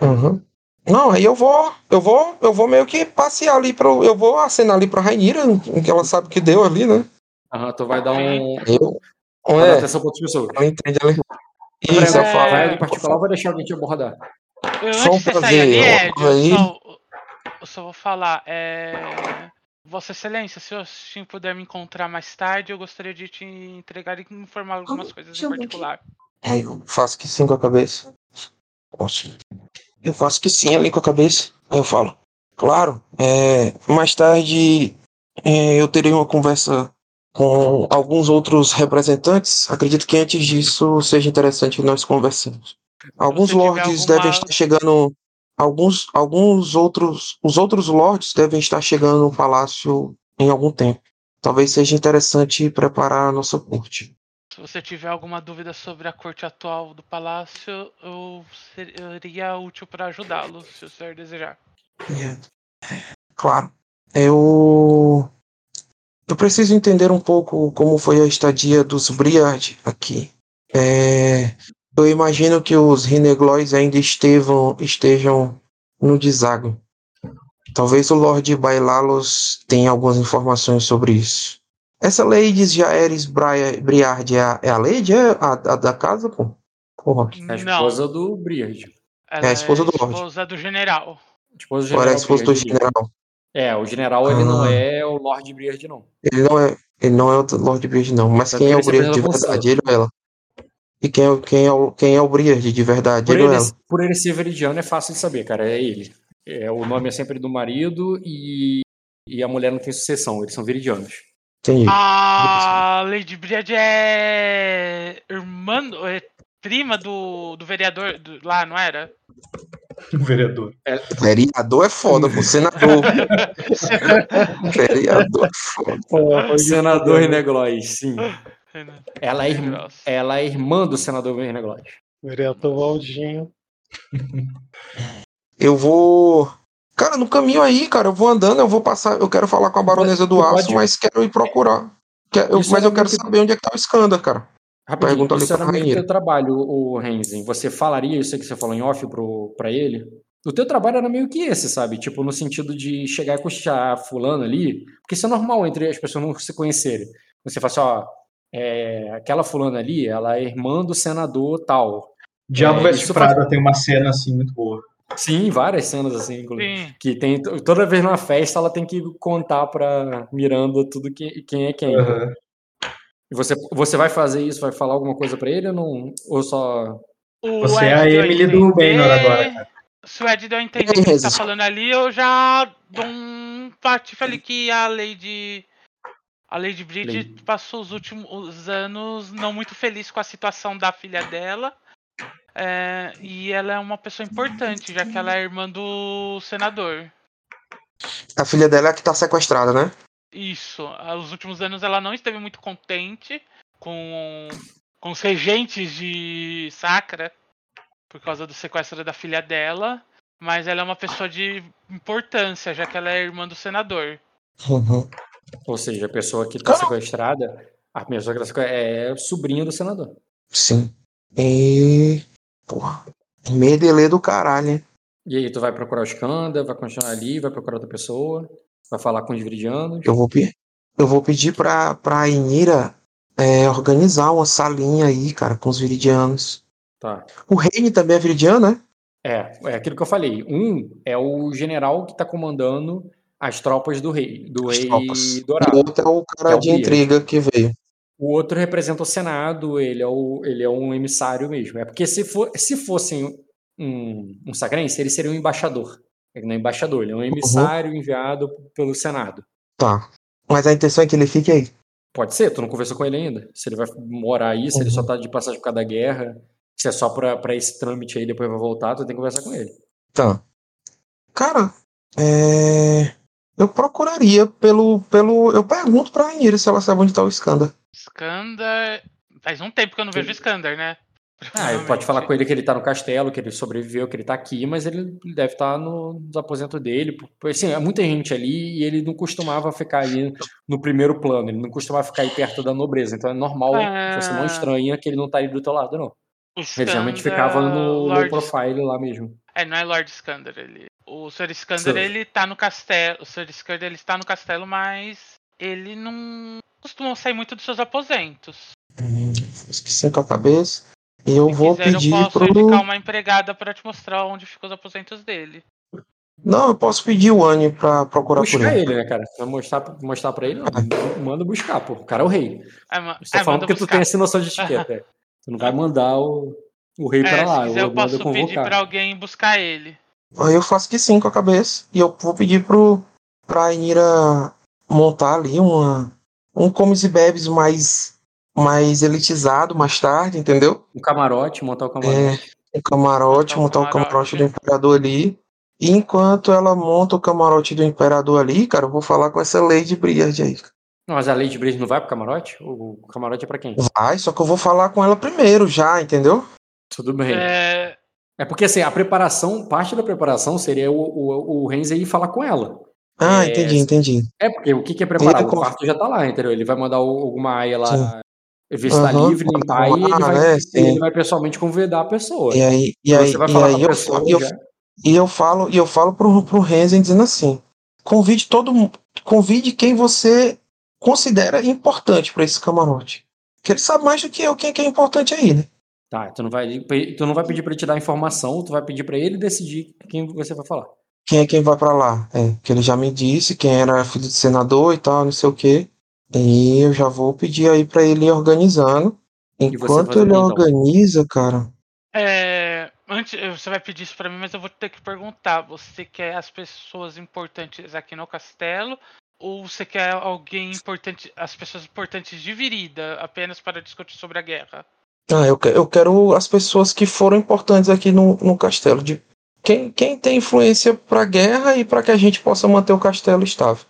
Uhum. Não, aí eu vou, eu vou, eu vou meio que passear ali pro, eu vou acenar ali pra Rainira, que ela sabe que deu ali, né? Aham, tu vai dar um. Eu, Vai dar é, atenção pra outras pessoas. ela entende ali. Isso, É, falo. Vai em particular ou vai deixar alguém te abordar? Eu, Só um prazer, ali, Ed, eu aí. só, eu só vou falar. É... Vossa Excelência, se o Shin puder me encontrar mais tarde, eu gostaria de te entregar e informar algumas coisas em particular. Aí eu faço que sim com a cabeça. Posso. Eu faço que sim ali com a cabeça. Aí eu falo, claro, é, mais tarde é, eu terei uma conversa com alguns outros representantes. Acredito que antes disso seja interessante que nós conversemos. Alguns lords alguma- devem estar chegando. Alguns, alguns outros. Os outros lords devem estar chegando no palácio em algum tempo. Talvez seja interessante preparar a nossa corte. Se você tiver alguma dúvida sobre a corte atual do palácio, eu seria útil para ajudá-lo, se o senhor desejar. Claro. Eu. Eu preciso entender um pouco como foi a estadia dos Briard aqui. É, eu imagino que os Rineglois ainda estevam, estejam no deságue. Talvez o Lord Bailalos tenha algumas informações sobre isso. Essa Lady Jaeres Bria- Briard é a, é a Lady? É a, a da casa, pô? Porra. É a Não, esposa do Briard. Ela É a esposa do é Lorde. esposa do general. Esposa do Ou era a general esposa do general? É, o general ele não Ah. é o Lord Beard, não. Ele não é, ele não é o Lord Beard, não. Mas quem que é o Beard de verdade, ele ou ela? E quem é, quem é, o, quem é o Beard de verdade, Por ele ou ela? por ele ser veridiano é fácil de saber, cara. É ele. É, o nome é sempre do marido e, e a mulher não tem sucessão. Eles são veridianos. Entendi. A Lady Briad é irmã, é prima do, do vereador do- lá, não era? O vereador. Vereador é foda, pô. Senador. Vereador é foda. Pô, Senador Reneglois, sim. Ela é, irmã, ela é irmã do senador Reneglois. Vereador Valdinho. Eu vou. Cara, no caminho aí, cara, eu vou andando, eu vou passar. Eu quero falar com a baronesa do aço, pode- mas quero ir procurar. Eu- Isso mas eu quero saber onde é que tá o Skanda, cara. Rapidinho, Pergunta isso era muito Rainha. teu trabalho, o Renzen. Você falaria isso aí que você falou em off pro, pra ele? O teu trabalho era meio que esse, sabe? Tipo, no sentido de chegar e coxar fulano ali, porque isso é normal entre as pessoas não se conhecerem. Você fala assim, ó, é, aquela fulana ali, ela é irmã do senador tal. Diabo É, Veste Prada tem uma cena assim muito boa. Sim, várias cenas assim, inclusive. Sim. Que tem, toda vez numa festa ela tem que contar pra Miranda tudo que, quem é quem. Aham. E você, você vai fazer isso, vai falar alguma coisa pra ele ou não? Ou só. O Você é Ed a deu Emily do Baynor entender- agora, cara. Se o Ed deu a entender que ele tá Jesus. falando ali, eu já dou um patife ali que a Lady. A Lady Bridget Lady. passou os últimos anos não muito feliz com a situação da filha dela. é, e ela é uma pessoa importante, já que ela é irmã do senador. A filha dela é a que tá sequestrada, né? Isso. ah, Os últimos anos ela não esteve muito contente com, com os regentes de Sacra por causa do sequestro da filha dela. Mas ela é uma pessoa de importância, já que ela é irmã do senador. Uhum. Ou seja, a pessoa que tá Cara- sequestrada, a pessoa que tá sequestrada é sobrinha do senador. Sim. E. Porra. Medelê do caralho, hein? E aí, tu vai procurar o Skanda, vai continuar ali, vai procurar outra pessoa, vai falar com os viridianos. Eu vou, pe- eu vou pedir pra, pra Inira é, organizar uma salinha aí, cara, com os viridianos. Tá. O Reine também é viridiano, né? É, é aquilo que eu falei. Um é o general que tá comandando as tropas do rei, do As rei tropas. E o dourado. outro é o cara é o de Beard. intriga que veio. O outro representa o Senado, ele é, o, ele é um emissário mesmo. É porque se, for, se fossem um, um sacrense, ele seria um embaixador. Ele não é embaixador, ele é um emissário enviado pelo Senado. Tá. Mas a intenção é que ele fique aí. Pode ser, tu não conversou com ele ainda. Se ele vai morar aí, se ele só Uhum. tá de passagem por causa da guerra, se é só pra, pra esse trâmite aí, depois vai voltar, tu tem que conversar com ele. Tá. Cara, é... eu procuraria pelo. pelo. Eu pergunto pra Inira se ela sabe onde tá o Skanda. Skander. Faz um tempo que eu não vejo o Skander, né? Ah, eu pode falar com ele que ele tá no castelo, que ele sobreviveu, que ele tá aqui, mas ele deve estar no, nos aposentos dele. Assim, é muita gente ali e ele não costumava ficar ali no primeiro plano, ele não costumava ficar aí perto da nobreza. Então é normal, Ah. você não estranha que ele não tá aí do teu lado, não. O Ele geralmente ficava no low Lord profile lá mesmo. É, não é Lord Skander. Ele... O Sr. Skander, Sir. ele tá no castelo. O Sr. Skander, ele está no castelo, mas ele não costuma sair muito dos seus aposentos. Hum, esqueci com a cabeça. E eu Se vou quiser, pedir eu posso pro. indicar uma empregada para te mostrar onde ficam os aposentos dele. Não, eu posso pedir o Anne pra procurar por Buscar ele. ele, né, cara? Você vai mostrar, mostrar pra ele, não. Manda buscar, pô. O cara é o rei. É, Eu tô é, falando manda porque tu buscar. tem essa noção de etiqueta. é. Tu não vai mandar o, o rei É, pra lá. se quiser, eu mando posso pedir convocar. pra alguém buscar ele. Aí eu faço que sim com a cabeça. E eu vou pedir pro, pra Inira montar ali uma, um comes e bebes mais, mais elitizado mais tarde, entendeu? Um camarote, montar o camarote. Um camarote, Montar montar o camarote camarote. do imperador ali. E enquanto ela monta o camarote do imperador ali, cara, eu vou falar com essa Lady Briard aí. Não, mas a Lady Bridge não vai pro camarote? O camarote é pra quem? Vai, só que eu vou falar com ela primeiro já, entendeu? Tudo bem. É, É, porque assim, a preparação, parte da preparação seria o, o, o Renzi ir falar com ela. Ah, É, entendi, entendi. É, porque o que, que é preparar? Ele O quarto já tá lá, entendeu? Ele vai mandar o- alguma aia lá, Sim. Se tá Aham, livre, limpar, e ele ah, vai, né, e sim. ele vai pessoalmente convidar a pessoa. E aí, e aí, e aí eu, pessoa eu, já. e eu falo, e eu falo pro, pro Renzen dizendo assim: convide todo mundo, convide quem você considera importante pra esse camarote. Que ele sabe mais do que eu quem que é importante aí, né? Tá, tu não vai, tu não vai pedir pra ele te dar informação, tu vai pedir pra ele decidir quem você vai falar. Quem é quem vai pra lá? É, que ele já me disse quem era filho de senador e tal, não sei o quê. E eu já vou pedir aí pra ele ir organizando. Enquanto ele então? organiza, cara. É, antes, você vai pedir isso pra mim, mas eu vou ter que perguntar. Você quer as pessoas importantes aqui no castelo? Ou você quer alguém importante, as pessoas importantes de Virida, apenas para discutir sobre a guerra? Ah, eu, que- eu quero as pessoas que foram importantes aqui no, no castelo. De, quem, quem tem influência pra guerra e pra que a gente possa manter o castelo estável.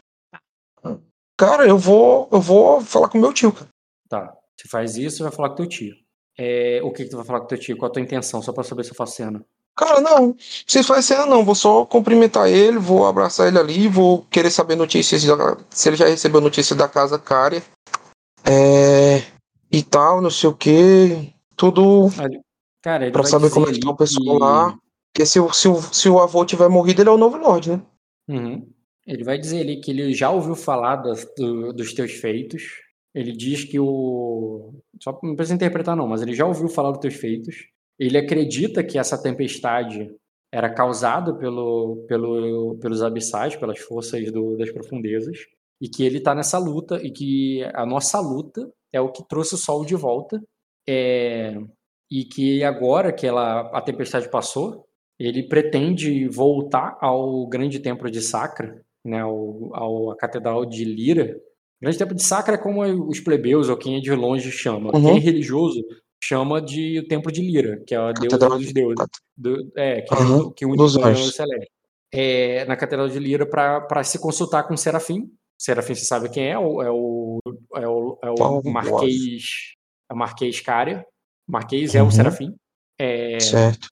Cara, eu vou, eu vou falar com meu tio, cara. Tá, você faz isso vai falar com teu tio. É, o que, que tu vai falar com teu tio? Qual a tua intenção? Só pra saber se eu faço cena. Cara, não, preciso fazer cena não, vou só cumprimentar ele, vou abraçar ele ali, vou querer saber notícias, da- se ele já recebeu notícia da casa Cária, é, e tal, não sei o que, tudo Cara, ele pra vai saber como é que tá o pessoal que- lá, porque se, o- se, o, se o avô tiver morrido, ele é o novo Lorde, né? Uhum. Ele vai dizer ali que ele já ouviu falar das- do- dos teus feitos. Ele diz que o. Só não precisa interpretar, não, mas ele já ouviu falar dos teus feitos. Ele acredita que essa tempestade era causada pelo, pelo, pelos abissais, pelas forças do- das profundezas, e que ele está nessa luta, e que a nossa luta é o que trouxe o sol de volta. É, e que agora que ela, a tempestade passou, ele pretende voltar ao grande templo de Sacra, né, ao, ao a catedral de Lira. O grande templo de Sacra é como os plebeus ou quem é de longe chama. Uhum. Quem é religioso chama de o templo de Lira, que é a deusa Catedral dos de- deuses. Do- é, que, Uhum, que une dos os anjos celestes. É, na catedral de Lira para se consultar com Serafim. Serafim, você sabe quem é? É o, é o, é o, é o Marquês, é o Marquês Cária. Marquês é Uhum. o Serafim. É, Certo.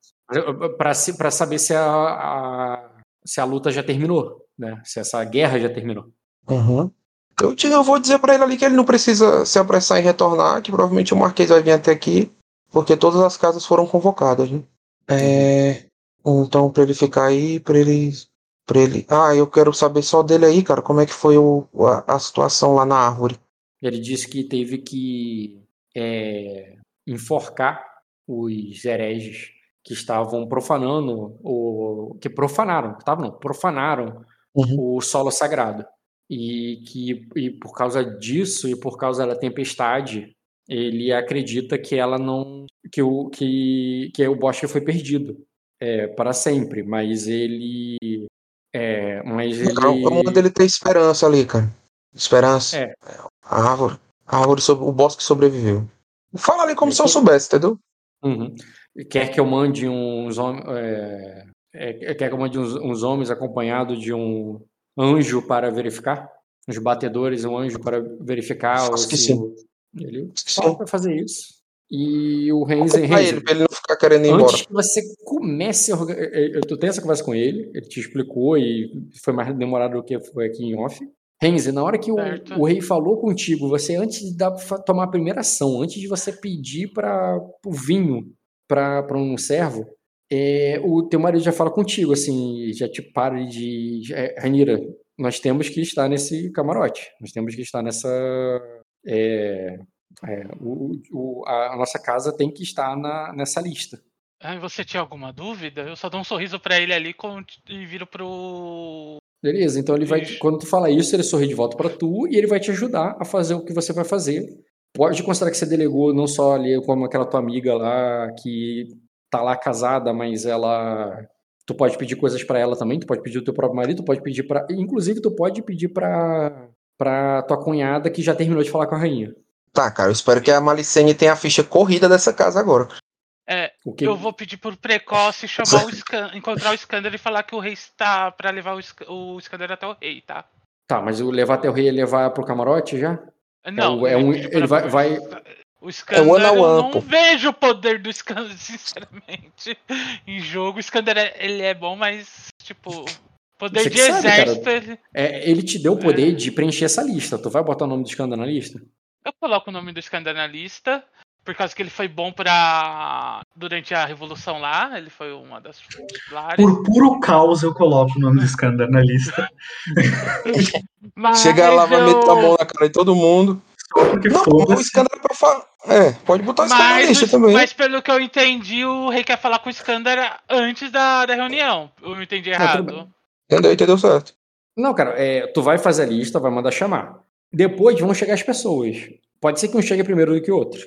para saber se a, a- se a luta já terminou, né? Se essa guerra já terminou. Uhum. Eu, eu vou dizer pra ele ali que ele não precisa se apressar em retornar, que provavelmente o Marquês vai vir até aqui, porque todas as casas foram convocadas, né? É, então, pra ele ficar aí, pra ele, pra ele. Ah, eu quero saber só dele aí, cara, como é que foi o, a, a situação lá na árvore. Ele disse que teve que é, enforcar os hereges que estavam profanando, o, que profanaram, estavam não, profanaram Uhum. o solo sagrado. E que e por causa disso e por causa da tempestade, ele acredita que ela não que o que, que o bosque foi perdido é, para sempre, mas ele é, mas ele Então, manda ele ter esperança ali, cara. Esperança. É. A árvore. A árvore, sobre, o bosque sobreviveu. Fala ali como É se eu que- soubesse, entendeu? Uhum. Quer que eu mande uns homens. É, é, quer que eu mande uns, uns homens acompanhados de um anjo para verificar? Uns batedores, um anjo para verificar o- que se sim. Ele só vai fazer isso. E o Renzi, ele, ele não ficar querendo ir embora. antes que você comece a orga- eu eu tenho essa conversa com ele, ele te explicou e foi mais demorado do que foi aqui em off. Renzi, na hora que o, o rei falou contigo, você antes de dar, tomar a primeira ação, antes de você pedir para o vinho para um servo, é, o teu marido já fala contigo, assim, já te para de. É, Ranira, nós temos que estar nesse camarote, nós temos que estar nessa. é, é, o, o- a nossa casa tem que estar na, nessa lista. Ah, você tinha alguma dúvida? Eu só dou um sorriso pra ele ali e viro pro. Beleza, então ele vai. Ixi. Quando tu fala isso, ele sorri de volta pra tu e ele vai te ajudar a fazer o que você vai fazer. Pode considerar que você delegou não só ali como aquela tua amiga lá que tá lá casada, mas ela. Tu pode pedir coisas pra ela também, tu pode pedir o teu próprio marido, tu pode pedir para, inclusive tu pode pedir pra para tua cunhada que já terminou de falar com a rainha. Tá, cara, eu espero que a Malicene tenha a ficha corrida dessa casa agora. É, O que eu vou pedir por precoce chamar o Scan, encontrar o Scander e falar que o rei está pra levar o, Sc- o Scander até o rei, tá? Tá, mas o levar até o rei e levar pro camarote já? Não, o- é um- ele vai- vai- O Scander, one on eu one, não pô. vejo o poder do Scander, sinceramente, em jogo. O Scander, é- ele é bom, mas, tipo, poder de sabe, exército, ele... É, ele te deu o poder de preencher essa lista. Tu vai botar o nome do escândalo na lista? Eu coloco o nome do Scander na lista, por causa que ele foi bom pra... Durante a Revolução lá, ele foi uma das pilares. Por puro caos eu coloco o nome do Skander na lista. Mas Chega lá, vai eu- meter a mão na cara de todo mundo. Só porque Não, o foda-se. Iskandar é pra falar. É, pode botar o Iskandar na Mas, lista o- também. mas pelo que eu entendi, o rei quer falar com o Skander antes da, da reunião. Eu entendi tudo errado. Entendeu? Entendeu certo. Não, cara, é, tu vai fazer a lista, vai mandar chamar. Depois vão chegar as pessoas. Pode ser que um chegue primeiro do que o outro.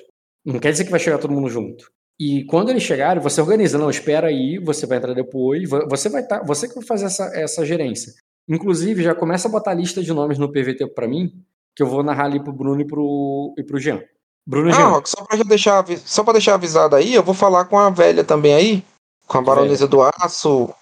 Não quer dizer que vai chegar todo mundo junto. E quando eles chegarem, você organiza, não, espera aí, você vai entrar depois, vo- você vai estar, você que vai fazer essa, essa gerência. Inclusive, já começa a botar a lista de nomes no PVT pra mim, que eu vou narrar ali pro Bruno e pro, e pro Jean. Bruno e Ah, Jean. Rock, só pra deixar, só pra deixar avisado aí, eu vou falar com a velha também aí, com a baronesa do aço,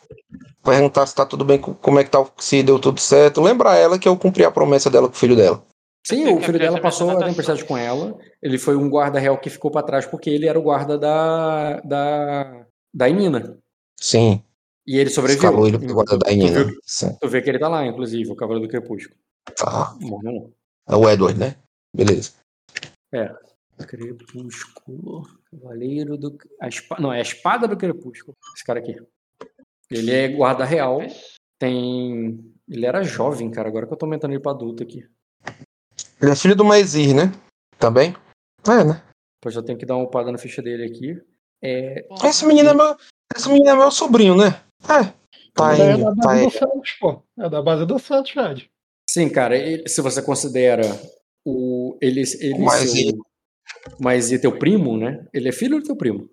perguntar se tá tudo bem, co- como é que tá, se deu tudo certo. Lembrar ela que eu cumpri a promessa dela com o filho dela. Sim, o filho dela passou a tempestade com ela. Ele foi um guarda real que ficou pra trás porque ele era o guarda da da da Inina. Sim, E ele sobreviveu. escalou ele pro guarda da Tu Inina. Sim, Tu vê que ele tá lá, inclusive, o Cavaleiro do Crepúsculo. tá. Morreu não. É o Edward, né? Beleza. Crepúsculo. Cavaleiro do. A espa... Não, é a espada do Crepúsculo. Esse cara aqui. Ele é guarda real. Tem. Ele era jovem, cara. Agora que eu tô aumentando ele pra adulto aqui. Ele é filho do Maesir, né? Também? É, né? Depois eu tenho que dar uma upada na ficha dele aqui. É. Esse menino é meu, esse menino é meu sobrinho, né? É. Tá aí é da tá base aí. do Santos, pô. É da base do Santos, Fred. Sim, cara, ele- se você considera o. Ele, ele Mas seu. ele- Mas e teu primo, né? Ele é filho do teu primo.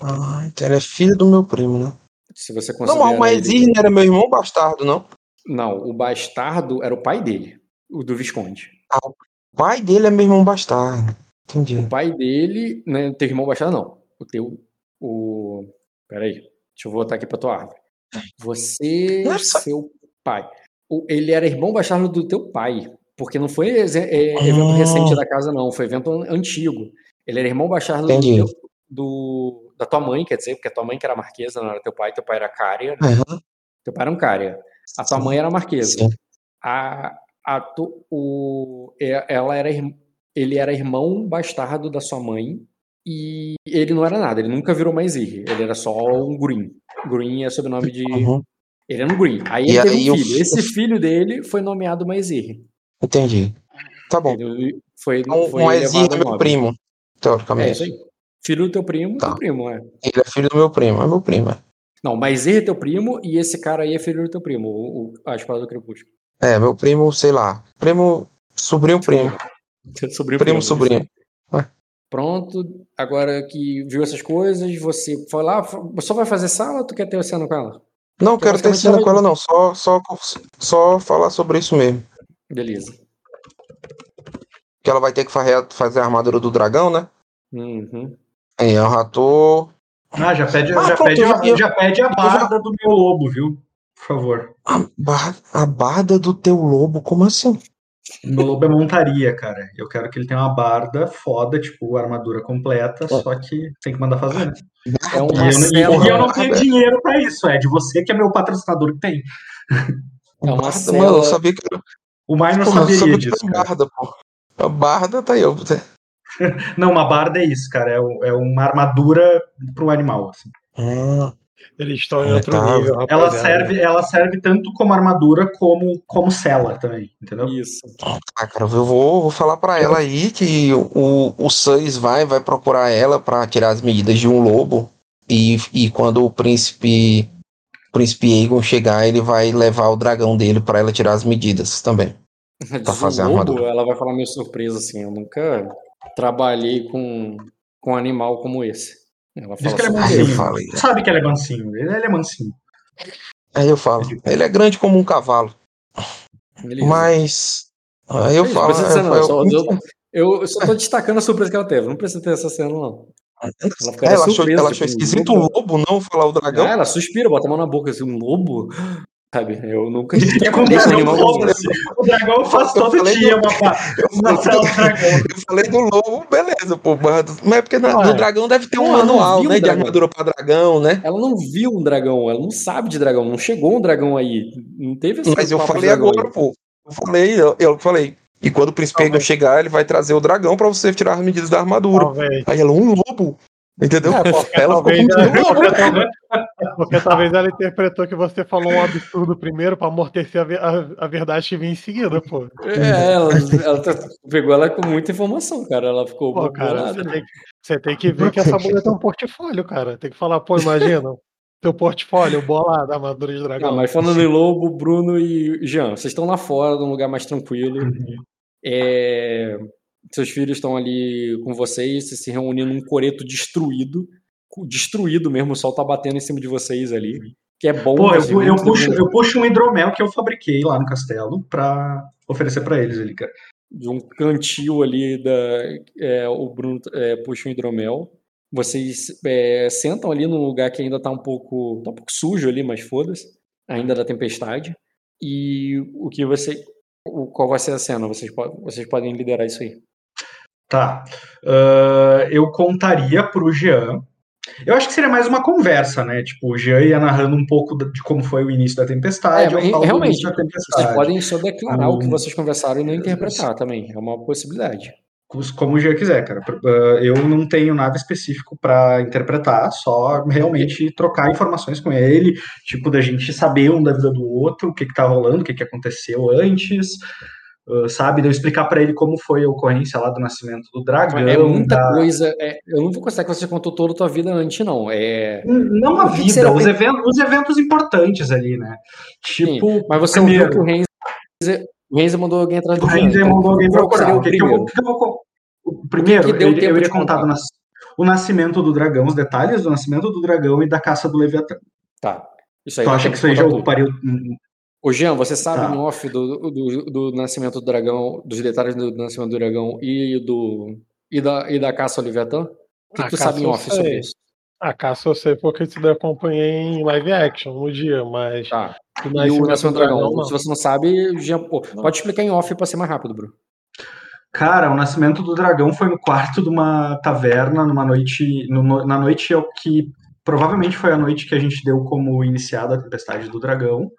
Ah, então ele é filho do meu primo, né? Se você Não, considera. mas o Maesir ele... não era meu irmão bastardo, não. Não, o bastardo era o pai dele, o do Visconde. O pai dele é meu irmão bastardo. Entendi. O pai dele, né, teu irmão bastardo não. O teu, o... Peraí, deixa eu voltar aqui pra tua árvore. Você, Nossa. seu pai. Ele era irmão bastardo do teu pai, porque não foi é, evento Ah. recente da casa não, foi evento an- antigo. Ele era irmão bastardo do, teu- do- da tua mãe, quer dizer, porque a tua mãe que era marquesa, não era teu pai, teu pai era cária, né? Aham, teu pai era um cária. A tua Sim. mãe era marquesa. sim. a, a tu- o, e- ela era, ele era irmão bastardo da sua mãe e ele não era nada, ele nunca virou mais Ir, ele era só um Green. Green é sobrenome de. Uhum, Ele era um Green. Aí E ele teve um o filho. fi- Esse filho dele foi nomeado Maizir. Entendi. Tá bom. Ele foi, Então, foi o Maesir elevado é meu primo, É teoricamente. isso aí. Filho do teu primo, Tá. teu primo, é. Ele é filho do meu primo, é meu primo. é. Não, Maizir é teu primo e esse cara aí é filho do teu primo, o, o- a espada do crepúsculo. É, meu primo, sei lá. Primo, sobrinho, primo. Sobrinho, Primo, sobrinho. Pronto, agora que viu essas coisas, você foi lá, só vai fazer sala ou tu quer ter oceano com ela? Não quero ter cena ela- com ela, não. Só, só, só falar sobre isso mesmo. Beleza. Que ela vai ter que fazer, a armadura do dragão, né? Uhum. Já tô. Ah, já pede, Ah, já, pronto, pede, já- a- já pede a já- barda do meu lobo, viu? Por favor. A, bar- a barda do teu lobo, como assim? Meu lobo é montaria, cara. Eu quero que ele tenha uma barda foda, tipo, armadura completa, só que tem que mandar fazer, né? É E uma eu, não- e eu não tenho dinheiro pra isso, Ed. Você que é meu patrocinador que tem. É uma Barda, Mano, eu sabia que. O Minor Porra, eu saberia sabia que disso, era cara. barda, pô. A barda tá aí. Eu... Não, uma barda é isso, cara. É, o- é uma armadura pro animal. assim. Ah, Eles estão em É, outro tá. nível, Ela serve, ela serve tanto como armadura como como cela também, entendeu? Isso. Ah, cara, eu vou, vou falar pra ela aí que o, o Sans vai, vai procurar ela pra tirar as medidas de um lobo. E, e quando o príncipe, o príncipe Aegon chegar, ele vai levar o dragão dele pra ela tirar as medidas também. Diz fazer um a lobo, armadura. ela vai falar meio surpresa assim. Eu nunca trabalhei com, com um animal como esse. Ela Diz fala que ele é assim, Aí eu mansinho. falei. Tu sabe que ele é mansinho. Ele, ele é mansinho. Aí eu falo. Ele é grande como um cavalo. beleza. Mas. Aí eu falo. precisa dizer não, eu- só- eu- Eu só tô destacando a surpresa que ela teve. Não precisa ter essa cena, não. Ela É, ela achou, ela achou um esquisito o lobo. lobo não falar o dragão. Ah, ela suspira, bota a mão na boca, assim, um lobo. Sabe, eu nunca É com como foda-se. esse. O dragão faz Eu todo falei dia do- uma, Eu uma falei, do, do dragão. eu falei do lobo, beleza, pô. Mas é porque na- no dragão deve ter um não manual, né? o De armadura pra dragão, né? Ela não viu um dragão, ela não sabe de dragão, não chegou um dragão aí. Não teve esse Mas eu falei agora, aí. pô. Eu falei, eu, eu falei. E quando o príncipe Aegon chegar, ele vai trazer o dragão pra você tirar as medidas da armadura. Talvez. Aí ela, um lobo? Entendeu? É, porque ela ficou talvez, ela, porque, talvez, porque talvez ela interpretou que você falou um absurdo primeiro pra amortecer a, a, a verdade que vinha em seguida, pô. É, ela, ela tá- pegou ela com muita informação, cara. Ela ficou Pô, cara, você tem, que- você tem que ver que essa mulher tem um portfólio, cara. Tem que falar, pô, imagina, teu portfólio, bola da armadura de dragão. Não, mas falando em Lobo, Bruno e Jean, vocês estão lá fora, num lugar mais tranquilo. É, seus filhos estão ali com vocês, vocês se reúnem num coreto destruído. Destruído mesmo, o sol tá batendo em cima de vocês ali. Que é bom. Pô, eu, eu, puxo, um- eu puxo um hidromel que eu fabriquei lá no castelo pra oferecer pra eles ali, cara. de um cantil ali da. é, o Bruno é, puxa um hidromel. Vocês é, sentam ali num lugar que ainda tá um pouco. tá um pouco sujo ali, mas foda-se. Ainda da tempestade. E o que você. O, qual vai ser a cena? Vocês, vocês podem liderar isso aí. Tá. Ah, eu contaria pro Jean. Eu acho que seria mais uma conversa, né? Tipo, o Jean ia narrando um pouco de como foi o início da tempestade. É, realmente, da Vocês tempestade. podem só declarar o que Hum. vocês conversaram e não interpretar também. É uma possibilidade. Como o Jean quiser, cara. Ah, Eu não tenho nada específico pra interpretar, só realmente trocar informações com ele, tipo, da gente saber um da vida do outro, o que que tá rolando, o que que aconteceu antes, ah, sabe? De eu explicar pra ele como foi a ocorrência lá do nascimento do dragão. É muita da- coisa. é, eu não vou considerar que você contou toda a tua vida antes, não. É, Não a O vida, os, eventos, os eventos importantes ali, né? Tipo, mas você primeiro, ouviu que o Renzo, o Renzo mandou alguém atrás do o Jean, Renzo então mandou alguém procurar. O que, que eu, vou- o que que eu vou con- o Primeiro, que eu, eu iria de contar nas- o nascimento do dragão, os detalhes do nascimento do dragão e da caça do Leviatã. Tá. Isso aí Tu vai acha que isso aí já ocuparia. Ô, Jean, você sabe Tá. em off do, do, do nascimento do dragão, dos detalhes do nascimento do dragão e do e da, e da caça ao Leviatã? O que, A que tu sabe em eu off sobre sei. isso? A caça eu sei porque eu acompanhei em live action no dia, mas Tá. o E o nascimento do dragão? não. Se você não sabe, Jean, pô, pode explicar em off pra ser mais rápido, Bruno. Cara, o nascimento do dragão foi no quarto de uma taverna, numa noite. no- no- na noite é o que provavelmente foi a noite que a gente deu como iniciada a tempestade do dragão.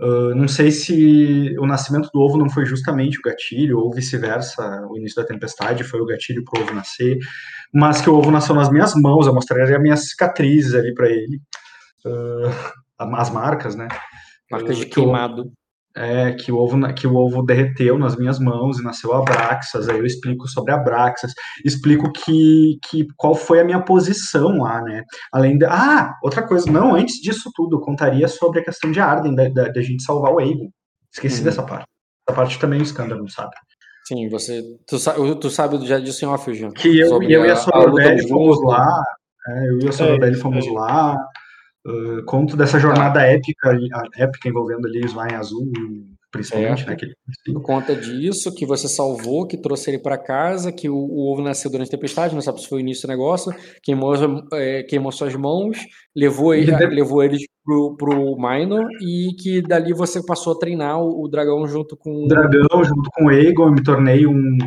Ah, não sei se o nascimento do ovo não foi justamente o gatilho, ou vice-versa, o início da tempestade foi o gatilho para o ovo nascer, mas que o ovo nasceu nas minhas mãos, eu mostraria minhas cicatrizes ali para ele, Ah, as marcas, né? Marcas de o- queimado. É, que o, ovo, que o ovo derreteu nas minhas mãos e nasceu Abraxas. Aí eu explico sobre Abraxas, explico que, que qual foi a minha posição lá, né? Além de. Ah, outra coisa, não, antes disso tudo, eu contaria sobre a questão de Arden, da, da, da gente salvar o Aegon. Esqueci Uhum. dessa parte. Essa parte também o escândalo, não sabe? Sim, você. Tu, tu sabe já disso em off, Jean. Que eu, eu e a- a a Sorobelli fomos lá. é, eu e a Sorobelli isso fomos aí. lá. Uh, conto dessa jornada épica, ali- a- épica envolvendo ali Svain Azul, principalmente, Certo. né? Que, Por conta disso, que você salvou, que trouxe ele pra casa, que o, o ovo nasceu durante a tempestade, não sabe se foi o início do negócio, queimou, é, queimou suas mãos, levou, ele, E de- levou eles pro, pro Minor e que dali você passou a treinar o, o dragão junto com. o dragão junto com o Aegon, eu me tornei um, um-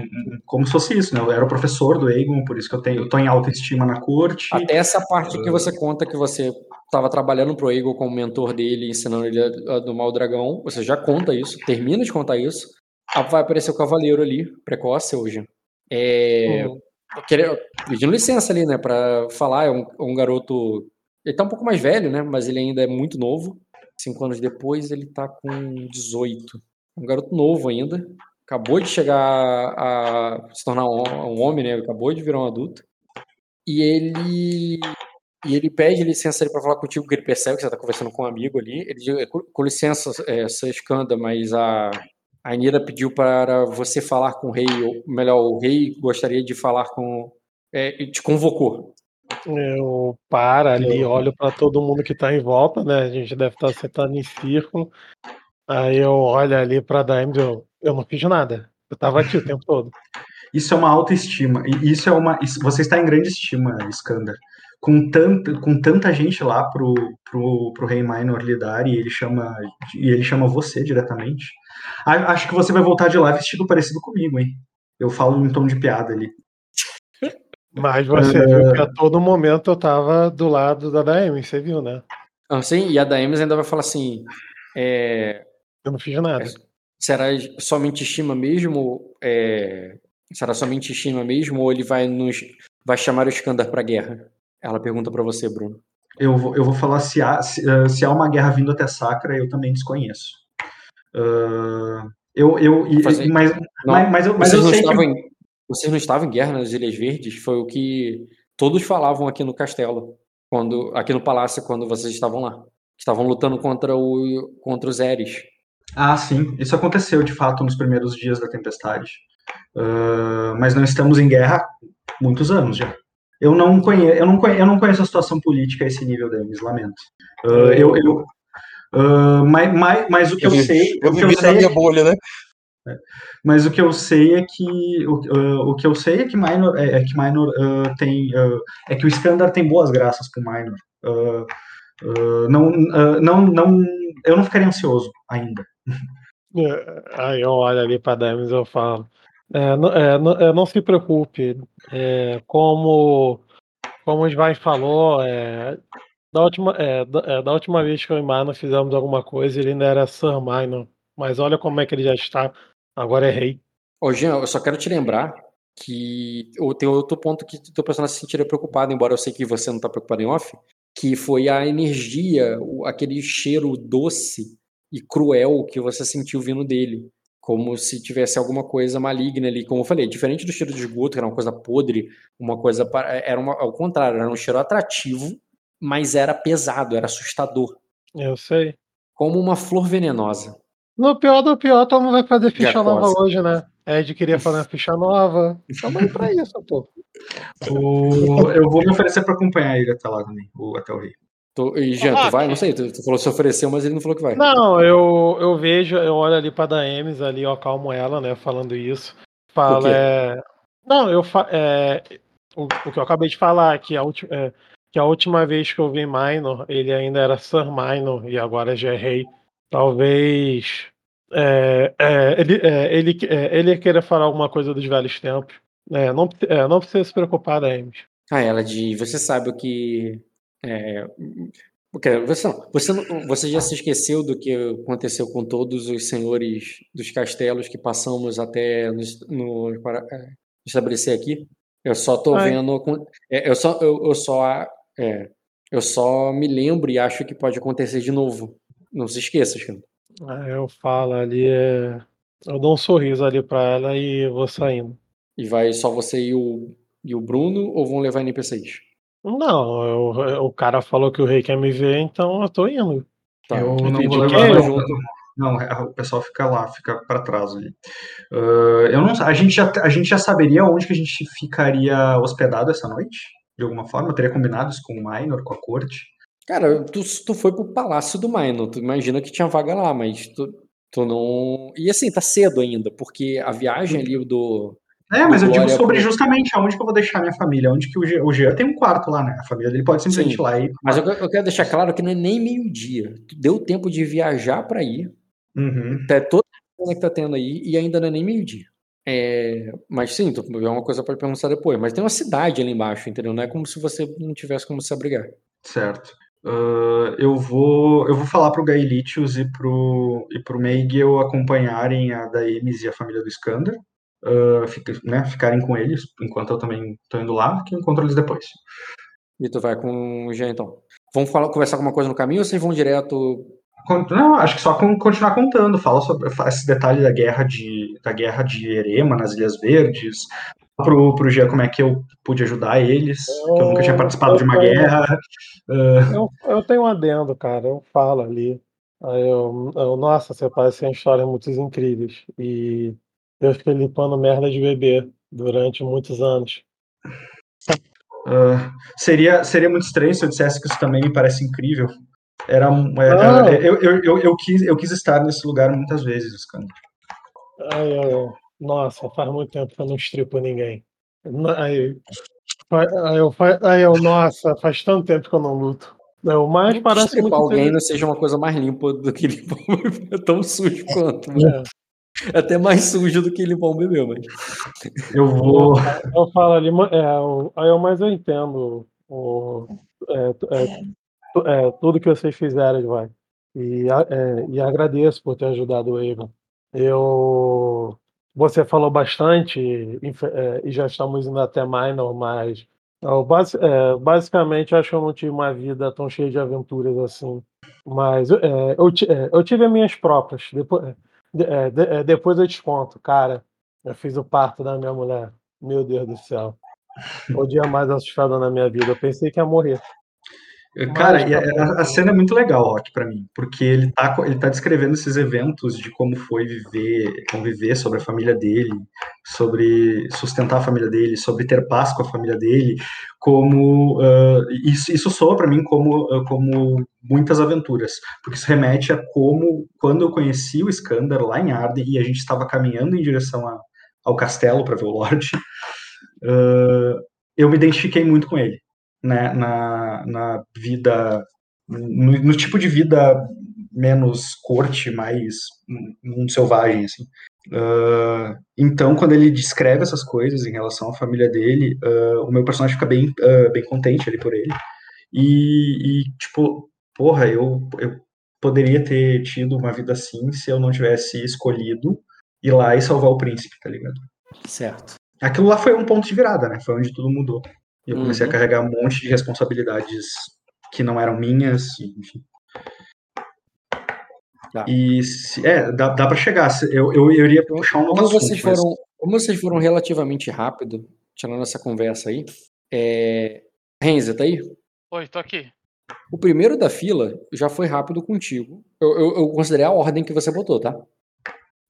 como se fosse isso, né? Eu era o professor do Aegon, por isso que eu tenho, eu tô em alta estima na corte. Até essa parte que você conta que você estava trabalhando pro Eagle como mentor dele, ensinando ele a, a domar o dragão, você já conta isso, termina de contar isso, ah, vai aparecer o cavaleiro ali, precoce hoje. É, Uhum. pedindo licença ali, né, pra falar, é um, é um garoto, ele tá um pouco mais velho, né, mas ele ainda é muito novo, cinco anos depois ele tá com 18, um garoto novo ainda, acabou de chegar a se tornar um, um homem, né, acabou de virar um adulto, e ele e ele pede licença ali para falar contigo, porque ele percebe que você está conversando com um amigo ali. Ele diz, com, com licença, é, seu escanda, mas a, a Anira pediu para você falar com o rei, ou melhor, o rei gostaria de falar com. É, e te convocou. Eu paro ali, olho pra todo mundo que tá em volta, né? A gente deve estar sentado em círculo. Aí eu olho ali pra Daemis, eu, eu não fiz nada. Eu tava aqui o tempo todo. Isso é uma autoestima. Isso é uma. isso- você está em grande estima, Skander. Com tanta, com tanta gente lá pro, pro, pro Rei Minor lidar e ele chama. E ele chama você diretamente. Acho que você vai voltar de lá vestido parecido comigo, hein? Eu falo em tom de piada ali. Mas você viu que a todo momento eu tava do lado da Daemis, você viu, né? Assim, e a Daemis ainda vai falar assim: é, Eu não fiz nada. será somente estima mesmo? É, será somente estima mesmo? Ou ele vai nos. vai chamar o Iskandar pra guerra? Ela pergunta pra você, Bruno. Eu vou, eu vou falar se há, se, uh, se há uma guerra vindo até Sacra, eu também desconheço. Uh, eu, eu, Fazer- mas, Não, mas, mas eu, mas vocês, eu não sei que. estavam em, vocês não estavam em guerra nas Ilhas Verdes? Foi o que todos falavam aqui no castelo, quando aqui no palácio, quando vocês estavam lá. Estavam lutando contra, o, contra os Eres. Ah, sim, isso aconteceu de fato nos primeiros dias da tempestade. Uh, mas não estamos em guerra há muitos anos já. Eu não conheço, eu não conheço, eu não conheço a situação política a esse nível, Denis, lamento. Uh, eu, eu, uh, mas, mas, mas o que eu, vi- sei, eu eu vivi na sei é minha que- bolha, né? Mas o que eu sei é que o, uh, o que eu sei é que Minor é, é que Minor uh, tem uh, é que o Skandar tem boas graças pro Minor. Uh, uh, não, uh, não, não, eu não ficaria ansioso ainda. É, Aí eu olho ali para Demis e eu falo. É, não, é, é, não se preocupe. é, como, como o Svain falou, é, da, última, é, da, da última vez que eu e Minor fizemos alguma coisa, ele ainda era Sir Minor. Mas olha como é que ele já está. Agora é rei. Ô, Jean, eu só quero te lembrar que tem outro ponto que o teu personagem se sentiria preocupado, embora eu sei que você não está preocupado em off, que foi a energia, aquele cheiro doce e cruel que você sentiu vindo dele. Como se tivesse alguma coisa maligna ali. Como eu falei, diferente do cheiro de esgoto, que era uma coisa podre, uma coisa. pa- Era uma, ao contrário, era um cheiro atrativo, mas era pesado, era assustador. Eu sei. Como uma flor venenosa. No pior do pior, todo mundo vai fazer ficha nova hoje, né? Ed queria fazer uma ficha nova. Estamos aí pra isso, pô. O- eu vou me oferecer para acompanhar ele até lá também, o, até o rei. Tu, e Jean, tu Ah, vai? que- Não sei, tu, tu falou que se ofereceu, mas ele não falou que vai. Não, eu, eu vejo, eu olho ali pra Daemis ali, eu acalmo ela, né, falando isso. Quê? é. Não, eu fa... é... o, o que eu acabei de falar, que a, ulti... é, que a última vez que eu vi Minor, ele ainda era Sir Minor e agora já é rei. Talvez é, é, ele, é, ele, é, ele queira falar alguma coisa dos velhos tempos. É, não, é, não precisa se preocupar, Daemis. Ah, ela de. Você sabe o que. É, você, não, você, não, você já se esqueceu do que aconteceu com todos os senhores dos castelos que passamos até nos, no, para é, estabelecer aqui? Eu só tô Ai. vendo. é, eu, só, eu, eu, só, é, eu só me lembro e acho que pode acontecer de novo. Não se esqueça, Xandro. Aí eu falo ali, é... eu dou um sorriso ali pra ela e vou saindo. E vai só você e o, e o Bruno ou vão levar NPCs? Não, eu- o cara falou que o rei quer me ver, então eu tô indo. Tá, eu não vou levar eu- não, não, é, o pessoal fica lá, fica para trás ali. Ah, eu não, a gente já, a gente já saberia onde que a gente ficaria hospedado essa noite, de alguma forma. Eu teria combinado isso com o Minor, com a corte. Cara, tu, tu foi pro Palácio do Minor, tu imagina que tinha vaga lá, mas tu, tu não. E assim, tá cedo ainda, porque a viagem ali do. É, mas eu digo sobre pro- justamente aonde que eu vou deixar minha família, onde que o Jean, o Jean tem um quarto lá, né? A família dele pode simplesmente Sim. ir lá e. Mas eu, eu quero deixar claro que não é nem meio-dia. Deu tempo de viajar pra ir, Uhum. até toda a que tá tendo aí, e ainda não é nem meio-dia. É, mas sim, é uma coisa pra perguntar depois. Mas tem uma cidade ali embaixo, entendeu? Não é como se você não tivesse como se abrigar. Certo. Ah, eu vou eu vou falar pro Gaelitius e pro e pro Meigel acompanharem a Daemis e a família do Skander, ah, fica- né, ficarem com eles enquanto eu também tô indo lá, que eu encontro eles depois. E tu vai com o Jean, então. Vamos falar, conversar alguma coisa no caminho ou vocês vão direto Não, acho que só con- continuar contando, fala sobre esse detalhe da guerra de da guerra de Erema nas Ilhas Verdes, pro pro Jean como é que eu pude ajudar eles, que eu nunca tinha participado de uma Eu- guerra. Ah, Eu, eu tenho um adendo, cara, eu falo ali. Eu, eu, nossa, você parece uma história muito incríveis. E eu fiquei limpando merda de bebê durante muitos anos. Ah, seria, seria muito estranho se eu dissesse que isso também me parece incrível. Era, um- é, Não. é, eu, eu, eu, eu quis, eu quis estar nesse lugar muitas vezes, Skander. Aí eu, nossa, faz muito tempo que eu não estripo ninguém. Aí, aí, eu, aí eu, nossa, faz tanto tempo que eu não luto. Eu, mas Não parece estripar muito alguém não seja uma coisa mais limpa do que limpar. É tão sujo quanto. né? É. É até mais sujo do que limpar um bebê, mas. Eu vou. Eu falo ali, é, eu- aí eu, mas eu entendo o, é, é, tu- é, tudo que vocês fizeram, vai. E, é, e agradeço por ter ajudado o Evan. Eu, você falou bastante é, e já estamos indo até Minor, mas Eu, basi- é, basicamente, acho que eu não tive uma vida tão cheia de aventuras assim. Mas é, eu, é, eu tive as minhas próprias. Depois, de- é, de- é, depois eu te conto, cara. Eu fiz o parto da minha mulher. Meu Deus do céu. O dia mais assustado na minha vida. Eu pensei que ia morrer. Cara, Mas, e a, a- a cena é muito legal, Rock, pra mim, porque ele tá, ele tá descrevendo esses eventos de como foi viver, conviver sobre a família dele, sobre sustentar a família dele, sobre ter paz com a família dele, como ah, isso, isso soa pra mim como, ah, como muitas aventuras, porque isso remete a como quando eu conheci o Skander lá em Arden e a gente estava caminhando em direção a- ao castelo para ver o Lorde, ah, eu me identifiquei muito com ele né, na, na vida, no, no tipo de vida menos corte, mais mundo selvagem, assim. Uh, então, quando ele descreve essas coisas em relação à família dele, uh, o meu personagem fica bem, uh, bem contente ali por ele. E, e, tipo, porra, eu, eu poderia ter tido uma vida assim se eu não tivesse escolhido ir lá e salvar o príncipe, tá ligado? Certo. Aquilo lá foi um ponto de virada, né? Foi onde tudo mudou. E eu comecei Uhum. a carregar um monte de responsabilidades que não eram minhas, e, enfim. Tá. E se- é, dá, dá para chegar. Eu, eu, eu iria puxar um novo Como assunto, vocês mas- foram, como vocês foram relativamente rápido, tirando essa conversa aí, é... Renze, tá aí? Oi, tô aqui. O primeiro da fila já foi rápido contigo. Eu, eu, eu considerei a ordem que você botou, tá?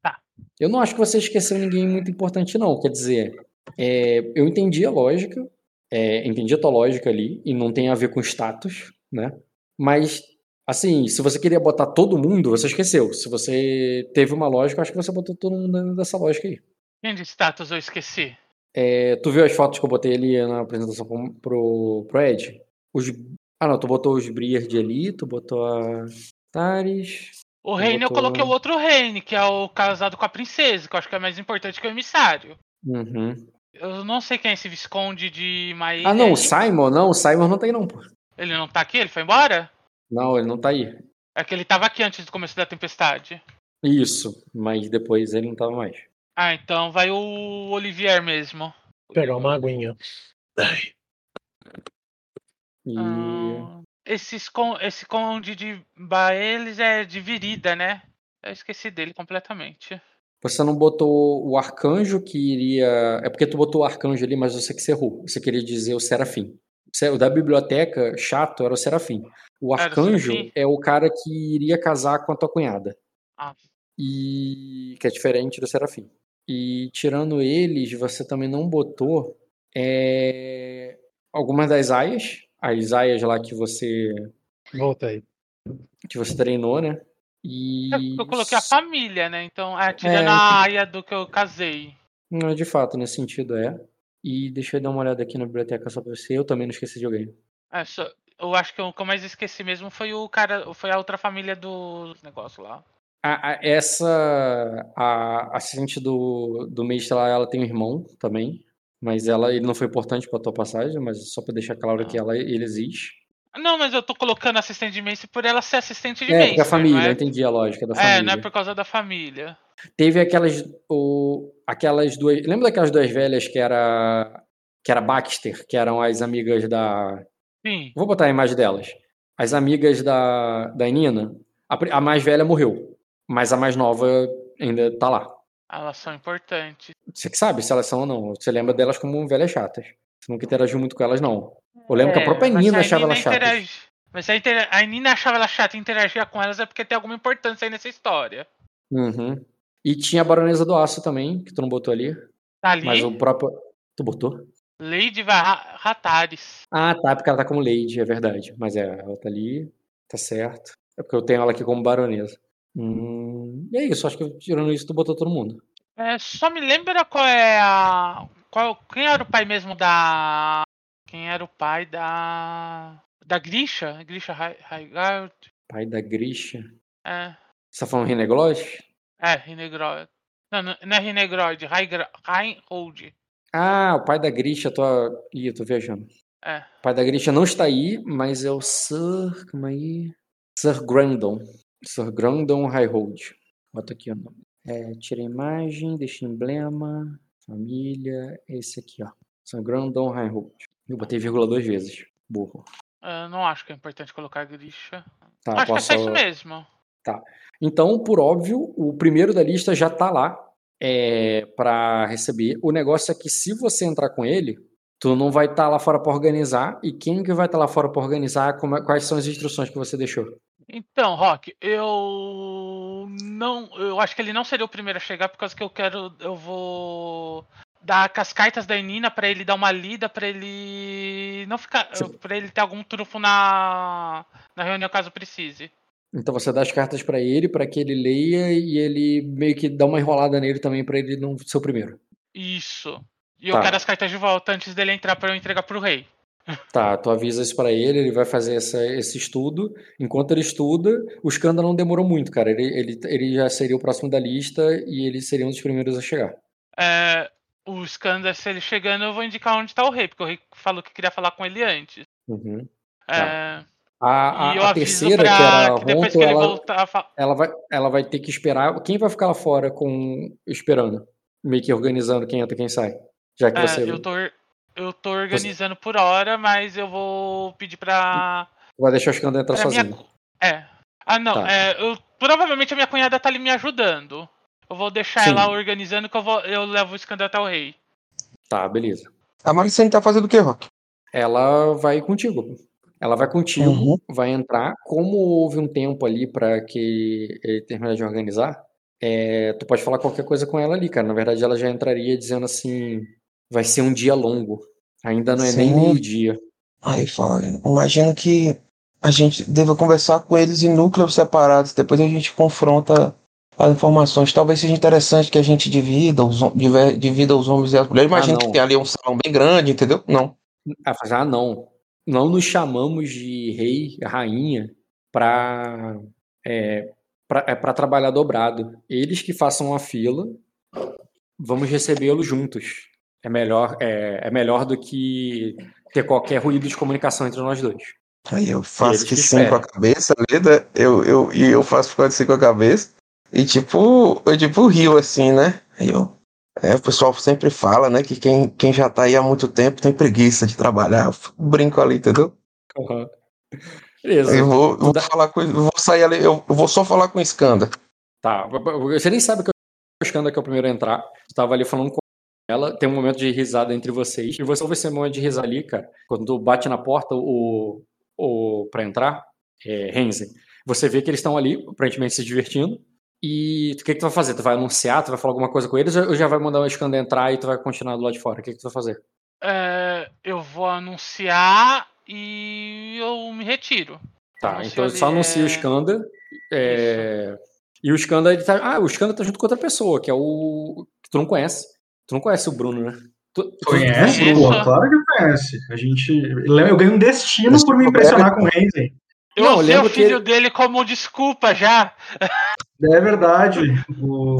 Tá. Eu não acho que você esqueceu ninguém muito importante, não. Quer dizer, é, eu entendi a lógica, é, entendi a tua lógica ali, e não tem a ver com status, né? Mas, assim, se você queria botar todo mundo, você esqueceu. Se você teve uma lógica, eu acho que você botou todo mundo dentro dessa lógica aí. Quem de status eu esqueci? É, tu viu as fotos que eu botei ali na apresentação pro, pro Ed? Os, ah, não, tu botou os Briard ali, tu botou a Tares. O Reine eu botou- coloquei o outro Reine, que é o casado com a princesa, que eu acho que é mais importante que o emissário. Uhum. Eu não sei quem é esse Visconde de Maíra. Ah, não, o Simon, não, o Simon não tá aí não, pô. Ele não tá aqui? Ele foi embora? Não, ele não tá aí. É que ele tava aqui antes do começo da tempestade. Isso, mas depois ele não tava mais. Ah, então vai o Olivier mesmo. pegar uma aguinha. E Ah, esses con- esse conde de Baeles é de Virida, né? Eu esqueci dele completamente. Você não botou o arcanjo que iria. É porque tu botou o arcanjo ali, mas você que se errou. Você queria dizer o serafim. O da biblioteca chato era o serafim. O arcanjo Serafim? é o cara que iria casar com a tua cunhada. Ah. e que é diferente do Serafim. E tirando eles, você também não botou é, algumas das aias, as aias lá que você Voltei. que você treinou, né? E Eu, eu coloquei a família, né? Então, é, tirando É, a aia do que eu casei. Não, de fato, nesse sentido é. E deixa eu dar uma olhada aqui na biblioteca só pra você. Eu também não esqueci de alguém. É, só- eu acho que o que eu mais esqueci mesmo foi o cara, foi a outra família do negócio lá. A- a- essa a assistente do, do mestre lá, ela tem um irmão também, mas ela ele não foi importante pra tua passagem, mas só pra deixar claro que ela ele existe. Não, mas eu tô colocando assistente de Mace por ela ser assistente de É, Mace. porque a família, é? entendi a lógica da É, família. não é por causa da família. Teve aquelas o, aquelas duas, lembra daquelas duas velhas que era que era Baxter, que eram as amigas da Sim. Vou botar a imagem delas. As amigas da, da Nina. A, a mais velha morreu. Mas a mais nova ainda tá lá. Elas são importantes. Você que sabe se elas são ou não. Você lembra delas como velhas chatas. Você nunca interagiu muito com elas, não. Eu lembro que a própria É, se Nina a achava Nina elas chatas. interage- Mas se a, intera- a Nina achava ela chata e interagia com elas é porque tem alguma importância aí nessa história. Uhum. E tinha a Baronesa do Aço também, que tu não botou ali. Tá ali, Mas o próprio. Tu botou? Lady Ratares. Ah, tá, porque ela tá como Lady, é verdade. Mas é, ela tá ali, tá certo. É porque eu tenho ela aqui como Baronesa. Hum, e é isso, acho que tirando isso, tu botou todo mundo. É, só me lembra qual é a. Qual, quem era o pai mesmo da. Quem era o pai da. Da Grisha? Grisha Raigard? Pai da Grisha. É. Você tá falando Renegloss? É, Rinegroid. Não, não é Rinegroid, Reinhold. Ah, o pai da Grisha, tô. Ih, eu tô viajando. É. O pai da Grisha não está aí, mas é o Sir. Calma aí. Sir Grandon. Sir Grandon Highhold. Bota aqui o nome. É, tira a imagem, deixa emblema. Família. Esse aqui, ó. Sir Grandon Highhold. Eu botei vírgula duas vezes. Burro. Eu não acho que é importante colocar Grisha. Tá, acho que é posso... isso mesmo. Então, por óbvio, o primeiro da lista já tá lá é, para receber. O negócio é que se você entrar com ele, tu não vai estar lá fora para organizar. E quem que vai estar lá fora para organizar? Como é- quais são as instruções que você deixou? Então, Rock, eu não, eu acho que ele não seria o primeiro a chegar por causa que eu quero, eu vou dar as cartas da Nina pra ele dar uma lida, pra ele não ficar, para ele ter algum trunfo na na reunião caso precise. Então você dá as cartas para ele, para que ele leia e ele meio que dá uma enrolada nele também para ele não ser o primeiro. Isso. E Tá. eu quero as cartas de volta antes dele entrar pra eu entregar pro rei. Tá, tu avisa isso pra ele, ele vai fazer essa- esse estudo. Enquanto ele estuda, o escândalo não demorou muito, cara. Ele, ele, ele já seria o próximo da lista e ele seria um dos primeiros a chegar. É, o Skander, se ele chegando, eu vou indicar onde tá o rei, porque o rei falou que queria falar com ele antes. Uhum. É, A, a- a terceira, que era pra a Ronto, ela, voltar ela, vai, ela vai ter que esperar. Quem vai ficar lá fora com esperando? Meio que organizando quem entra e quem sai. Já que É, você eu tô, eu tô organizando por hora, mas eu vou pedir pra. vai deixar o escândalo entrar minha sozinho. cu- É. Ah, não. Tá. é, eu, provavelmente a minha cunhada tá ali me ajudando. Eu vou deixar Sim. ela organizando que eu, vou, eu levo o escândalo até o rei. Tá, beleza. A Maricene tá fazendo o quê, Rock? ela vai contigo. Ela vai contigo, Uhum. vai entrar. Como houve um tempo ali para que ele terminar de organizar, é, tu pode falar qualquer coisa com ela ali, cara. Na verdade, ela já entraria dizendo assim: vai ser um dia longo. Ainda não é nem Sim. meio-dia. Aí fala, imagino que a gente deva conversar com eles em núcleos separados, depois a gente confronta as informações. Talvez seja interessante que a gente divida os, divida os homens e as mulheres. Imagino não. que tem ali um salão bem grande, entendeu? Não. Ah, ah, não. Não nos chamamos de rei, rainha, para é, para trabalhar dobrado. Eles que façam a fila, vamos recebê-los juntos. É melhor, é, é melhor do que ter qualquer ruído de comunicação entre nós dois. Aí eu faço que sim com a cabeça, Leda. Eu, eu, e eu faço que sim com a cabeça. E tipo, eu tipo rio assim, né? Aí eu. É, o pessoal sempre fala, né, que quem, quem já tá aí há muito tempo tem preguiça de trabalhar. Eu brinco ali, entendeu? Beleza. Eu vou, vou dá- falar com. Vou sair ali, eu, vou só falar com o Skanda. Tá. Você nem sabe que o Skanda que é o primeiro a entrar. Você tava ali falando com ela. Tem um momento de risada entre vocês. E você ouve esse momento de risada ali, cara. Quando bate na porta o, o, pra entrar, é, Renzen, você vê que eles estão ali, aparentemente se divertindo. E o que, que tu vai fazer? Tu vai anunciar? Tu vai falar alguma coisa com eles? Ou já vai mandar o Skanda entrar e tu vai continuar do lado de fora? O que, que tu vai fazer? É, eu vou anunciar e eu me retiro. Tá, Anuncio então ali, só anuncia o é- Skanda. é, E o Skanda, ele tá. Ah, o Skanda tá junto com outra pessoa, que é o. que tu não conhece. Tu não conhece o Bruno, né? Tu, tu- Conhece? Isso. Pô, claro que conhece. A gente. Eu ganhei um destino por me impressionar com o Renzen. Eu Não, eu usei o que filho ele- dele como desculpa já. É verdade. O-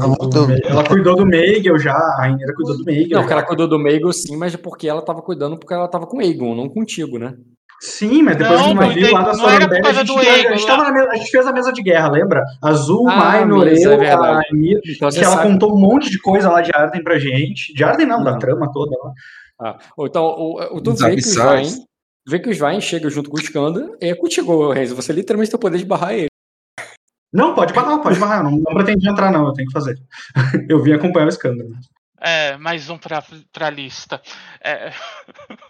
ela cuidou do Meigel já, a Rainha cuidou do Meigel. Não, já. que ela cuidou do Meigel sim, mas é porque ela tava cuidando porque ela tava com o Egon, não contigo, né? Sim, mas depois Não, do navio cuidei- lá da por Sorobel, a gente, a, gente tava na mesa- a gente fez a mesa de guerra, lembra? Azul, Ah, Minor, mesa, é a Então que ela sabe. contou um monte de coisa lá de Arden pra gente. De Arden não, da Não. trama toda lá. Ah, então, o, o, tu Os vê que o abissais. Vê que o Svein chega junto com o Skanda, é contigo, Reis. Você literalmente tem o poder de barrar ele. Não, pode barrar, pode barrar. Eu Não, não pretendi entrar, não, eu tenho que fazer. Eu vim acompanhar o escândalo. É, mais um pra, pra lista. É,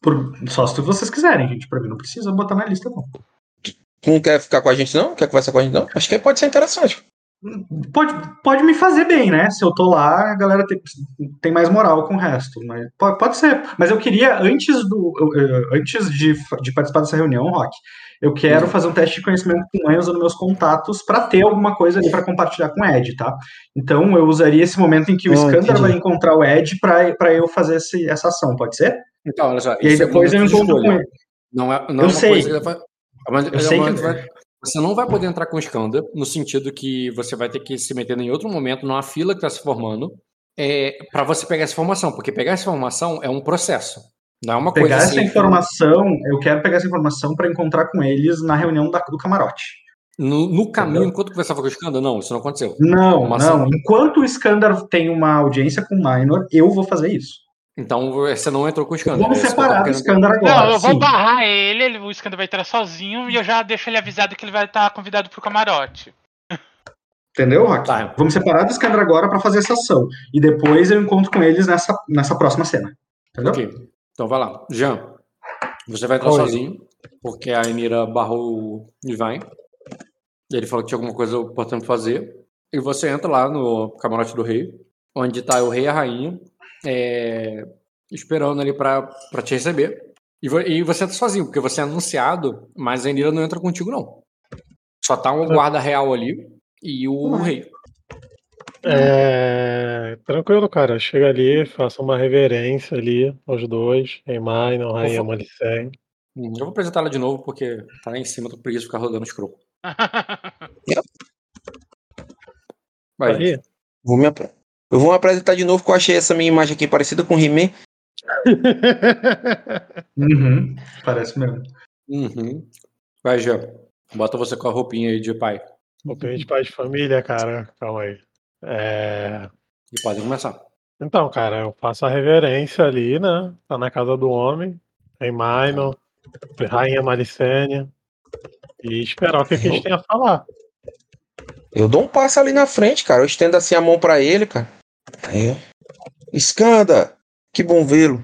Por- só se vocês quiserem, gente. Pra mim não precisa botar na lista, não. Não quer ficar com a gente, não? Quer conversar com a gente, não? Acho que pode ser interessante. Pode, pode me fazer bem, né? Se eu tô lá, a galera tem, tem mais moral com o resto. Mas pode, pode ser. Mas eu queria, antes do. eu- eu- Antes de, de participar dessa reunião, Rock, eu quero fazer um teste de conhecimento com mãe usando meus contatos para ter alguma coisa ali para compartilhar com o Ed, tá? Então eu usaria esse momento em que o entendi. vai encontrar o Ed para eu fazer esse, essa ação, pode ser? Então, olha só. E aí é depois eu momento de encontro com ele. Não é, não Eu é sei. coisa é Eu um sei que- vai- Você não vai poder entrar com o Skanda, no sentido que você vai ter que se meter em outro momento, numa fila que está se formando, é, para você pegar essa informação, porque pegar essa informação é um processo. Não é uma Pegar coisa essa assim. informação, eu quero pegar essa informação para encontrar com eles na reunião da- do camarote. No, no caminho, Entendeu? enquanto conversava com o Skanda, não, isso não aconteceu. Não, não. Enquanto o Skandar tem uma audiência com o Minor, eu vou fazer isso. Então você não entrou com o Skander. Vamos é separar o Skander dizer. agora. Não, eu vou sim. barrar ele, ele, o Skander vai entrar sozinho e eu já deixo ele avisado que ele vai estar convidado pro camarote. Entendeu, Rock? Tá. Vamos separar do Skander agora pra fazer essa ação. E depois eu encontro com eles nessa, nessa próxima cena. Entendeu? Ok. Então vai lá. Jean, você vai entrar Oi. sozinho, porque a Emira barrou o Divine. Ele falou que tinha alguma coisa importante fazer. E você entra lá no camarote do rei, onde tá o rei e a rainha, é, esperando ali pra, pra te receber. E, vo- e você entra sozinho, porque você é anunciado, mas a Emira não entra contigo, não. Só tá um guarda real ali e o rei. É, tranquilo, cara. Chega ali, faça uma reverência ali aos dois. Emai, não Rainha Ufa. Malicene. Hum, Eu vou apresentar ela de novo, porque tá lá em cima, tô preguiça de ficar rodando scroll. Vai. Aí, Vou me apre- Eu vou me apresentar de novo, que eu achei essa minha imagem aqui parecida com o He-Man. Uhum. Parece mesmo. Uhum. Vai, Jean. Bota você com a roupinha aí de pai. Roupinha de pai de família, cara. Calma aí. É, E pode começar. Então, cara, eu faço a reverência ali, né? Tá na casa do homem. Tem Minor, Rainha Malicênia. E esperar o que, que a gente tem a falar. Eu dou um passo ali na frente, cara. Eu estendo assim a mão pra ele, cara. Ó. Escanda! Que bom vê-lo.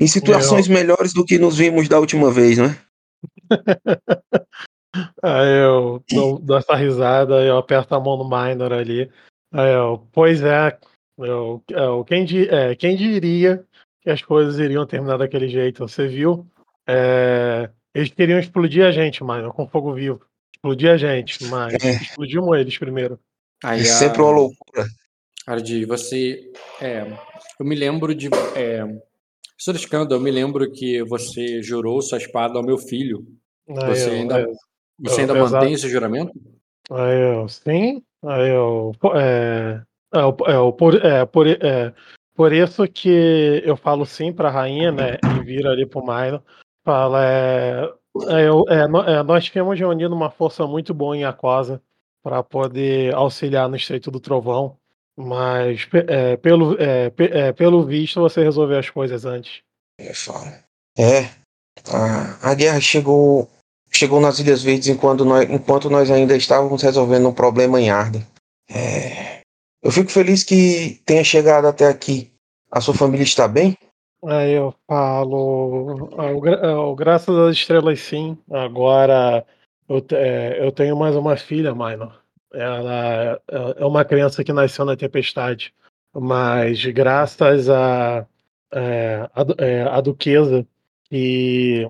Em situações melhores do que nos vimos da última vez, né? Aí eu dou, dou essa risada, eu aperto a mão no Minor ali. Aí eu, pois é, eu, eu- quem, di- é, quem diria que as coisas iriam terminar daquele jeito? Você viu? É, eles queriam explodir a gente, Minor, com fogo vivo. Explodir a gente, mas É. explodimos eles primeiro. Aí É a... sempre uma loucura. Ardi, você. É, eu me lembro de. É, Sr. Escândalo, eu me lembro que você jurou sua espada ao meu filho. Você eu, ainda, aí você eu- ainda exato. mantém esse juramento? Aí eu, sim, aí eu, é, é, é, por, é, por, é, por isso que eu falo sim pra rainha, né, e vira ali pro Milo, fala, é, é, eu- é, é, nós tínhamos reunido uma força muito boa em Aquosa para poder auxiliar no Estreito do Trovão, mas é, pelo, é, é, pelo visto você resolveu as coisas antes. Eu falo. É. A, a guerra chegou chegou nas Ilhas Verdes enquanto nós, enquanto nós ainda estávamos resolvendo um problema em Arden. É, eu fico feliz que tenha chegado até aqui. A sua família está bem? Aí eu falo, ah, o graças às estrelas sim. Agora eu, é, eu tenho mais uma filha, Minor. Ela é é uma criança que nasceu na tempestade, mas graças a, a, a duquesa que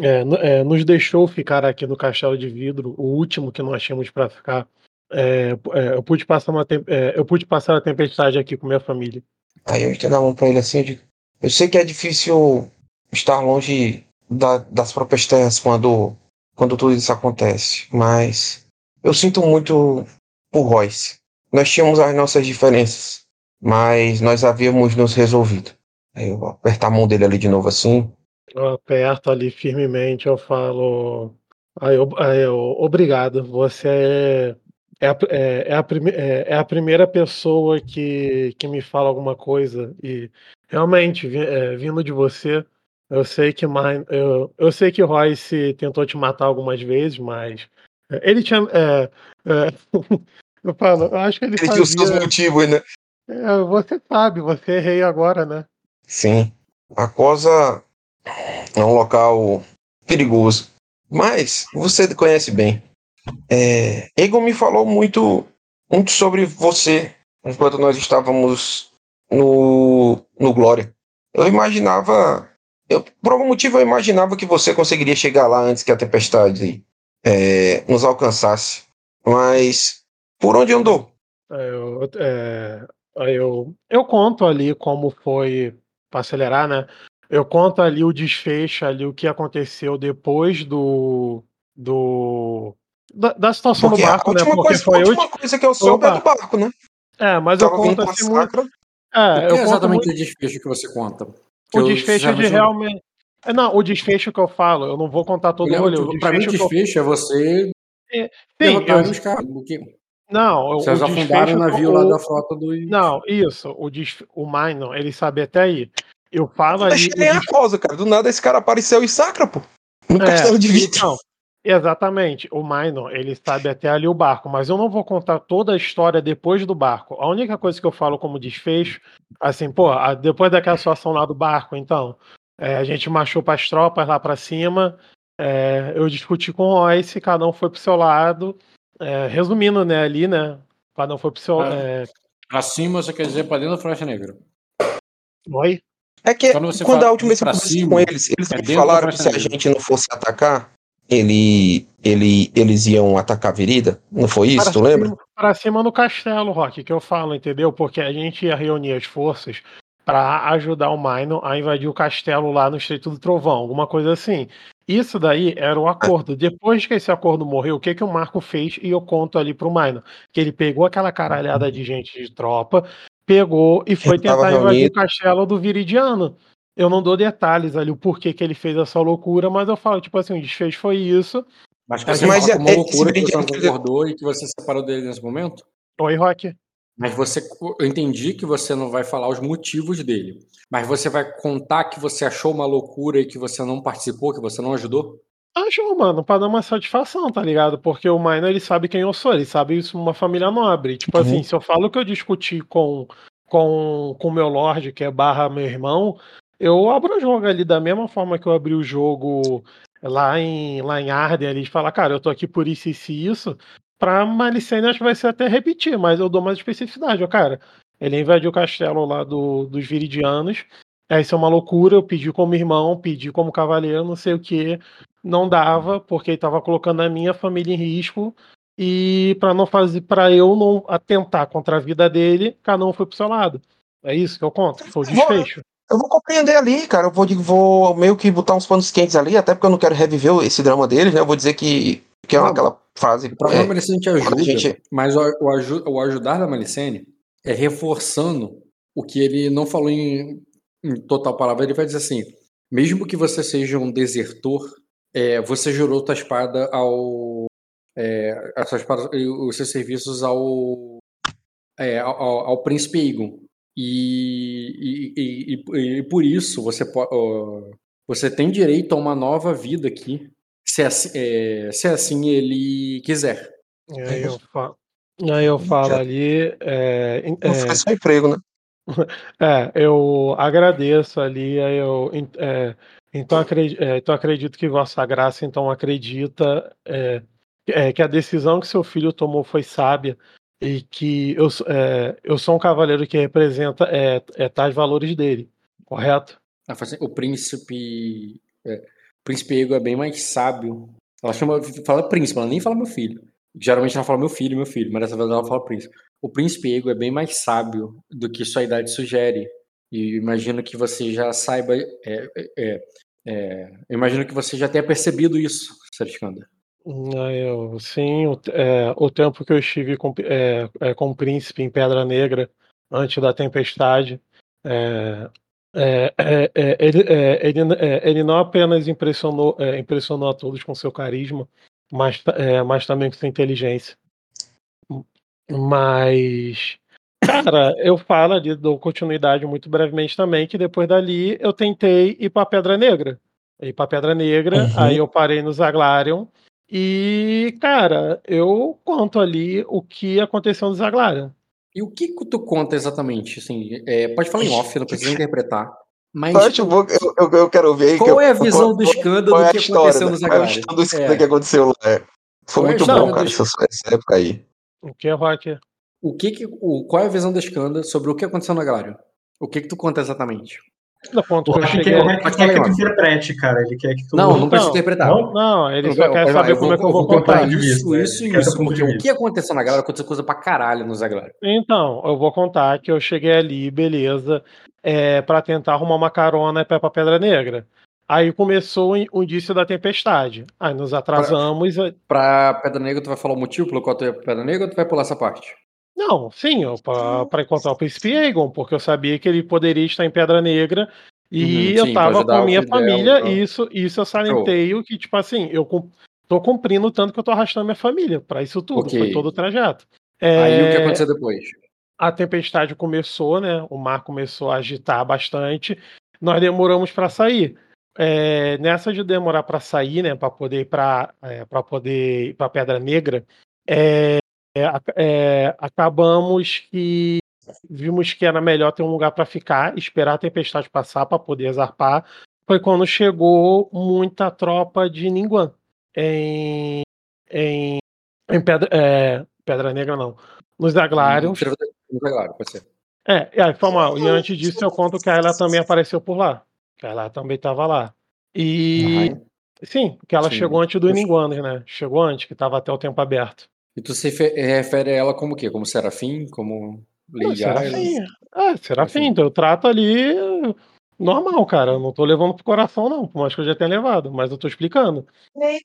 é, é, nos deixou ficar aqui no Castelo de Vidro, o último que nós tínhamos para ficar. é, é, eu pude passar uma eu pude passar a tempestade aqui com minha família. Aí eu estendo a mão para ele assim. Eu, digo, eu sei que é difícil estar longe da- das próprias terras quando, quando tudo isso acontece, mas eu sinto muito por Royce. Nós tínhamos as nossas diferenças, mas nós havíamos nos resolvido. Aí eu vou apertar a mão dele ali de novo assim. Eu aperto ali firmemente, eu falo. Aí eu, aí eu, obrigado, você é, é, a, é, é a é- é a primeira pessoa que, que me fala alguma coisa. E realmente, é, vindo de você, eu sei que eu, eu sei que Royce tentou te matar algumas vezes, mas ele tinha. é, é, eu falo, eu acho que ele Ele tinha os seus fazia. motivos, né? É, você sabe, você é rei agora, né? Sim. A Cosa é um local perigoso. Mas você conhece bem. É, Egon me falou muito, muito sobre você enquanto nós estávamos no, no Glória. Eu imaginava. Eu, por algum motivo eu imaginava que você conseguiria chegar lá antes que a tempestade é, nos alcançasse. Mas por onde andou? Aí Eu, é, eu, eu conto ali como foi, para acelerar, né? Eu conto ali o desfecho, ali o que aconteceu depois do. do da, da situação Porque do a barco, né? Porque coisa, a foi a última coisa que eu soube é do barco. barco, né? É, mas eu Tava vindo conto assim muito. É, O que eu é conto exatamente muito o desfecho que você conta? O eu, desfecho de sinceramente, não- realmente. É, Não, o desfecho que eu falo, eu não vou contar todo o Eu rolê. lembro O que, pra mim, o desfecho eu... é você Sim, derrotar eu, os caras. Não, o- Vocês o afundaram o desfecho- navio o- lá da frota do. Não, isso. O, des... o Minor, ele sabe até aí. Eu falo ali. Achei o nem a cosa, cara. Do nada esse cara apareceu e sacra, pô. No É, castelo de então, exatamente. O Minor, ele sabe até ali o barco, mas eu não vou contar toda a história depois do barco. A única coisa que eu falo como desfecho, assim, pô, depois daquela situação lá do barco, então, é, a gente marchou para as tropas lá para cima, é, eu discuti com o Royce, cada um foi pro seu lado. é, resumindo, né, ali, né, cada um foi pro seu... Ah. é, Pra cima, você quer dizer pra dentro da Floresta Negra. Oi? É que Quando você quando fala a última vez que eu conversei com eles, eles é falaram que se a gente não fosse atacar, ele, ele, eles iam atacar a Virida. Não foi isso, Para tu lembra? cima- Para cima no castelo, Rock, que eu falo, entendeu? Porque a gente ia reunir as forças para ajudar o Minor a invadir o castelo lá no Estreito do Trovão, alguma coisa assim. Isso daí era o acordo. Depois que esse acordo morreu, o que, que o Marco fez? E eu conto ali pro Minor. Que ele pegou aquela caralhada de gente de tropa, pegou e foi tentar invadir reunido. o castelo do Viridiano. Eu não dou detalhes ali, o porquê que ele fez essa loucura, mas eu falo, tipo assim, o desfejo foi isso. Mas que Mas você é- com uma loucura que você não concordou e que você separou dele nesse momento? Oi, Rock. Mas você, eu entendi que você não vai falar os motivos dele. Mas você vai contar que você achou uma loucura e que você não participou, que você não ajudou? Acho, mano, pra dar uma satisfação, tá ligado? Porque o Minor, ele sabe quem eu sou, ele sabe isso uma família nobre. Tipo Uhum. assim, se eu falo que eu discuti com com com meu Lorde, que é barra meu irmão, eu abro o jogo ali da mesma forma que eu abri o jogo lá em, lá em Arden ali, de falar, cara, eu tô aqui por isso, isso e isso. Pra Malicene, acho que vai ser até repetir, mas eu dou mais especificidade, ó, cara. Ele invadiu o castelo lá do, dos Viridianos. É, isso é uma loucura. Eu pedi como irmão, pedi como cavaleiro, não sei o que. Não dava, porque ele tava colocando a minha família em risco. E para não fazer, para eu não atentar contra a vida dele, cada um foi pro seu lado. É isso que eu conto. Foi o desfecho. Eu vou compreender ali, cara. Eu vou, vou meio que botar uns panos quentes ali, até porque eu não quero reviver esse drama deles, né? Eu vou dizer que, que é aquela fase. O próprio é, Malicene te ajuda, gente- mas o, o aju- o ajudar da Malicene é reforçando o que ele não falou em, em total palavra. Ele vai dizer assim: mesmo que você seja um desertor, é, você jurou tua espada ao. É, a sua espada os seus serviços ao. é, ao, ao- príncipe Egon. E, e, e- e- e por isso você, você tem direito a uma nova vida aqui, se assim, é, se assim ele quiser. E aí eu falo, aí eu falo ali. É, é, só emprego, né? É, eu agradeço ali, aí eu, é, então, acredi- é, então acredito que Vossa Graça então acredita é, é, que a decisão que seu filho tomou foi sábia e que eu, sou- é, eu sou um cavaleiro que representa é, é, tais valores dele, correto? Assim, o príncipe. Príncipe Ego é bem mais sábio. Ela chama, fala príncipe, ela nem fala meu filho. Geralmente ela fala meu filho, meu filho, mas dessa vez ela fala príncipe. O príncipe Ego é bem mais sábio do que sua idade sugere. E imagino que você já saiba. é, é, é, imagino que você já tenha percebido isso, Serikanda. Ah, Eu, sim, o, é, o tempo que eu estive com, é, é, com o príncipe em Pedra Negra, antes da tempestade, é, é, é, ele, é, ele, é, ele não apenas impressionou, é, impressionou a todos com seu carisma, mas, mas também com sua inteligência. Mas, cara, eu falo ali, dou continuidade muito brevemente também, que depois dali eu tentei ir para Pedra Negra. Ir para Pedra Negra, Uhum. aí eu parei no Zaglarion. E, cara, eu conto ali o que aconteceu no Zaglarion. E o que que tu conta exatamente? Assim, é, pode falar em off, não precisa interpretar. Mas Eu, acho bom, eu, eu, quero ver aí. que qual eu- é a visão do qual- escândalo qual é do que história, aconteceu né? no Qual é a Zaglarion? história do escândalo É. que aconteceu lá? É. Foi é muito bom, cara, do- essa, essa época aí. O que, Rock? O que que, o, qual é a visão da Escanda sobre o que aconteceu no Aglário? O que que tu conta exatamente? Do ponto O que cheguei. quer, o Hack quer que tu interprete, cara. Ele quer que tu. Não, não precisa Não, interpretar. Não, não, ele Eu- só eu- quer eu- saber como é que eu vou vou contar. Isso, vista, isso, quero isso. ponto Porque o que aconteceu na galera aconteceu coisa pra caralho no Zaglaro. Então, eu vou contar que eu cheguei ali, beleza, é, para tentar arrumar uma carona pra pra Pedra Negra. Aí começou o indício da tempestade. Aí nos atrasamos. aí- Pra Pedra Negra, tu vai falar o motivo pelo qual tu ia pra Pedra Negra ou tu vai pular essa parte? Não, sim, pra encontrar o Príncipe Aegon, porque eu sabia que ele poderia estar em Pedra Negra e Uhum, eu sim, tava com a o minha dela, família, e isso, isso eu salienteio que, tipo assim, eu tô cumprindo tanto que eu tô arrastando minha família pra isso tudo, Ok. foi todo o trajeto. Aí o que É, aconteceu depois? a tempestade começou, né? O mar começou a agitar bastante. Nós demoramos para sair. É, nessa de demorar para sair, né? Para poder ir para para poder ir para Pedra Negra, é, é, é, acabamos que vimos que era melhor ter um lugar para ficar, esperar a tempestade passar para poder zarpar. Foi quando chegou muita tropa de Ninguan em, em, em Pedra, é, Pedra Negra, não. Nos Aglarions. Claro, pode ser. É, e aí foi mal. E antes disso eu conto que a ela também apareceu por lá. Que ela também estava lá. E. Sim, que ela Sim. chegou antes do Ninguanos, né? Chegou antes, que estava até o tempo aberto. E tu se fe- refere a ela como o quê? Como Serafim? Como Ah, Lady Isla? Serafim. É, Serafim. Então eu trato ali normal, cara. Eu não tô levando pro coração, não. Por mais que eu já tenha levado, mas eu tô explicando.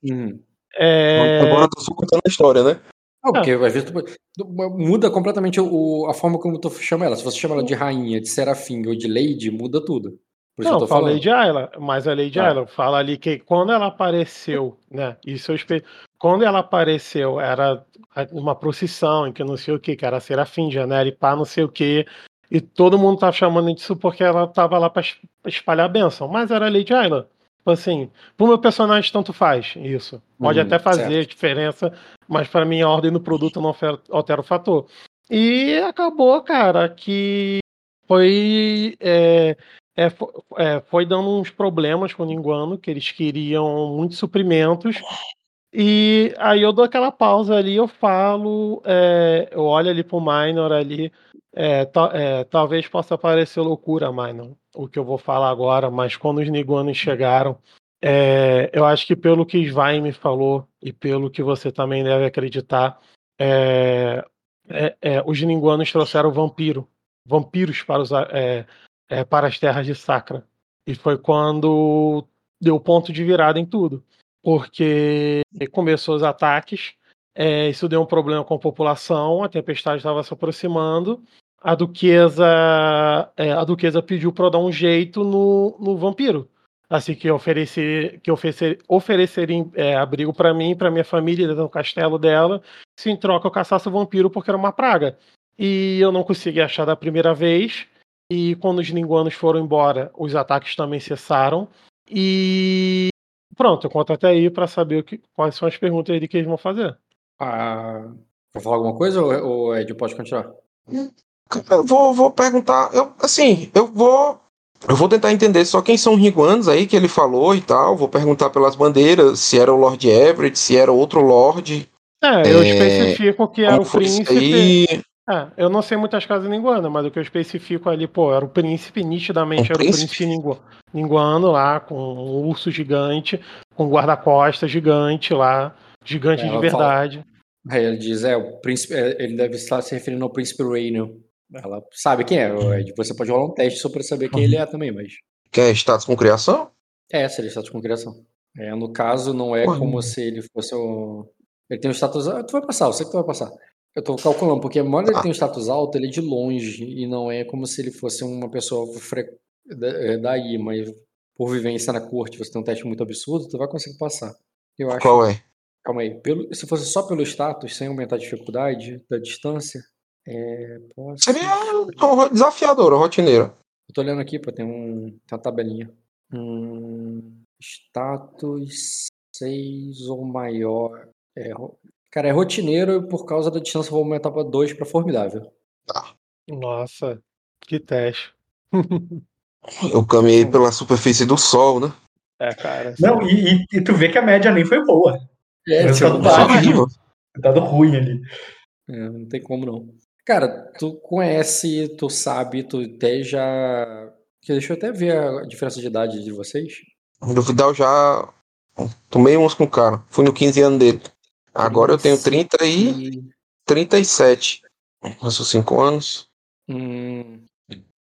Uhum. É. Agora eu tô só contando a história, né? Ah, porque às vezes tu- tu- muda completamente o, a forma como tu chama ela. Se você chama ela de rainha, de serafim ou de lady, muda tudo. Por isso Não, que eu tô falei falando. de Ayla, mas a Lady Tá. Ayla fala ali que quando ela apareceu, né? Isso eu espe... Quando ela apareceu, era uma procissão em que não sei o que, que era Serafim, Janela e pá, não sei o que. E todo mundo tá chamando disso porque ela tava lá pra espalhar a bênção. Mas era a Lady. Tipo assim, pro meu personagem tanto faz isso. Pode Uhum, até fazer certo. diferença, mas para mim a ordem do produto não alter- altera o fator. E acabou, cara, que foi. é, é, é, foi dando uns problemas com o Ninguano, que eles queriam muitos suprimentos. E aí eu dou aquela pausa ali, eu falo, é, eu olho ali pro Minor ali. é, ta- é, talvez possa parecer loucura, Minor, o que eu vou falar agora, mas quando os Niguanos chegaram, é, eu acho que pelo que Svein me falou e pelo que você também deve acreditar, é, é, os Ninguanos trouxeram vampiro, vampiros para, os, para as terras de Sacra. E foi quando deu ponto de virada em tudo. Porque começou os ataques, é, isso deu um problema com a população, a tempestade estava se aproximando. A duquesa, é, a duquesa pediu para dar um jeito no, no vampiro. Assim que oferecer, que oferecer, oferecerem é, abrigo para mim, e para minha família, dentro do castelo dela, se em troca eu caçasse o vampiro porque era uma praga. E eu não consegui achar da primeira vez. E quando os linguanos foram embora, os ataques também cessaram. E pronto, eu conto até aí para saber o que, quais são as perguntas aí que eles vão fazer. Ah, vou falar alguma coisa ou, ou Ed pode continuar? Eu vou, vou perguntar. Eu, assim, eu vou. Eu vou tentar entender só quem são os Niguanos aí que ele falou e tal. Vou perguntar pelas bandeiras, se era o Lord Everett, se era outro Lord. É, eu É, especifico que era Como o príncipe. aí? É, eu não sei muitas casas ninguanas, mas o que eu especifico ali, pô, era o príncipe, nitidamente Um era príncipe? o príncipe ningu- ninguano lá, com um urso gigante, com guarda-costas gigante lá, gigante É, de verdade. Aí ele diz, é, o príncipe, é, ele deve estar se referindo ao príncipe Rainel. Ela sabe quem é, o Ed. Você pode rolar um teste só pra saber quem ele é também, mas. Que é status com criação? É, se ele status com criação. É, no caso, não é como se ele fosse o. Ele tem um status. Ah, tu vai passar, eu sei que tu vai passar. Eu tô calculando, porque embora ele Ah. tenha um status alto, ele é de longe. E não é como se ele fosse uma pessoa fre... é, daí, mas por vivência na corte, você tem um teste muito absurdo, tu vai conseguir passar. Eu acho. Qual é? Calma aí. Pelo... Se fosse só pelo status, sem aumentar a dificuldade da distância. É. Posso... Seria uma desafiadora, rotineira. Eu tô olhando aqui, pô, tem, um, tem uma tabelinha. Hum, status 6 ou maior. É, cara, é rotineiro e por causa da distância eu vou aumentar pra 2 pra formidável. Nossa, que teste. Eu caminhei pela superfície do sol, né? É, cara. Não, e, e- e tu vê que a média nem foi boa. É, Mas tipo, tá. Horrível. Dado ruim ali. É, não tem como não. Cara, tu conhece, tu sabe, tu até já. Deixa eu até ver a diferença de idade de vocês. No Vidal já tomei uns com o cara. Fui no 15 anos dele. Agora eu tenho 30 e E- 37. Passou 5 anos. Hum,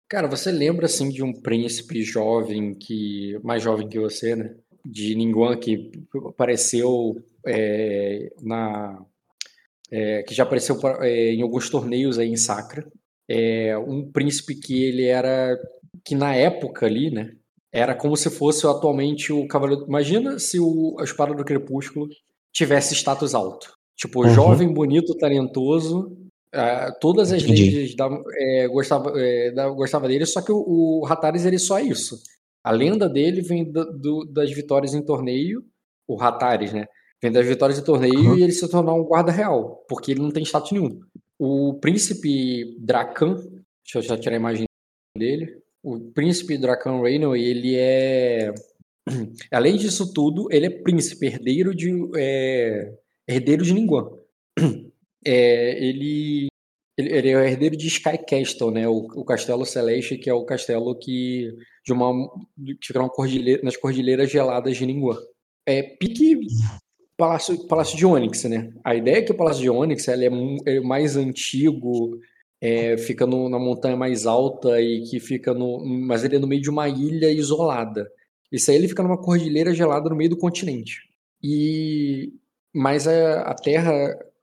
Cara, você lembra assim de um príncipe jovem que mais jovem que você, né? De Ningguang que apareceu é, na é, que já apareceu pa- é, em alguns torneios aí em Sacra. É um príncipe que ele era que na época ali, né? Era como se fosse atualmente o cavaleiro. Imagina se o a Espada do Crepúsculo tivesse status alto. Tipo, Uhum. jovem, bonito, talentoso, Ah, todas as ladies é, gostava, é, da- gostava dele, só que o, o Rataris ele é só isso. A lenda dele vem do- do- das vitórias em torneio, o Rataris, né? Vem das vitórias em torneio Uhum. e ele se tornar um guarda real, porque ele não tem status nenhum. O príncipe Dracan, deixa eu já tirar a imagem dele. O príncipe Dracan Reynolds, ele é. Além disso tudo, ele é príncipe, herdeiro de. é, herdeiro de Ningguang. É, ele, ele, ele é herdeiro de Sky Castle, né? O, o Castelo Celeste, que é o castelo que de uma que fica cordilheira, nas cordilheiras geladas de Ningguang. É pique Palácio, Palácio de Onyx, né? A ideia é que o Palácio de Onyx ele é, mu- é mais antigo, é, fica no- na montanha mais alta e que fica no. Mas ele é no meio de uma ilha isolada. Isso aí ele fica numa cordilheira gelada no meio do continente. E mas a, a Terra,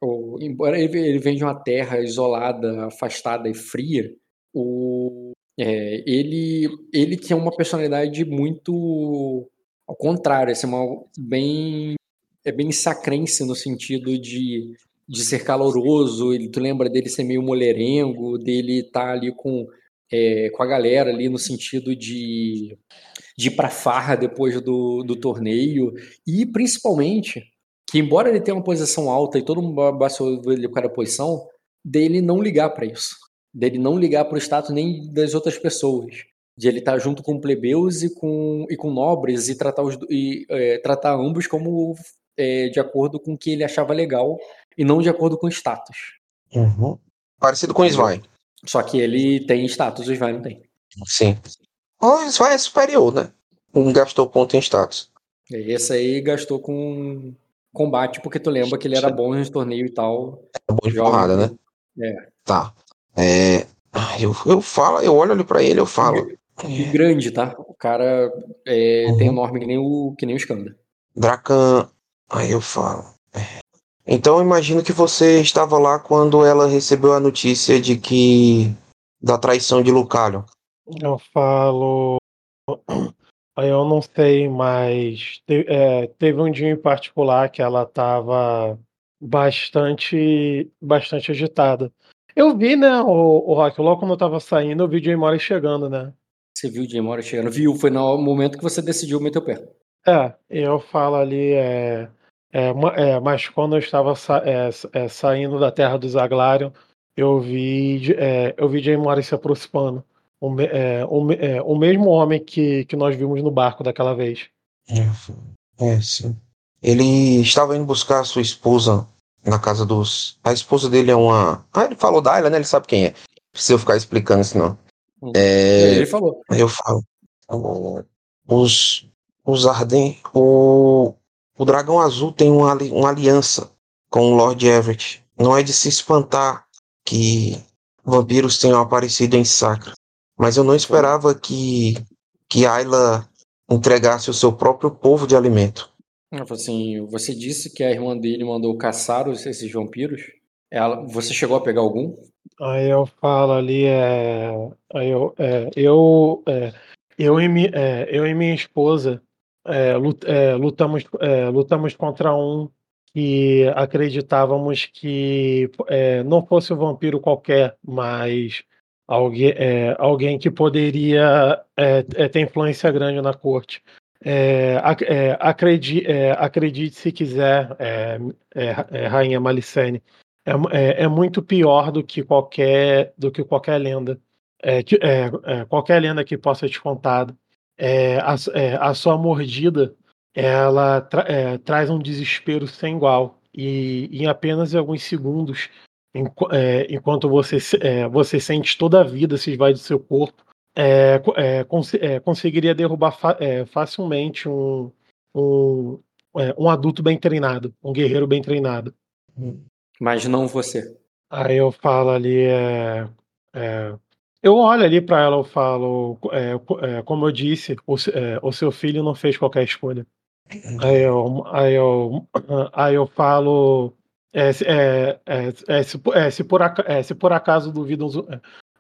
ou- embora ele, ele venha de uma terra isolada, afastada e fria, o, é, ele ele tinha uma personalidade muito ao contrário, assim, uma, bem é bem sacrense no sentido de, de ser caloroso. Ele, tu lembra dele ser meio mulherengo, dele estar ali com é, com a galera ali no sentido de de ir pra farra depois do, do torneio e principalmente que embora ele tenha uma posição alta e todo mundo abaixou ele por causa da posição, dele não ligar pra isso, dele não ligar pro status nem das outras pessoas, de ele estar junto com plebeus e com, e com nobres e tratar, os, e, é, tratar ambos como é, de acordo com o que ele achava legal e não de acordo com status. Uhum. Parecido com o Svai. Só que ele tem status, o Svai não tem. Sim. O Svai é superior, né? Não gastou ponto em status. Esse aí gastou com combate, porque tu lembra que ele era bom nos torneios e tal. É bom de porrada, né? É. Tá. É. ah, Eu, eu falo, eu olho ali pra ele, eu falo. E grande, tá? O cara é, Uhum. tem enorme que nem o, que nem o Skanda. Dracan. Aí eu falo. é. Então eu imagino que você estava lá quando ela recebeu a notícia de que. da traição de Lucalho. Eu falo. Aí eu não sei, mas te- é, teve um dia em particular que ela estava bastante, bastante agitada. Eu vi, né, o, o Rock, logo quando eu tava saindo, eu vi o Jay chegando, né? Você viu o Jay Morris chegando? Viu? Foi no momento que você decidiu meter o pé. É, eu falo ali, é, é, é, mas quando eu estava sa- é, é, saindo da terra dos Aglarion, eu vi, é, eu vi Jay se aproximando. O, é, o, é, o mesmo homem que, que nós vimos no barco daquela vez. É, sim. Ele estava indo buscar a sua esposa na casa dos. A esposa dele é uma. Ah, ele falou da Ayla, né? Ele sabe quem é. Precisa eu ficar explicando isso, não. Hum. É, Ele falou. eu falo. Os. Os Arden. O. O Dragão Azul tem uma, uma aliança com o Lord Everett. Não é de se espantar que vampiros tenham aparecido em Sacra. Mas eu não esperava que. Que Ayla entregasse o seu próprio povo de alimento. Ela falou assim: você disse que a irmã dele mandou caçar os- esses vampiros. Ela, você chegou a pegar algum? Aí eu falo ali, é, aí eu, é, eu, é, eu, e, mi- é, eu e minha esposa é, lut- é, lutamos, é, lutamos contra um que acreditávamos que é, não fosse um vampiro qualquer, mas alguém, é, alguém que poderia é, é, ter influência grande na corte. É, ac- é, acredi- é, acredite se quiser, Rainha Malicene. É, mu- muito pior do que qualquer do que qualquer lenda. Que- qualquer lenda que possa te contada. É, a, a sua mordida ela tra- traz um desespero sem igual. E em apenas alguns segundos, enquanto você, é, você sente toda a vida se esvai do seu corpo, é, co- é, cons- é, conseguiria derrubar fa- é, facilmente um, um, é, um adulto bem treinado, um guerreiro bem treinado. Mas não você. Aí eu falo ali, é, é, eu olho ali para ela, eu falo, é, co- é, como eu disse, o, é, o seu filho não fez qualquer escolha. Aí eu, aí eu, aí eu falo, é, se- é, é, é, se, é, se, por, aca- é, se por acaso duvidas,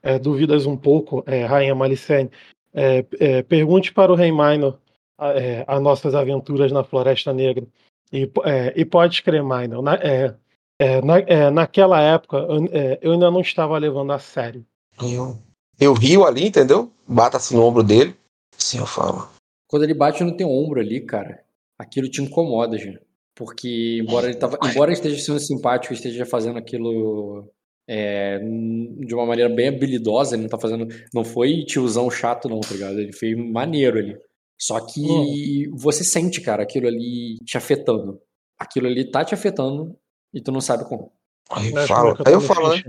é, duvidas um pouco, é, Rainha Malicene, é, é, pergunte para o Rei Minor é, as nossas aventuras na Floresta Negra. E, é, e pode crer, Minor, na- é, É, na, é, naquela época, eu, é, eu ainda não estava levando a sério. Eu, eu rio ali, entendeu? Bata assim no ombro dele. Assim eu falo. Quando ele bate no teu ombro ali, cara, aquilo te incomoda, já. Porque, embora ele, tava, embora ele esteja sendo simpático, esteja fazendo aquilo é, de uma maneira bem habilidosa, ele não tá fazendo. Não foi tiozão chato, não, tá ligado? Ele fez maneiro ali. Só que Hum. você sente, cara, aquilo ali te afetando. Aquilo ali tá te afetando e tu não sabe como. Aí eu falo. como é que Aí eu falo, né?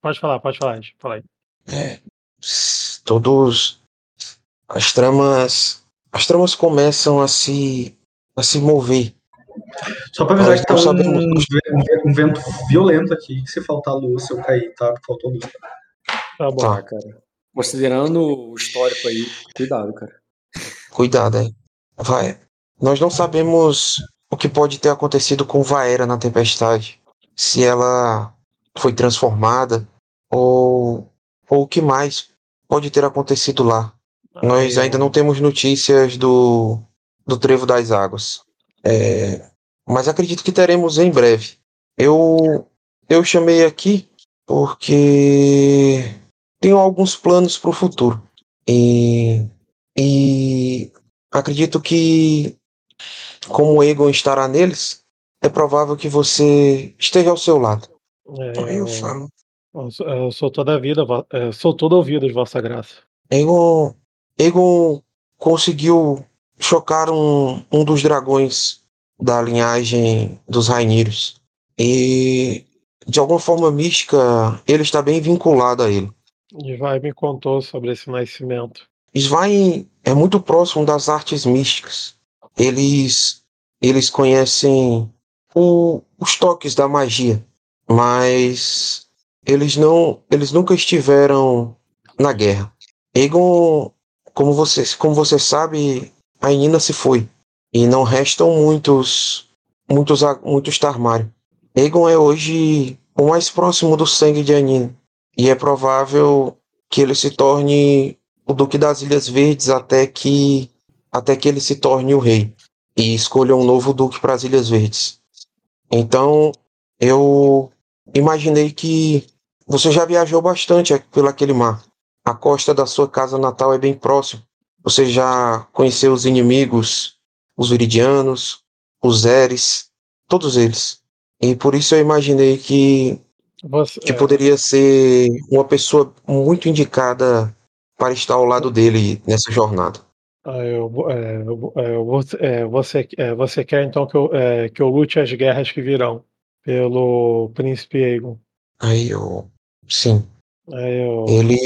Pode falar, pode falar, fala aí. É, todos as tramas as tramas começam a se a se mover Só pra avisar que tá um, um vento violento aqui. Se faltar luz, se eu cair, tá? Porque faltou luz. Tá bom. Tá. cara. Considerando o histórico aí, cuidado, cara. cuidado aí vai nós não sabemos o que pode ter acontecido com Vaera na tempestade se ela foi transformada ou ou o que mais pode ter acontecido lá nós Aí, ainda não temos notícias do do trevo das águas É, mas acredito que teremos em breve eu eu chamei aqui porque tenho alguns planos para o futuro e e acredito que, como Egon estará neles, é provável que você esteja ao seu lado. é, eu falo. eu sou- toda a vida, sou todo ouvido, Vossa Graça. Egon, Egon conseguiu chocar um, um dos dragões da linhagem dos Rainírios. E, de alguma forma mística, ele está bem vinculado a ele. E vai me contou sobre esse nascimento. Svain é muito próximo das artes místicas. Eles, eles conhecem o- os toques da magia, mas eles não, eles nunca estiveram na guerra. Egon, como você, como você sabe, a Nina se foi e não restam muitos, muitos, muitos Tarmário. Egon é hoje o mais próximo do sangue de Anina e é provável que ele se torne o Duque das Ilhas Verdes até que até que ele se torne o rei e escolha um novo duque para as Ilhas Verdes. Então, eu imaginei que você já viajou bastante pelo aquele mar. A costa da sua casa natal é bem próxima. Você já conheceu os inimigos, os Viridianos, os Eres, todos eles. E por isso eu imaginei que Você, que é, poderia ser uma pessoa muito indicada para estar ao lado dele nessa jornada. ah, eu é, eu é, eu você, você quer então que eu, que eu lute as guerras que virão pelo príncipe Aegon? Aí eu, sim, Aí eu, ele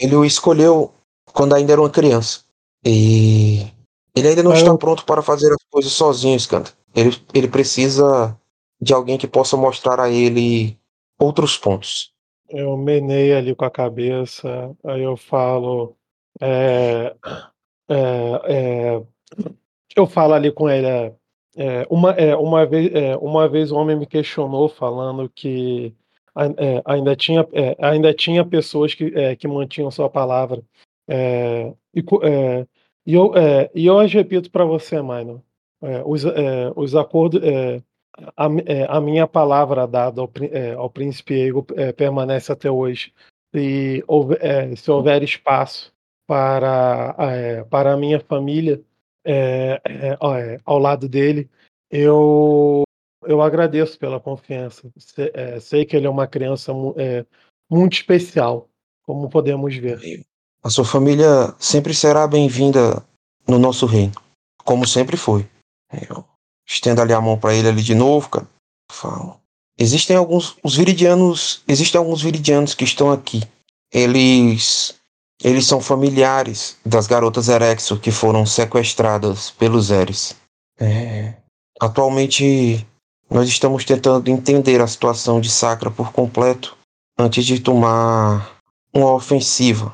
ele o escolheu quando ainda era uma criança e ele ainda não Mas está pronto para fazer as coisas sozinho, Skanda. Ele ele precisa de alguém que possa mostrar a ele outros pontos. eu menei ali com a cabeça, aí eu falo. é, é, é, eu falo ali com ele. é, é, uma, é, uma, vez, é, uma vez um homem me questionou falando que é, ainda, tinha, é, ainda tinha pessoas que, é, que mantinham sua palavra. É, e, é, e, eu, é, e eu repito para você, Mino. É, os, é, os acordos. é, a, é, a minha palavra dada ao, é, ao príncipe Ego permanece até hoje. Se se houver espaço para, para a minha família ao lado dele, eu, eu agradeço pela confiança. Se- sei que ele é uma criança mu- muito especial, como podemos ver. A sua família sempre será bem-vinda no nosso reino, como sempre foi. Eu estendo ali a mão para ele ali de novo, cara. Falo. Existem alguns os viridianos, existem alguns viridianos que estão aqui. Eles eles são familiares das garotas Erexo que foram sequestradas pelos Eres. É, atualmente nós estamos tentando entender a situação de Sacra por completo antes de tomar uma ofensiva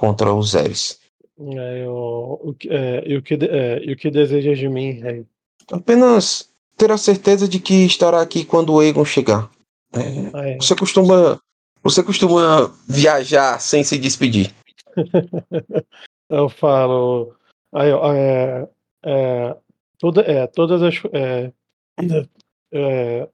contra os Eres. É, eu- o que- é, e, o que, é, e o que deseja de mim, rei? Apenas ter a certeza de que estará aqui quando o Egon chegar. É, Ah, é. você costuma você costuma viajar sem se despedir. Eu falo. Aí, é, é, toda, é, todas as. É, é,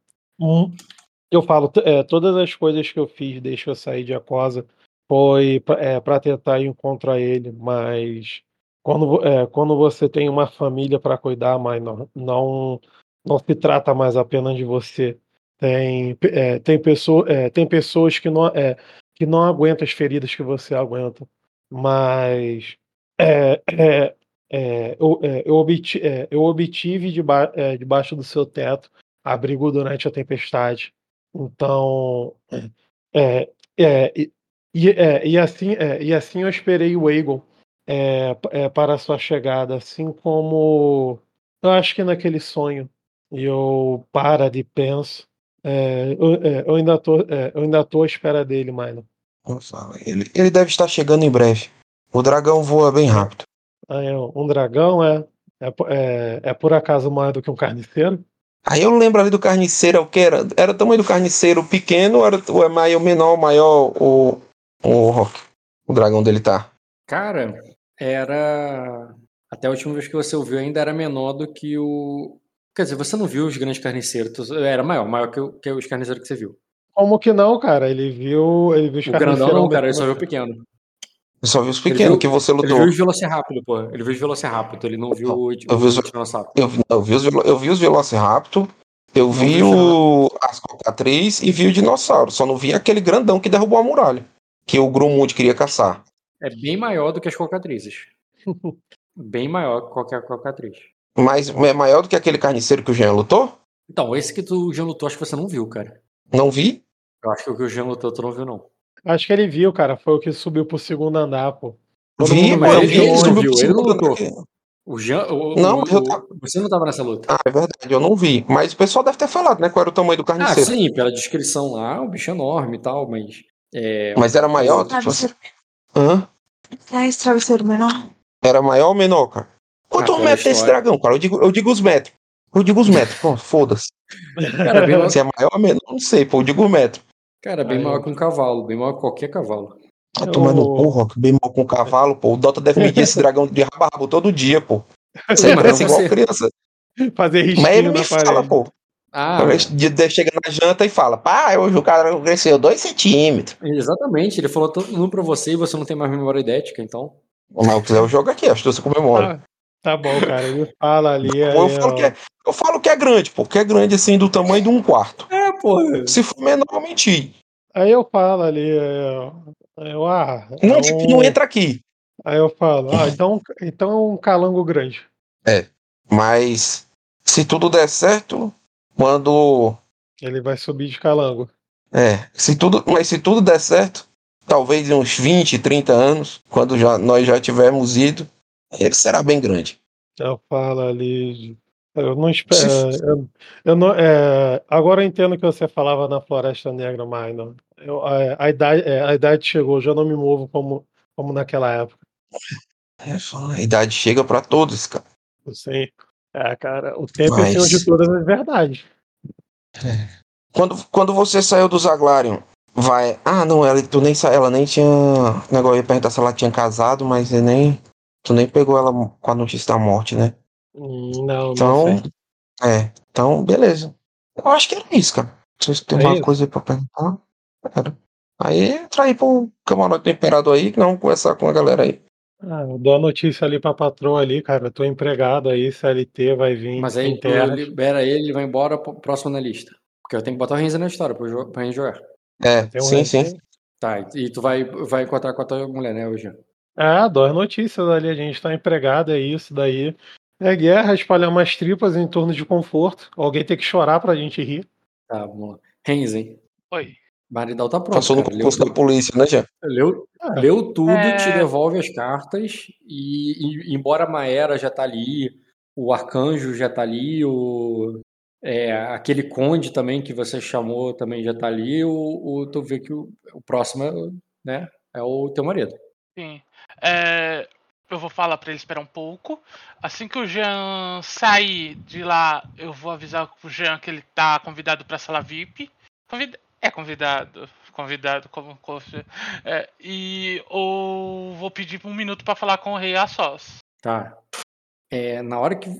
eu falo, todas as coisas que eu fiz desde que eu saí de Acosa foi para tentar ir contra ele, mas quando, é, quando você tem uma família para cuidar, mas não, não, não se trata mais apenas de você. Tem, é, tem, pessoa, é, tem pessoas que não, é, que não aguentam as feridas que você aguenta, mas é, é, é, eu, é, eu, obti, é, eu obtive deba, é, debaixo do seu teto abrigo durante a tempestade. Então, é, é, e, é, e assim, é, e assim eu esperei o Aegon é, é, para a sua chegada, assim como eu acho que naquele sonho. E eu para de penso. É, eu, é, eu ainda tô, é, eu ainda tô à espera dele. Nossa, ele, ele deve estar chegando em breve. O dragão voa bem rápido. Ah, um dragão é, é, é, por acaso maior do que um carniceiro? Aí eu lembro ali do carniceiro, o que era? Era o tamanho do carniceiro pequeno ou era ou é maior, menor, maior o, o Rock? O dragão dele tá. Cara, era. Até a última vez que você ouviu ainda era menor do que o. Quer dizer, você não viu os grandes carniceiros. tu- Era maior, maior que, o- que os carniceiros que você viu. Como que não, cara? Ele viu, ele viu os O grandão não, cara, ele só viu o pequeno. Eu só vi os Ele pequenos viu- que você Ele lutou. viu os Velociraptor, pô. Ele viu os Velociraptor, ele não viu o, Eu vi os- o Tiranossauro. Eu, vi- eu vi os, eu vi os Velociraptor, eu vi o, as cocatriz e vi o dinossauro. Só não vi aquele grandão que derrubou a muralha. Que o Grumund queria caçar. É bem maior do que as cocatrizes. bem maior que qualquer cocatriz. Mas é maior do que aquele carniceiro que o Jean lutou? Então, esse que tu já lutou, acho que você não viu, cara. Não vi? Eu acho que o que o Jean lutou, tu não viu, não. Acho que ele viu, cara. Foi o que subiu pro segundo andar, pô. Todo vi, mundo vê eu de vi, ele subiu viu, pro ele não segundo andar. O Jean. O, Não, o- mas eu o- tava- Você não tava nessa luta. Ah, é verdade, eu não vi. Mas o pessoal deve ter falado, né? Qual era o tamanho do Ah, carniceiro. sim, pela descrição lá, o bicho é enorme e tal, mas. É, Mas era maior? Tipo assim. Travesseiro. Hã? É esse travesseiro menor? Era maior ou menor, cara? Quanto Ah, um metro tem esse história. dragão, cara? Eu digo, eu digo os metros. Eu digo os metros, pô, foda-se. cara, maior- Se é maior ou menor, não sei, pô, eu digo o metro. cara, bem Aí, maior que um cavalo, bem maior que qualquer cavalo. Tá tomando Eu- cu, Rock, bem mal com o cavalo, pô. O Dota deve medir esse dragão de rabo a rabo todo dia, pô. Você Mas parece igual você- criança. Fazer risquinho Mas ele na me fala, parede. pô. Ah, de- chega na janta e fala, pá, hoje o cara cresceu dois centímetros. exatamente, ele falou todo mundo pra você e você não tem mais memória idética, então. Mas eu quiser eu jogo aqui, acho que você comemora. Ah, tá bom, cara. Ele fala ali. aí, eu, falo ó. que é, eu falo que é grande, pô, que é grande assim, do tamanho de um quarto. É, porra. Se for menor, eu menti. Aí eu falo ali. aí, ó. Aí eu, ah, é Não, um- tipo, não entra aqui. Aí eu falo, ah, então, então é um calango grande. Mas se tudo der certo, quando. Ele vai subir de calango. É, se tudo, mas se tudo der certo, talvez em uns 20, 30 anos, quando já, nós já tivermos ido, ele será bem grande. Eu falo ali. Eu não espero. Se- Eu, eu não, é, agora eu entendo que você falava na Floresta Negra, não. Eu, a, a idade, é, a idade chegou, já não me movo como, como naquela época. É, só a idade chega pra todos, cara. Assim, é, cara, o tempo é Mas- senhor de todas as verdades. Quando, quando você saiu do Zaglarion, vai. Ah, não, ela, tu nem ela nem tinha. Negócio eu ia perguntar se ela tinha casado, mas nem. Tu nem pegou ela com a notícia da morte, né? Hum, Não, Então. não sei. É. Então, beleza. Eu acho que era isso, cara. Se você tem É uma isso? coisa aí pra perguntar. Era. Aí entra aí pro camarote do imperador aí, que vamos conversar com a galera aí. Ah, eu dou a notícia ali pra patroa ali, cara. Eu tô empregado aí, CLT vai vir Mas aí tu terra. libera ele, ele vai embora pro próximo na lista. Porque eu tenho que botar o Renzo na história pro, jo- pra gente jogar. É, Tem um sim, sim. recém- Tá, e tu vai, vai encontrar com a tua mulher, né, hoje? Ah, dou as notícias ali, a gente tá empregado, é isso daí. É guerra, espalhar umas tripas em torno de conforto. Alguém tem que chorar pra gente rir. Tá, vamos lá. Renzen. Oi. Maridal tá pronto. Passou no cara. concurso Leu, da polícia, né, Jean? leu, Ah, leu tudo, É. te devolve as cartas. E, e- embora a Maera já tá ali, o Arcanjo já tá ali, o, é, aquele Conde também que você chamou também já tá ali, o, o- tu vê que o, o próximo né, é o teu marido. Sim. É, eu vou falar pra ele esperar um pouco. Assim que o Jean sair de lá, eu vou avisar o Jean que ele tá convidado pra sala VIP. Convida- É convidado. Convidado, como. é, e ou vou pedir um minuto pra falar com o rei Assos. Tá. É, na hora que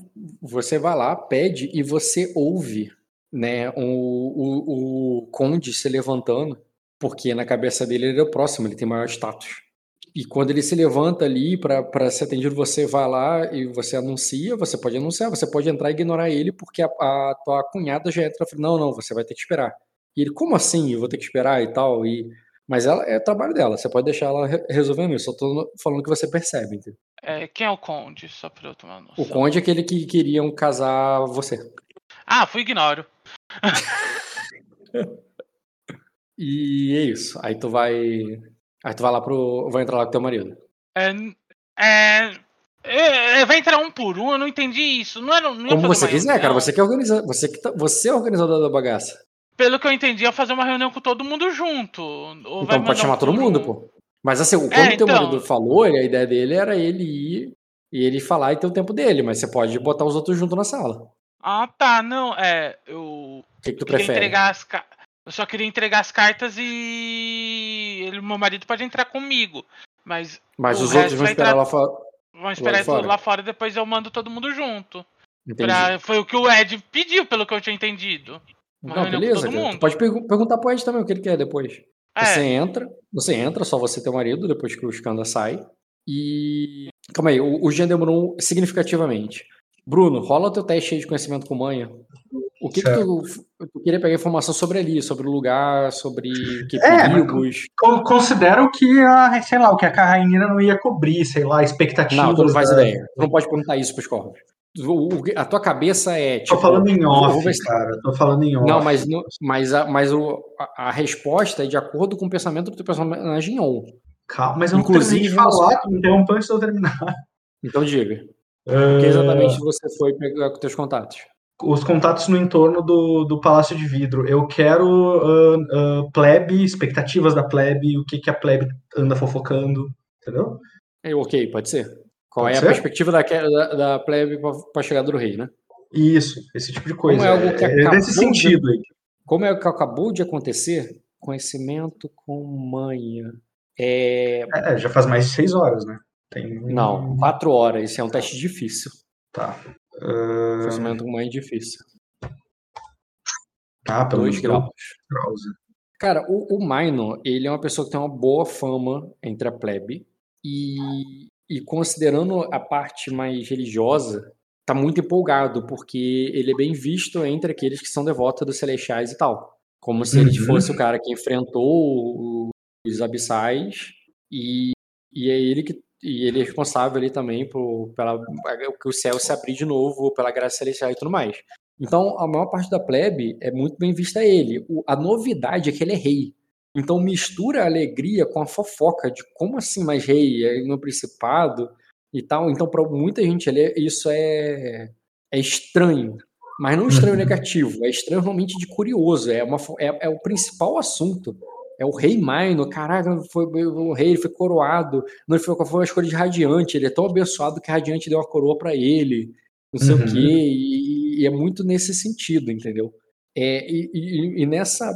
você vai lá, pede e você ouve né, o, o, o conde se levantando, porque na cabeça dele ele é o próximo, ele tem maior status. E quando ele se levanta ali para ser atendido, você vai lá e você anuncia, você pode anunciar, você pode entrar e ignorar ele, porque a, a tua cunhada já entra e fala, não, não, você vai ter que esperar. E ele, como assim? Eu vou ter que esperar e tal? E, mas ela, é o trabalho dela, você pode deixar ela re- resolvendo isso. Eu tô falando que você percebe, entendeu? É, quem é o Conde? Só pra eu tomar noção. O conde é aquele que queriam casar você. Ah, fui ignoro. E é isso. Aí tu vai. Aí tu vai lá pro. Vai entrar lá com teu marido. É, é, é, é, vai entrar um por um, eu não entendi isso. Não era, não Como você quiser, cara. Você que organiza. Você que tá, você é organizador da bagaça. Pelo que eu entendi, ia fazer uma reunião com todo mundo junto. Então pode chamar um todo mundo, pô. Mas assim, quando É, teu então. marido falou, a ideia dele era ele ir e ele falar e ter o tempo dele, mas você pode botar os outros junto na sala. Ah, tá. Não, é. Eu O que, que tu queria prefere? entregar as ca- Eu só queria entregar as cartas e. Ele, meu marido pode entrar comigo. Mas Mas o os outros vão esperar entrar- lá fora. vamos esperar fora. lá fora e depois eu mando todo mundo junto. Pra- Foi o que o Ed pediu, pelo que eu tinha entendido. Uma Não, beleza, todo cara. mundo. Tu pode pergu- perguntar pro Ed também o que ele quer depois. É, Você entra, você entra, só você e teu marido, depois que o Skanda sai. E. Calma aí, o, o Jean demorou significativamente. Bruno, rola o teu teste de conhecimento com manha. O que, que tu, tu queria pegar informação sobre ali, sobre o lugar, sobre que É, perigos. Con- Considero que a, sei lá, o que a Carrainha não ia cobrir, sei lá, expectativas. Não, tu não faz da- ideia. Tu não pode perguntar isso pros corvos. O- a tua cabeça é tipo. Tô falando em off, ver cara. Tô falando em off. Não, mas, no- mas, a, mas o, a, a resposta é de acordo com o pensamento do teu personagem on. Calma, mas eu não Inclusive, terminei de falar, tu me interrompeu antes de eu terminar. Então diga. O Ah, que exatamente você foi pegar com teus contatos? os contatos no entorno do, do Palácio de Vidro. Eu quero ah, ah, plebe, expectativas da plebe, o que, que a plebe anda fofocando, entendeu? É, ok, pode ser. Qual Pode é ser? a perspectiva da, da, da plebe para chegada do rei, né? Isso, esse tipo de coisa. Como é algo que é, é de- sentido aí. Como é o que acabou de acontecer, conhecimento com manha. É, É, já faz mais de seis horas, né? Tem... não, quatro horas. Isso é um teste difícil. Tá. Ah, Conhecimento com manha é difícil. ah, pelo Dois menos graus. graus. Cara, o, o ele é uma pessoa que tem uma boa fama entre a plebe e, e considerando a parte mais religiosa, tá muito empolgado, porque ele é bem visto entre aqueles que são devotos dos celestiais e tal. Como se ele Uhum. fosse o cara que enfrentou os abissais e, e é ele que e ele é responsável ali também por pela que o céu se abrir de novo pela graça celestial e tudo mais. Então, a maior parte da plebe é muito bem vista a ele. O- a novidade é que ele é rei. Então, mistura a alegria com a fofoca de como assim mais rei, é no principado e tal. Então, para muita gente ali, isso é, é estranho. Mas não estranho Uhum. negativo, é estranho realmente de curioso. É, uma, é, é o principal assunto. É o rei Maino, caraca, foi, o rei ele foi coroado, não foi, foi uma escolha de Radiante, ele é tão abençoado que Radiante deu uma coroa para ele, não sei Uhum. o quê, e, e é muito nesse sentido, entendeu? É, e, e- e nessa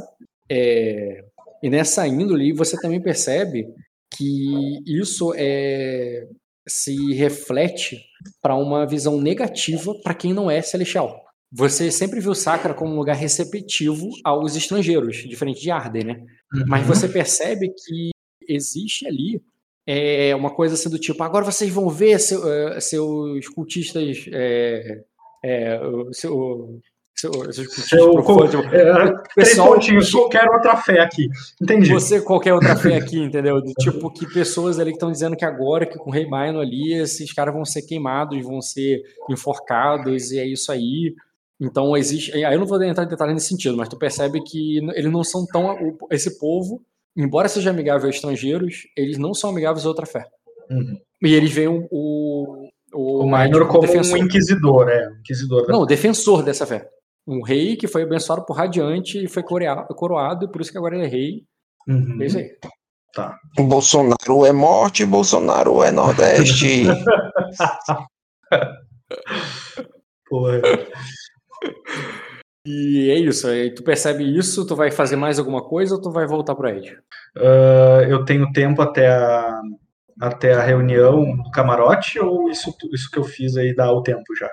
é, e nessa índole você também percebe que isso é, se reflete para uma visão negativa para quem não é celestial. Você sempre viu Sacra como um lugar receptivo aos estrangeiros, diferente de Arden, né? Mas Uhum. você percebe que existe ali é, uma coisa assim do tipo, agora vocês vão ver seu- eh, seus cultistas, é, é, seu, profanos, tipo, é, pessoal- pontinhos, qualquer outra fé aqui. Entendi. você qualquer outra fé aqui, entendeu? Tipo que pessoas ali que estão dizendo que agora que com o Rei Maino ali, esses caras vão ser queimados, vão ser enforcados, e é isso aí. Então existe. Aí eu não vou entrar em detalhes nesse sentido, mas tu percebe que eles não são tão. Esse povo, embora seja amigável a estrangeiros, eles não são amigáveis a outra fé. Uhum. E eles veem o. O, O Minor como defensor. um inquisidor, é. Inquisidor da Não, defensor dessa fé. Um rei que foi abençoado por Radiante e foi coroado, e por isso que agora ele é rei. Uhum. É isso aí. Bolsonaro é morte, Bolsonaro é Nordeste. Porra. E é isso, aí tu percebe isso, tu vai fazer mais alguma coisa ou tu vai voltar pro Ed? Ah, eu tenho tempo até a, até a reunião do camarote ou isso, isso que eu fiz aí dá o tempo já?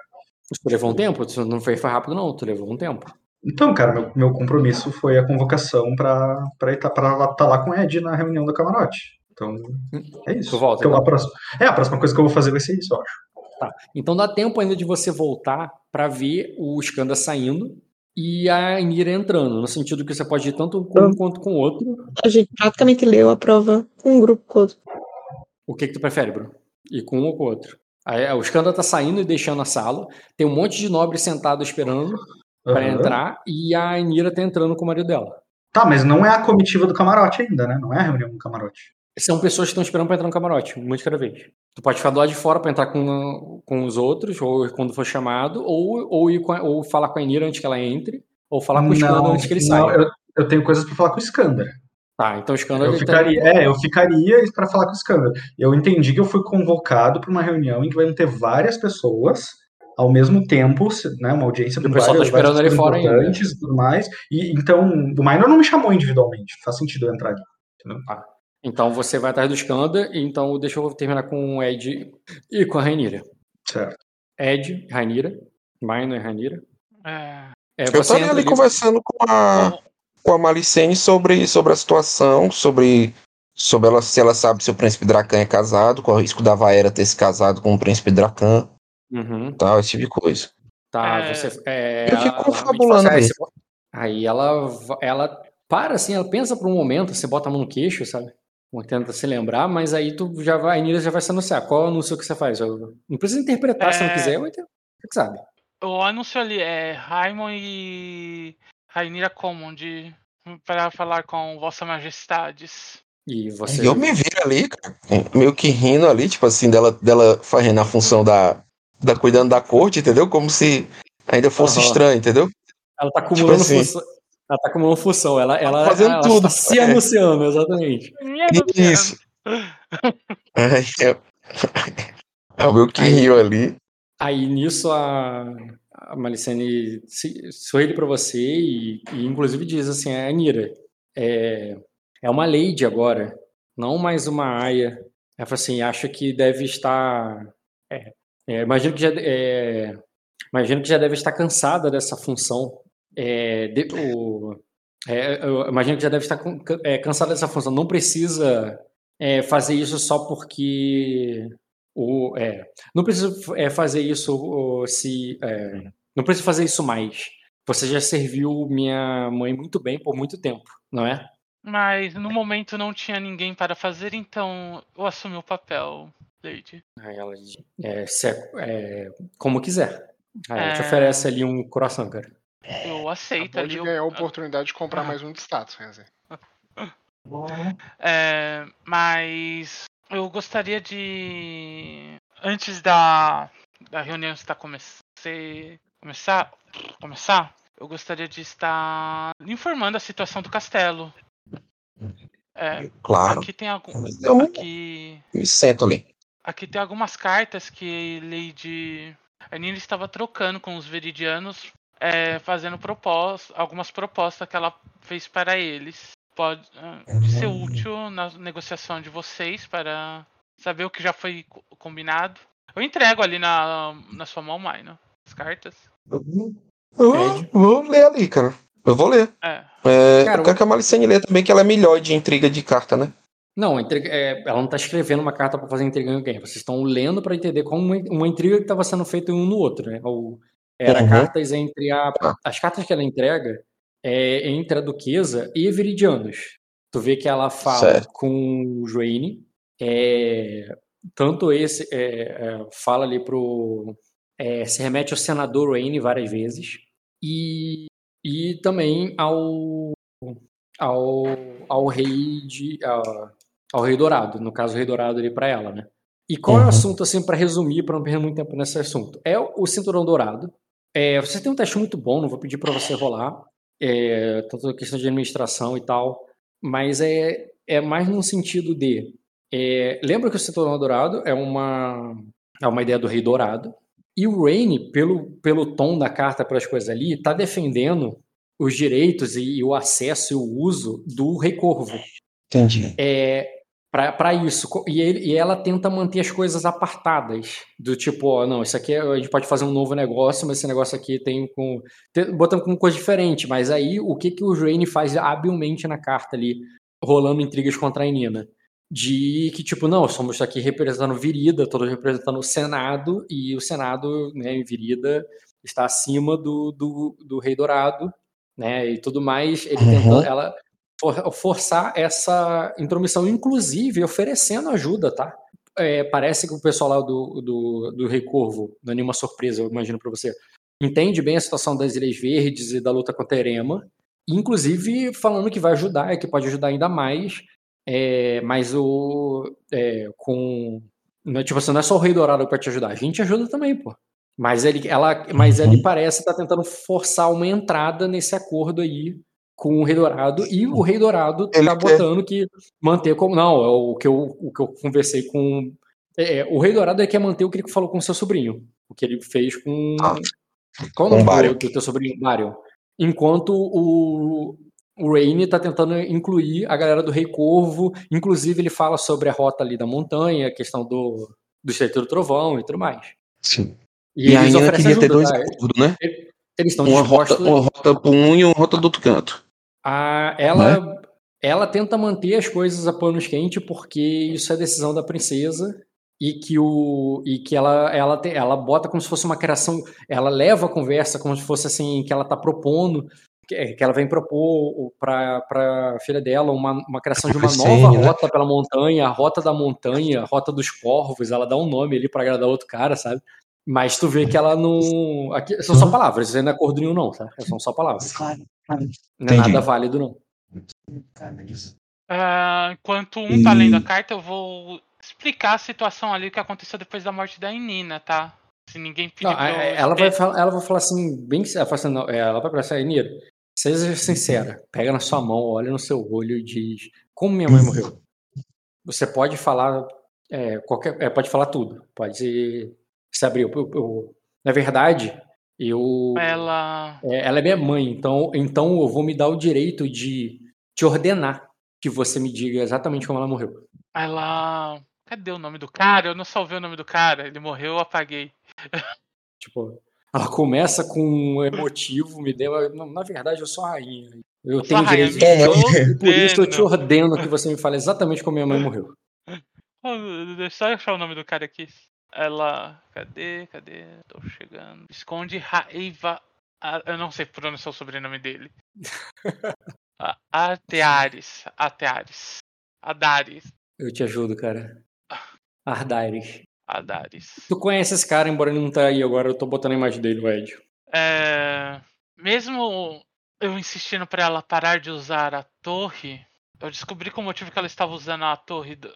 Tu levou um tempo? Tu não foi rápido não, tu levou um tempo. Então, cara, meu, meu compromisso foi a convocação pra pra estar tá lá com o Ed na reunião da camarote. Então, é isso. Tu volta, Então, então. a próxima, é, a próxima coisa que eu vou fazer vai ser isso, eu acho. Tá. Então dá tempo ainda de você voltar pra ver o Skanda saindo e a Nira entrando, no sentido que você pode ir tanto com um quanto com o outro. A gente praticamente leu a prova com um grupo com outro. O que, que tu prefere, Bruno? Ir com um ou com o outro? O Skanda tá saindo e deixando a sala. Tem um monte de nobre sentado esperando pra Aham. entrar e a Nira tá entrando com o marido dela. Tá, mas não é a comitiva do camarote ainda, né? Não é a reunião do camarote. São pessoas que estão esperando pra entrar no camarote, de cada vez. Tu pode ficar do lado de fora pra entrar com, com os outros, ou quando for chamado, ou, ou, ir com a- ou falar com a Nira antes que ela entre, ou falar com o Skanda não, antes que ele não, saia. eu, eu tenho coisas pra falar com o Skander. Tá, então o Skanda Eu tá- ficaria, é, eu ficaria para falar com o Skander. Eu entendi que eu fui convocado para uma reunião em que vão ter várias pessoas ao mesmo tempo, né, uma audiência com tá várias, esperando várias ali fora ainda. importantes e tudo mais. E então, o Minor não me chamou individualmente. Faz sentido eu entrar ali. Então você vai atrás do Skanda, então deixa eu terminar com o Ed e com a Rainira. Certo. Ed, Rainira, Minor e Rainira. É, É, Eu você tava entra ali ali- conversando com a, com a Malicene sobre, sobre a situação, sobre, sobre ela, se ela sabe se o príncipe Dracan é casado, qual é o risco da Vaera ter se casado com o príncipe Dracan, Uhum, tal, esse tipo de coisa. tá, É, você. É, eu fico confabulando Aí ela, ela para assim, ela pensa por um momento, você bota a mão no queixo, sabe? Tenta se lembrar, mas aí tu já vai, a já vai se anunciar. Qual anúncio que você faz? Eu- não precisa interpretar se não É. quiser, eu entendo. Você que sabe. o anúncio ali é Raimon e Rainira Command para falar com Vossa Majestades. E você. Eu me viro ali, cara, meio que rindo ali, tipo assim, dela, dela fazendo a função da, da cuidando da corte, entendeu? Como se ainda fosse Aham. estranho, entendeu? Ela tá acumulando assim. função. Ela tá acumulando função. Ela, ela, fazendo ela tudo. tá se É. anunciando, exatamente. Isso. Aí eu, eu meio que Aí- rio ali. Aí nisso a, a Malicene sorri pra você e, e inclusive diz assim, a Anira, é, é uma lady agora, não mais uma aia. Ela fala assim, acho que deve estar. é, é, imagino, que já, é, imagino que já deve estar cansada dessa função. É, de- o- é, imagino que já deve estar é, cansada dessa função. Não precisa é, fazer isso só porque o, é, não precisa é, fazer isso se. é, não precisa fazer isso mais. Você já serviu minha mãe muito bem por muito tempo, não é? Mas no momento não tinha ninguém para fazer, então eu assumi o papel, Lady. Aí ela diz, é, se é- é, como quiser. Aí ela te É. oferece ali um coração, cara. Eu aceito Acabou ali. de ganhar a oportunidade de comprar mais um de status, Renzi. É, mas eu gostaria de. Antes da, da reunião estar come se- começar, começar, eu gostaria de estar informando a situação do castelo. É, Claro. aqui tem algum. Eu Aqui, me sento ali. aqui tem algumas cartas que Lady. A Nina estava trocando com os veridianos, é, fazendo propós algumas propostas que ela fez para eles. Pode ah, ser útil na negociação de vocês para saber o que já foi co- combinado. Eu entrego ali na, na sua mão, Maino, as cartas. Eu vou, vou ler ali, cara. Eu vou ler. É. É, Cara, eu quero que a Malicene lê também, que ela é melhor de intriga de carta, né? Não, entrega- é, ela não está escrevendo uma carta para fazer intriga em alguém. Vocês estão lendo para entender como uma, uma intriga que estava sendo feita um no outro, né? Ou, era Uhum. cartas entre a. Tá. As cartas que ela entrega é entre a Duquesa e Viridianos. Tu vê que ela fala Certo. com o Joine. é, tanto esse é, é, fala ali pro. É, se remete ao senador Wayne várias vezes. E, e também ao ao, ao rei de ao, ao rei dourado, no caso o rei dourado ali para ela, né? E qual é o Uhum. assunto assim para resumir, para não perder muito tempo nesse assunto? É o, o cinturão dourado. É, você tem um teste muito bom, não vou pedir para você rolar, é, tanto a questão de administração e tal, mas é é mais no sentido de é, lembra que o cinturão dourado é uma é uma ideia do rei dourado e o Raine, pelo pelo tom da carta, pelas coisas ali, está defendendo os direitos e, e o acesso e o uso do Rei Corvo. Entendi. É, para isso. E, ele, e ela tenta manter as coisas apartadas. Do tipo, ó, não, isso aqui é, a gente pode fazer um novo negócio, mas esse negócio aqui tem com. Tem, botando com coisa diferente. Mas aí o que, que o Raine faz habilmente na carta ali, rolando intrigas contra a Nina? De que, tipo, não, somos aqui representando Virida, todos representando o Senado, e o Senado, né, em Virida, está acima do, do, do Rei Dourado, né, e tudo mais. Ele uhum. tenta, ela for, forçar essa intromissão, inclusive oferecendo ajuda, tá? É, parece que o pessoal lá do, do, do Rei Corvo, não é nenhuma surpresa, eu imagino para você, entende bem a situação das Ilhas Verdes e da luta contra a Erema, inclusive falando que vai ajudar, que pode ajudar ainda mais, é, mas o é, com né, tipo assim, não é só o Rei Dourado para te ajudar, a gente ajuda também, pô. Mas ele, ela, mas ele uhum. parece estar tá tentando forçar uma entrada nesse acordo aí com o Rei Dourado e o Rei Dourado ele tá botando quer... que manter como não é o que eu o que eu conversei com é, é, o Rei Dourado é que quer manter o que ele falou com seu sobrinho o que ele fez com ah, qual o nome do teu sobrinho? Mario enquanto o o Raine tá tentando incluir a galera do Rei Corvo inclusive ele fala sobre a rota ali da montanha a questão do do Estreito do Trovão e tudo mais sim e, e ainda queria ajuda, ter dois tá? acordos, né? Eles estão uma dispostos... rota, uma rota para um e uma rota do outro canto. A, ela, né? ela tenta manter as coisas a panos quentes porque isso é decisão da princesa e que o e que ela ela te, ela bota como se fosse uma criação, ela leva a conversa como se fosse assim que ela está propondo que, que ela vem propor para para filha dela uma, uma criação de uma nova né? rota pela montanha, a rota da montanha, a rota dos corvos, ela dá um nome ali para agradar outro cara, sabe? Mas tu vê que ela não. Aqui, são só uhum. palavras, isso não é acordo nenhum, não, tá? São só palavras. Claro. Não é nada válido, não. Uh, enquanto um tá lendo a carta, eu vou explicar a situação ali que aconteceu depois da morte da Inina, tá? Se ninguém pedir não, ela, vai falar, ela vai falar assim, bem ela, assim, não, ela vai falar assim, Inira, seja sincera, pega na sua mão, olha no seu olho e diz como minha mãe morreu. Você pode falar é, qualquer, é, pode falar tudo, pode se abriu. Eu, eu, na verdade, eu. Ela. É, ela é minha mãe, então, então eu vou me dar o direito de te ordenar que você me diga exatamente como ela morreu. Ela. Cadê o nome do cara? Eu não salvei o nome do cara. Ele morreu, eu apaguei. Tipo, ela começa com um emotivo, me deu. Na verdade, eu sou a rainha. Eu tenho direito de. É, por isso eu te ordeno que você me fale exatamente como minha mãe morreu. Deixa eu achar o nome do cara aqui. Ela. Cadê? Cadê? Tô chegando. Esconde Raiva. Eu não sei pronunciar o sobrenome dele. Arteares. Arteares. Adares. Eu te ajudo, cara. Ardares. Adares. Tu conhece esse cara, embora ele não tá aí agora, eu tô botando a imagem dele, o Ed. É. Mesmo eu insistindo para ela parar de usar a torre, eu descobri que o motivo que ela estava usando a torre do,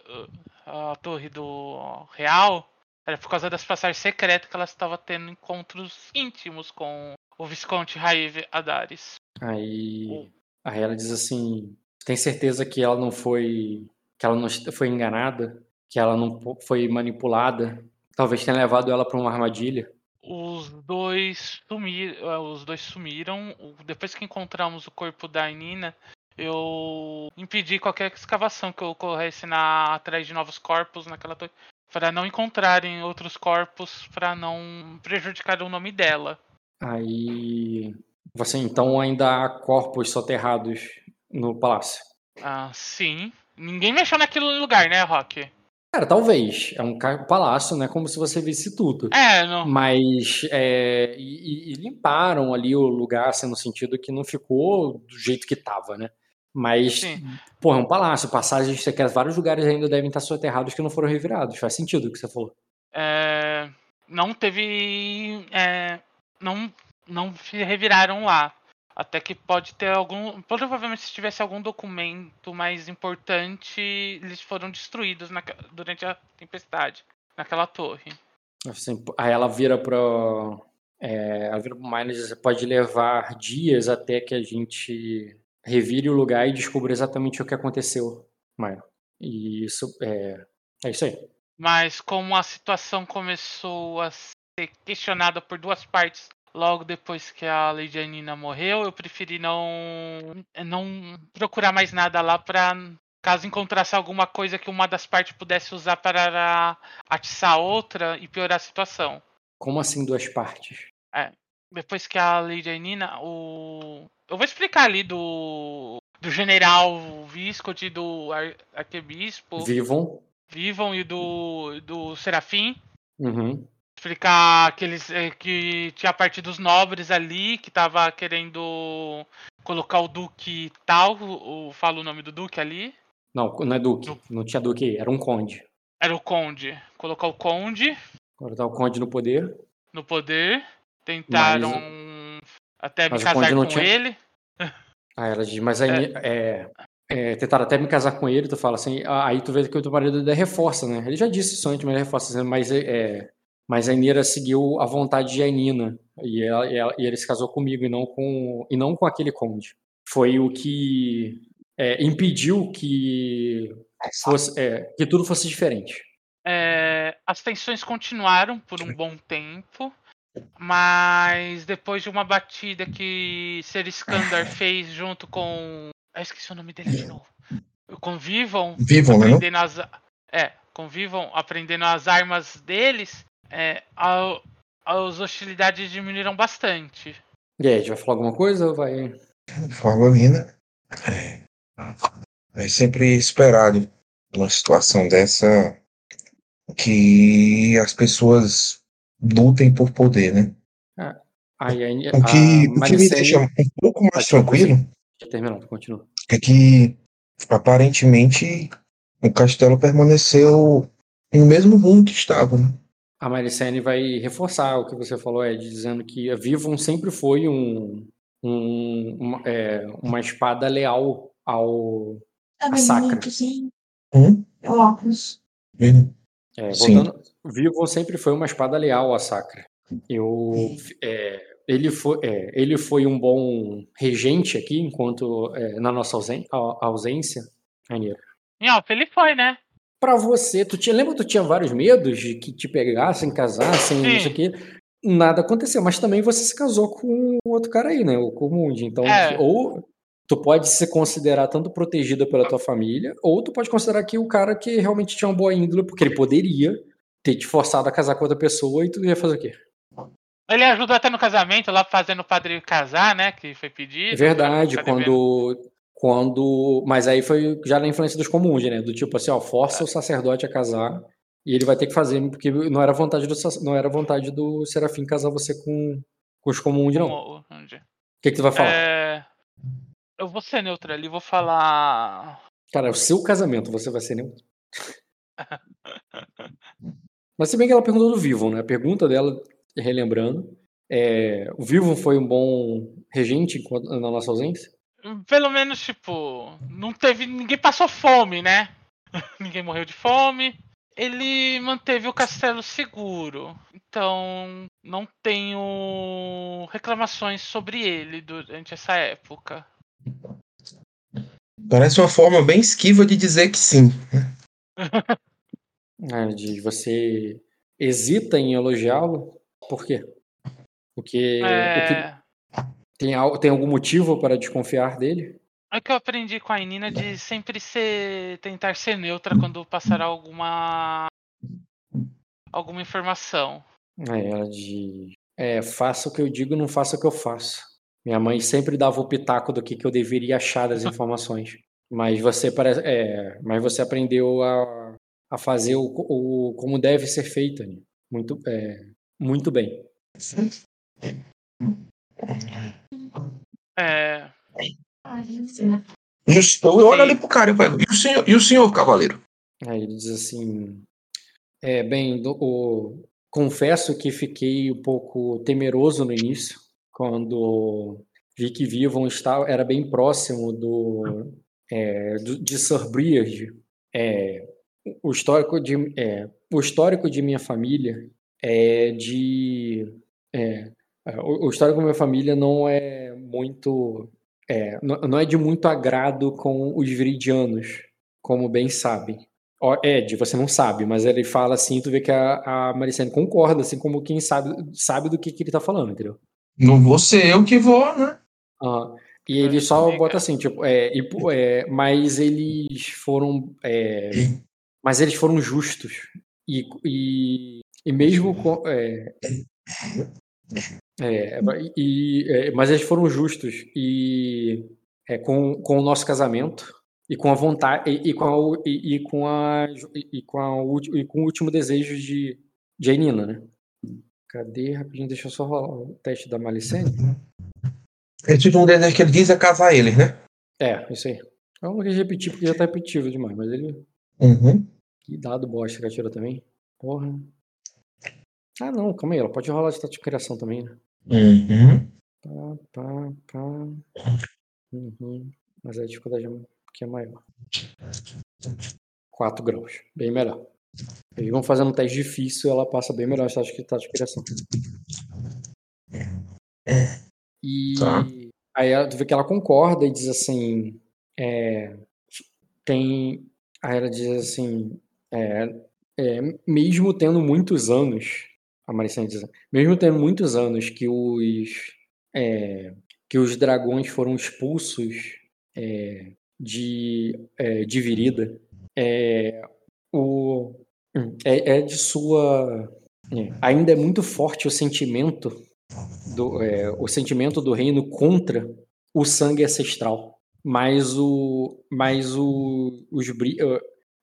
a torre do real era por causa das passagens secretas que ela estava tendo encontros íntimos com o Visconde Raive Adares. Aí, aí ela diz assim: tem certeza que ela não foi. que ela não foi enganada? Que ela não foi manipulada? Talvez tenha levado ela para uma armadilha? Os dois sumiram. Eh, os dois sumiram. Depois que encontramos o corpo da Nina, eu impedi qualquer escavação que ocorresse na, atrás de novos corpos naquela torre para não encontrarem outros corpos para não prejudicar o nome dela. Aí você então ainda há corpos soterrados no palácio? Ah, sim. Ninguém mexeu naquele lugar, né, Rock? Cara, talvez. É um palácio, né? Como se você visse tudo. É, não. Mas. É, e, e, limparam ali o lugar, assim, no sentido que não ficou do jeito que tava, né? Mas, Sim. porra, é um palácio. Passagens secretas, vários lugares ainda devem estar soterrados que não foram revirados. Faz sentido o que você falou. É, não teve. É, não, não se reviraram lá. Até que pode ter algum. Provavelmente, se tivesse algum documento mais importante, eles foram destruídos na, durante a tempestade naquela torre. Assim, aí ela vira para. É, ela vira pro e diz: pode levar dias até que a gente revire o lugar e descubra exatamente o que aconteceu, Maio. E isso é, é isso aí. Mas como a situação começou a ser questionada por duas partes logo depois que a Lady Anina morreu, eu preferi não não procurar mais nada lá para caso encontrasse alguma coisa que uma das partes pudesse usar para atiçar a outra e piorar a situação. Como assim duas partes? Depois que a Lady Nina, o. Eu vou explicar ali do. Do general e do ar- arquebispo Vivam. Vivon e do. do Serafim. Uhum. Explicar que eles eh, que tinha parte dos nobres ali que tava querendo colocar o duque tal, o, o- fala o nome do duque ali. Não, não é Duque. Não tinha Duque, era um Conde. Era o conde. Colocar o conde Agora tá o Conde no poder. no poder. Tentaram até me mas casar com tinha- ele. Aí ela diz, mas aí é, é, tentaram até me casar com ele, tu fala assim, ah, aí tu vê que o teu marido ainda reforça, né? Ele já disse isso antes, mas reforça, mas, é, mas a Inira seguiu a vontade de Ainina, e, ela, e, ela- e ele se casou comigo e não com, e não com aquele conde. Foi o que é, impediu que, fosse, é, que tudo fosse diferente. É, as tensões continuaram por um bom tempo, mas depois de uma batida que Ser Iskandar fez junto com. Ah, esqueci o nome dele de novo. Com Vivon, Vivam, né? aprendendo as. É, com Vivon, aprendendo as armas deles, é, a- as hostilidades diminuíram bastante. E aí, a gente vai falar alguma coisa ou vai... Forma linda. É, é sempre esperado numa situação dessa que as pessoas lutem por poder, né? Aí, aí, O que, o que me deixa um pouco mais tranquilo Terminando, continua. é que aparentemente o castelo permaneceu no mesmo rumo que estava. Né? A Maricene vai reforçar o que você falou, Ed, dizendo que a Vivon sempre foi um, um- uma, é, uma espada leal ao. A sacra. Hum? Óculos. Vendo? É, Sim. voltando, Vivon sempre foi uma espada leal à sacra. Eu, é, ele, foi, é, ele foi um bom regente aqui, enquanto é, na nossa ausen- ausência. E ó, ele foi, né? Pra você, tu tinha, lembra que tu tinha vários medos de que te pegassem, casassem, Sim. isso aqui? Nada aconteceu, mas também você se casou com o outro cara aí, né? O Comundi. Então, É. ou tu pode se considerar tanto protegida pela tua família, ou tu pode considerar que o cara que realmente tinha uma boa índole, porque ele poderia ter te forçado a casar com outra pessoa e tu ia fazer o quê? Ele ajudou até no casamento, lá fazendo o padre casar, né? Que foi pedido. É verdade, quando. Quando. Mas aí foi já na influência dos comuns, né? Do tipo assim, ó, força o sacerdote a casar e ele vai ter que fazer, porque não era vontade do, não era vontade do Serafim casar você com, com os comuns, não. O que, que tu vai falar? É, Eu vou ser neutro ali, vou falar. Cara, é o seu casamento, você vai ser neutro. Mas se bem que ela perguntou do Vivon, né? A pergunta dela, relembrando, é, o Vivon foi um bom regente na nossa ausência? Pelo menos, tipo, não teve. Ninguém passou fome, né? ninguém morreu de fome. Ele manteve o castelo seguro. Então, não tenho reclamações sobre ele durante essa época. Parece uma forma bem esquiva de dizer que sim. É, de você hesita em elogiá-lo? Por quê? Porque o que- É, tem, al- tem algum motivo para desconfiar dele? é que eu aprendi com a Inina de sempre ser. tentar ser neutra quando passar alguma. alguma informação. É, ela de. É, faça o que eu digo, não faça o que eu faço. Minha mãe sempre dava o pitaco do que, que eu deveria achar das informações. Mas você parece, é, mas você aprendeu a, a fazer o, o como deve ser feito. né? Muito, é, muito bem. É, o- eu olho ali pro cara e pergunto, e o senhor, e o senhor cavaleiro? Aí ele diz assim: é, bem, do- o- confesso que fiquei um pouco temeroso no início, quando vi que Vivon estava, era bem próximo do, é, do- de Sir Briard. É, o, histórico de, é, o histórico de minha família é de. é, é, o, o histórico da minha família não é muito. é, não é de muito agrado com os viridianos, como bem sabem. Ó, Ed, você não sabe, mas ele fala assim, tu vê que a, a Maricene concorda, assim como quem sabe, sabe do que, que ele tá falando, entendeu? Não vou ser eu que vou, né? Ah, E ele só bota assim, tipo, é, e, é, mas eles foram. é, mas eles foram justos. E, e, e mesmo com. é, é, e, é, mas eles foram justos. E é, com, com o nosso casamento. E com a vontade. E, e com, a, e, e com a. E com, a, e com o último desejo de, de Ainina, né? Cadê? Rapidinho, deixa eu só rolar o teste da Malicene. Tive um desejo que ele diz é casar eles, né? É, isso aí. Eu não quis repetir porque já tá repetitivo demais, mas ele. Uhum. Que dado bosta que ela tirou também. Porra. Ah, não, calma aí. Ela pode rolar de status de criação também, né? Uhum. Pá, pá, pá. Uhum. Mas a dificuldade aqui é maior. 4 graus. Bem melhor. Eles vão fazendo um teste difícil ela passa bem melhor no status de de criação. E Tá. aí ela- tu vê que ela concorda e diz assim. é, tem. Aí ela diz assim. é, é, mesmo tendo muitos anos. A Maricene diz. Mesmo tendo muitos anos que os. é, que os dragões foram expulsos é, de, é, de Virida. É, o, é, é de sua. é, ainda é muito forte o sentimento do, é, o sentimento do reino contra o sangue ancestral. Mas o, mas o, os,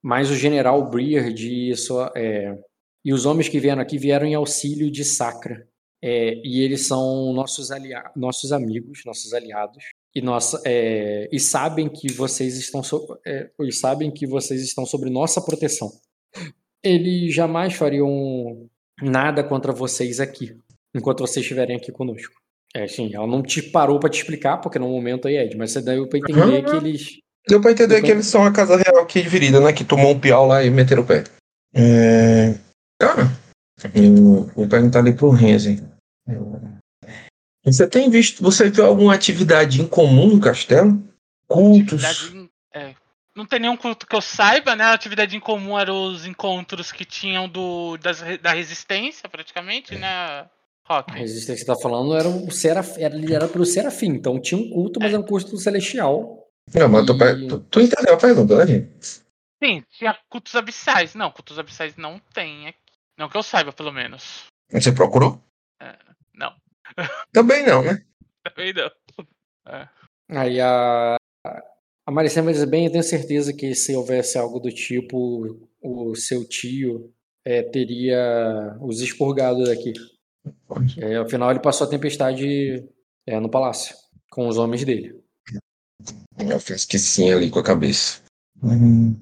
mas o general Breer de sua, e os homens que vieram aqui vieram em auxílio de Sacra. É, e eles são nossos, alia nossos amigos, nossos aliados. E, nossa, é, e sabem que vocês estão so, é, e sabem que vocês estão sobre nossa proteção. Eles jamais fariam nada contra vocês aqui enquanto vocês estiverem aqui conosco. É, sim, ela não te parou pra te explicar, porque no momento aí, Ed, mas você deu pra entender que eles. Deu pra entender Deu pra- que eles são a casa real aqui de Virida, né? Que tomou um piau lá e meteram o pé. É... Cara, eu vou perguntar ali pro Renzi. Você tem visto, você viu alguma atividade em comum no castelo? Cultos? Atividade é, não tem nenhum culto que eu saiba, né? A atividade em comum eram os encontros que tinham do, das da resistência, praticamente, né? Rock. A resistência que você tá falando era, o seraf, era liderado pelo Serafim, então tinha um culto, mas era um culto celestial. Não, mas tu, tu, tu entendeu a pergunta, né, gente? Sim, tinha cultos abissais. Não, cultos abissais não tem aqui. Não que eu saiba, pelo menos. Você procurou? não. Também não, né? Também não. Aí a, a Maricela vai dizer, bem, eu tenho certeza que se houvesse algo do tipo, o seu tio é, teria os expurgado daqui. É, afinal, ele passou a tempestade é, no palácio, com os homens dele. Eu fiz que sim ali com a cabeça. Hum.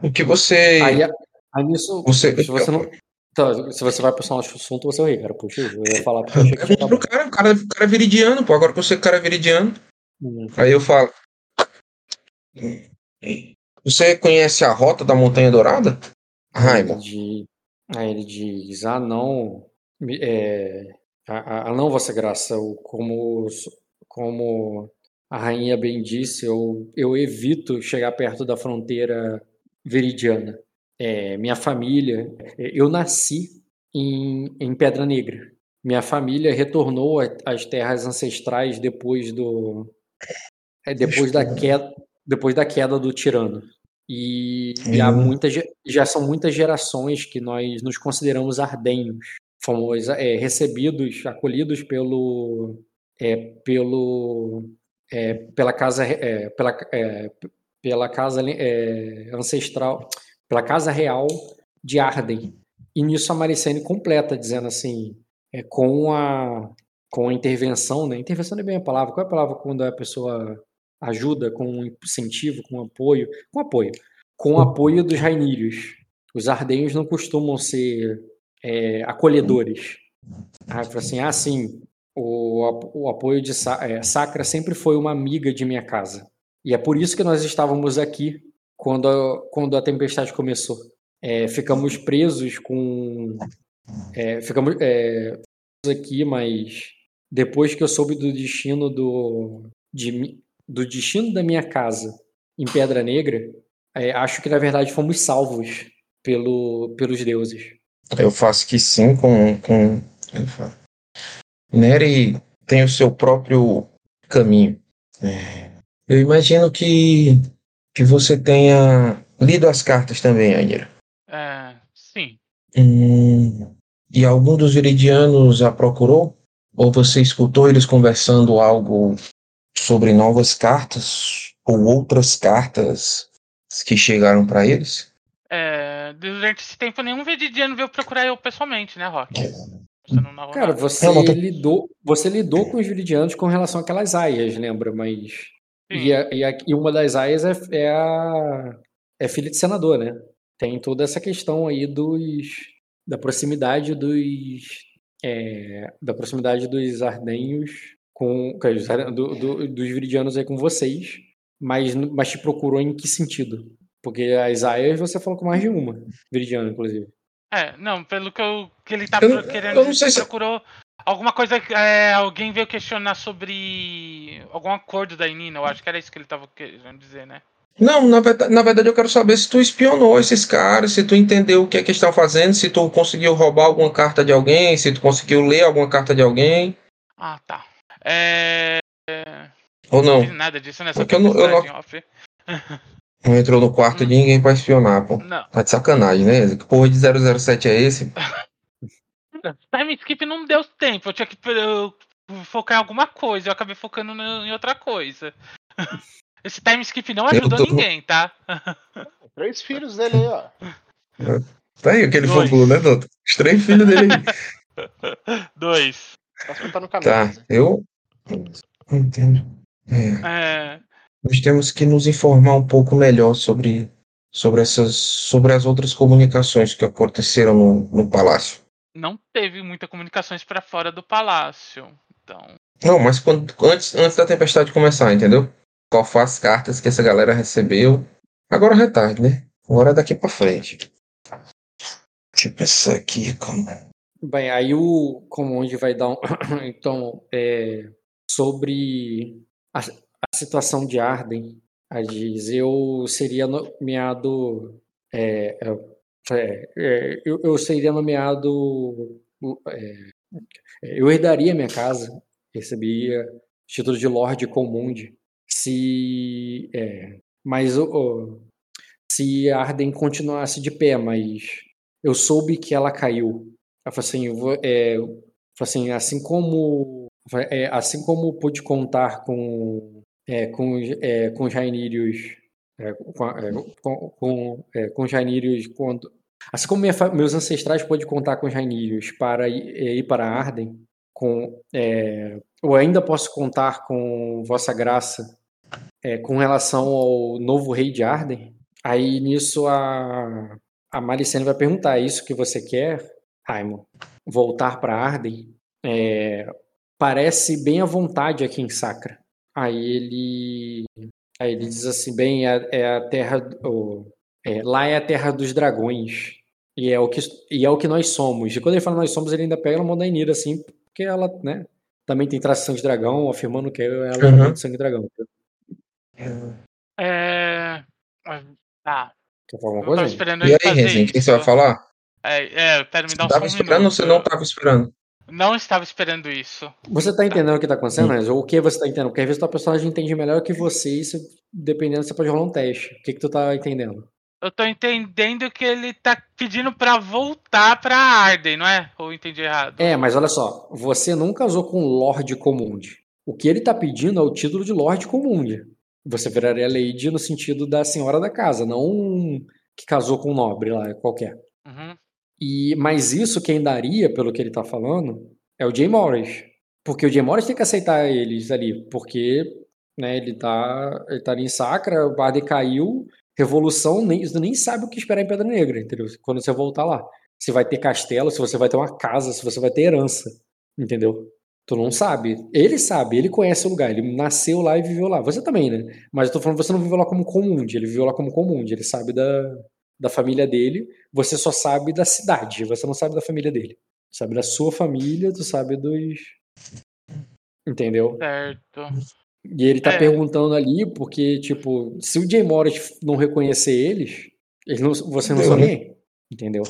O que você. Aí, a- aí nisso, Você- se você não... Então, se você vai passar um assunto, você é o rei, cara. Puxa, eu ia falar porque eu achei que Pergunta tinha pro cara, o cara, o cara é viridiano, pô. Agora que eu sei que o cara é viridiano. Hum. Aí eu falo. Você conhece a rota da Montanha Dourada? Diz, aí ele diz, ah não, é, ah, não, Vossa Graça, o- como, como a rainha bem disse, eu, eu evito chegar perto da fronteira veridiana. É, minha família, é, eu nasci em, em Pedra Negra. Minha família retornou às terras ancestrais depois do, é, depois da queda, depois da queda do tirano. E, e há Uhum. muitas, já são muitas gerações que nós nos consideramos ardenhos. Fomos é, recebidos, acolhidos pelo, é, pelo, é, pela casa, é, pela, é, pela casa é, ancestral, pela casa real de Arden. E nisso a Maricene completa, dizendo assim, é, com a com a intervenção, né? Intervenção não é bem a palavra. Qual é a palavra quando a pessoa ajuda com um incentivo, com apoio? Com apoio. Com o apoio dos rainírios. Os ardenhos não costumam ser é, acolhedores. Fala assim, ah, sim, o, o apoio de Sa- é, Sacra sempre foi uma amiga de minha casa. E é por isso que nós estávamos aqui quando a, quando a tempestade começou. É, ficamos presos com... é, ficamos é, aqui, mas depois que eu soube do destino do, de do destino da minha casa em Pedra Negra, é, acho que na verdade fomos salvos pelo, pelos deuses. Eu faço que sim com. com... Nery tem o seu próprio caminho. É, eu imagino que, que você tenha lido as cartas também, Aira. É, sim. Hum, e algum dos viridianos a procurou? Ou você escutou eles conversando algo sobre novas cartas ou outras cartas que chegaram para eles? É, durante esse tempo, nenhum viridiano veio procurar eu pessoalmente, né, Rock? Narrou Cara, você Não, não tô- lidou, você lidou com os viridianos com relação àquelas aias, lembra? Mas. E, a- e, a- e uma das aias é, é a é filha de senador, né? Tem toda essa questão aí dos da proximidade dos é, da proximidade dos ardenhos com do- do- dos viridianos aí com vocês, mas mas te procurou em que sentido? Porque as aias você falou com mais de uma viridiana, inclusive. É, não, pelo que, eu, que ele tá Eu- pro- querendo eu não dizer, sei se- procurou alguma coisa. que, é, alguém veio questionar sobre algum acordo da Inina, eu acho que era isso que ele tava querendo dizer, né? Não, na verdade, na verdade eu quero saber se tu espionou esses caras, se tu entendeu o que é que eles estão fazendo, se tu conseguiu roubar alguma carta de alguém, se tu conseguiu ler alguma carta de alguém, Ah, tá. É. ou Não não. nada disso nessa Porque eu não- eu não- off. Não entrou no quarto de ninguém pra espionar, pô. Não. Tá de sacanagem, né? Que porra de 007 é esse? Time skip não deu tempo, eu tinha que eu, focar em alguma coisa, eu acabei focando no- em outra coisa. Esse time skip não ajudou tô- ninguém, tá? Três filhos dele aí, ó. Tá aí aquele fofo, né, doutor? Os três filhos dele aí. Dois. Posso contar no caminho. Tá, né? eu. Entendo. É, É, nós temos que nos informar um pouco melhor sobre, sobre, essas, sobre as outras comunicações que aconteceram no, no palácio. Não teve muita comunicações pra fora do palácio. Então. Não, mas quando, antes, antes da tempestade começar, entendeu? Qual foi as cartas que essa galera recebeu? Agora é tarde, né? Agora é daqui pra frente. Deixa eu pensar aqui como. Bem, aí o Comonde vai dar um. Então, é, sobre a, a situação de Arden, a diz, eu seria nomeado. É, é, é, eu, eu seria nomeado. é, eu herdaria minha casa, receberia título de Lorde Comundi, se. é, mas se Arden continuasse de pé, mas eu soube que ela caiu. Ela falou assim, eu vou- é, falou assim, assim como é, assim como pude contar com é, com, é, com é, com, é, com, com, é, com os Rainírios quando assim como minha meus ancestrais pôde contar com os Rainírios para ir, é, ir para Arden com é, eu ainda posso contar com vossa graça é, com relação ao novo rei de Arden aí nisso a a Malicene vai perguntar: é isso que você quer, Raimon? Voltar para Arden? É, parece bem à vontade aqui em Sacra. Aí ele, aí ele diz assim: bem, é, é a terra. o- é, lá é a terra dos dragões. E é, o que, e é o que nós somos. E quando ele fala nós somos, ele ainda pega a mão da Inira, assim, porque ela, né? Também tem tração de dragão, afirmando que ela Uhum. também tem sangue de dragão. É. Tá. Quer falar alguma coisa? esperando E aí, fazer Rezen, o que você vai falar? É, é, pera, me dá um Tava um esperando ou você não tava esperando? Não estava esperando isso. Você tá entendendo o que tá acontecendo, Renzo? Ou o que você tá entendendo? Porque às vezes tua personagem entende melhor que você e você- dependendo você pode rolar um teste. O que que tu tá entendendo? Eu tô entendendo que ele tá pedindo pra voltar pra Arden, não é? Ou entendi errado? É, mas olha só, você não casou com Lorde Comundi. O que ele tá pedindo é o título de Lorde Comundi. Você viraria Lady no sentido da senhora da casa, não um que casou com um nobre lá, qualquer. E, mas isso quem daria, pelo que ele tá falando, é o Jay Morris. Porque o Jay Morris tem que aceitar eles ali, porque né, ele, tá, ele tá ali em Sacra, o Barden caiu, Revolução, nem, nem sabe o que esperar em Pedra Negra, entendeu? Quando você voltar lá. Se vai ter castelo, se você vai ter uma casa, se você vai ter herança, entendeu? Tu não sabe. Ele sabe, ele conhece o lugar, ele nasceu lá e viveu lá. Você também, né? Mas eu tô falando, você não viveu lá como comum, ele viveu lá como comum, ele sabe da, da família dele, você só sabe da cidade, você não sabe da família dele. Tu sabe da sua família, tu sabe dos. Entendeu? Certo. E ele tá É. perguntando ali, porque, tipo, se o Jay Morris não reconhecer eles, eles não, você não né? ninguém. Entendeu?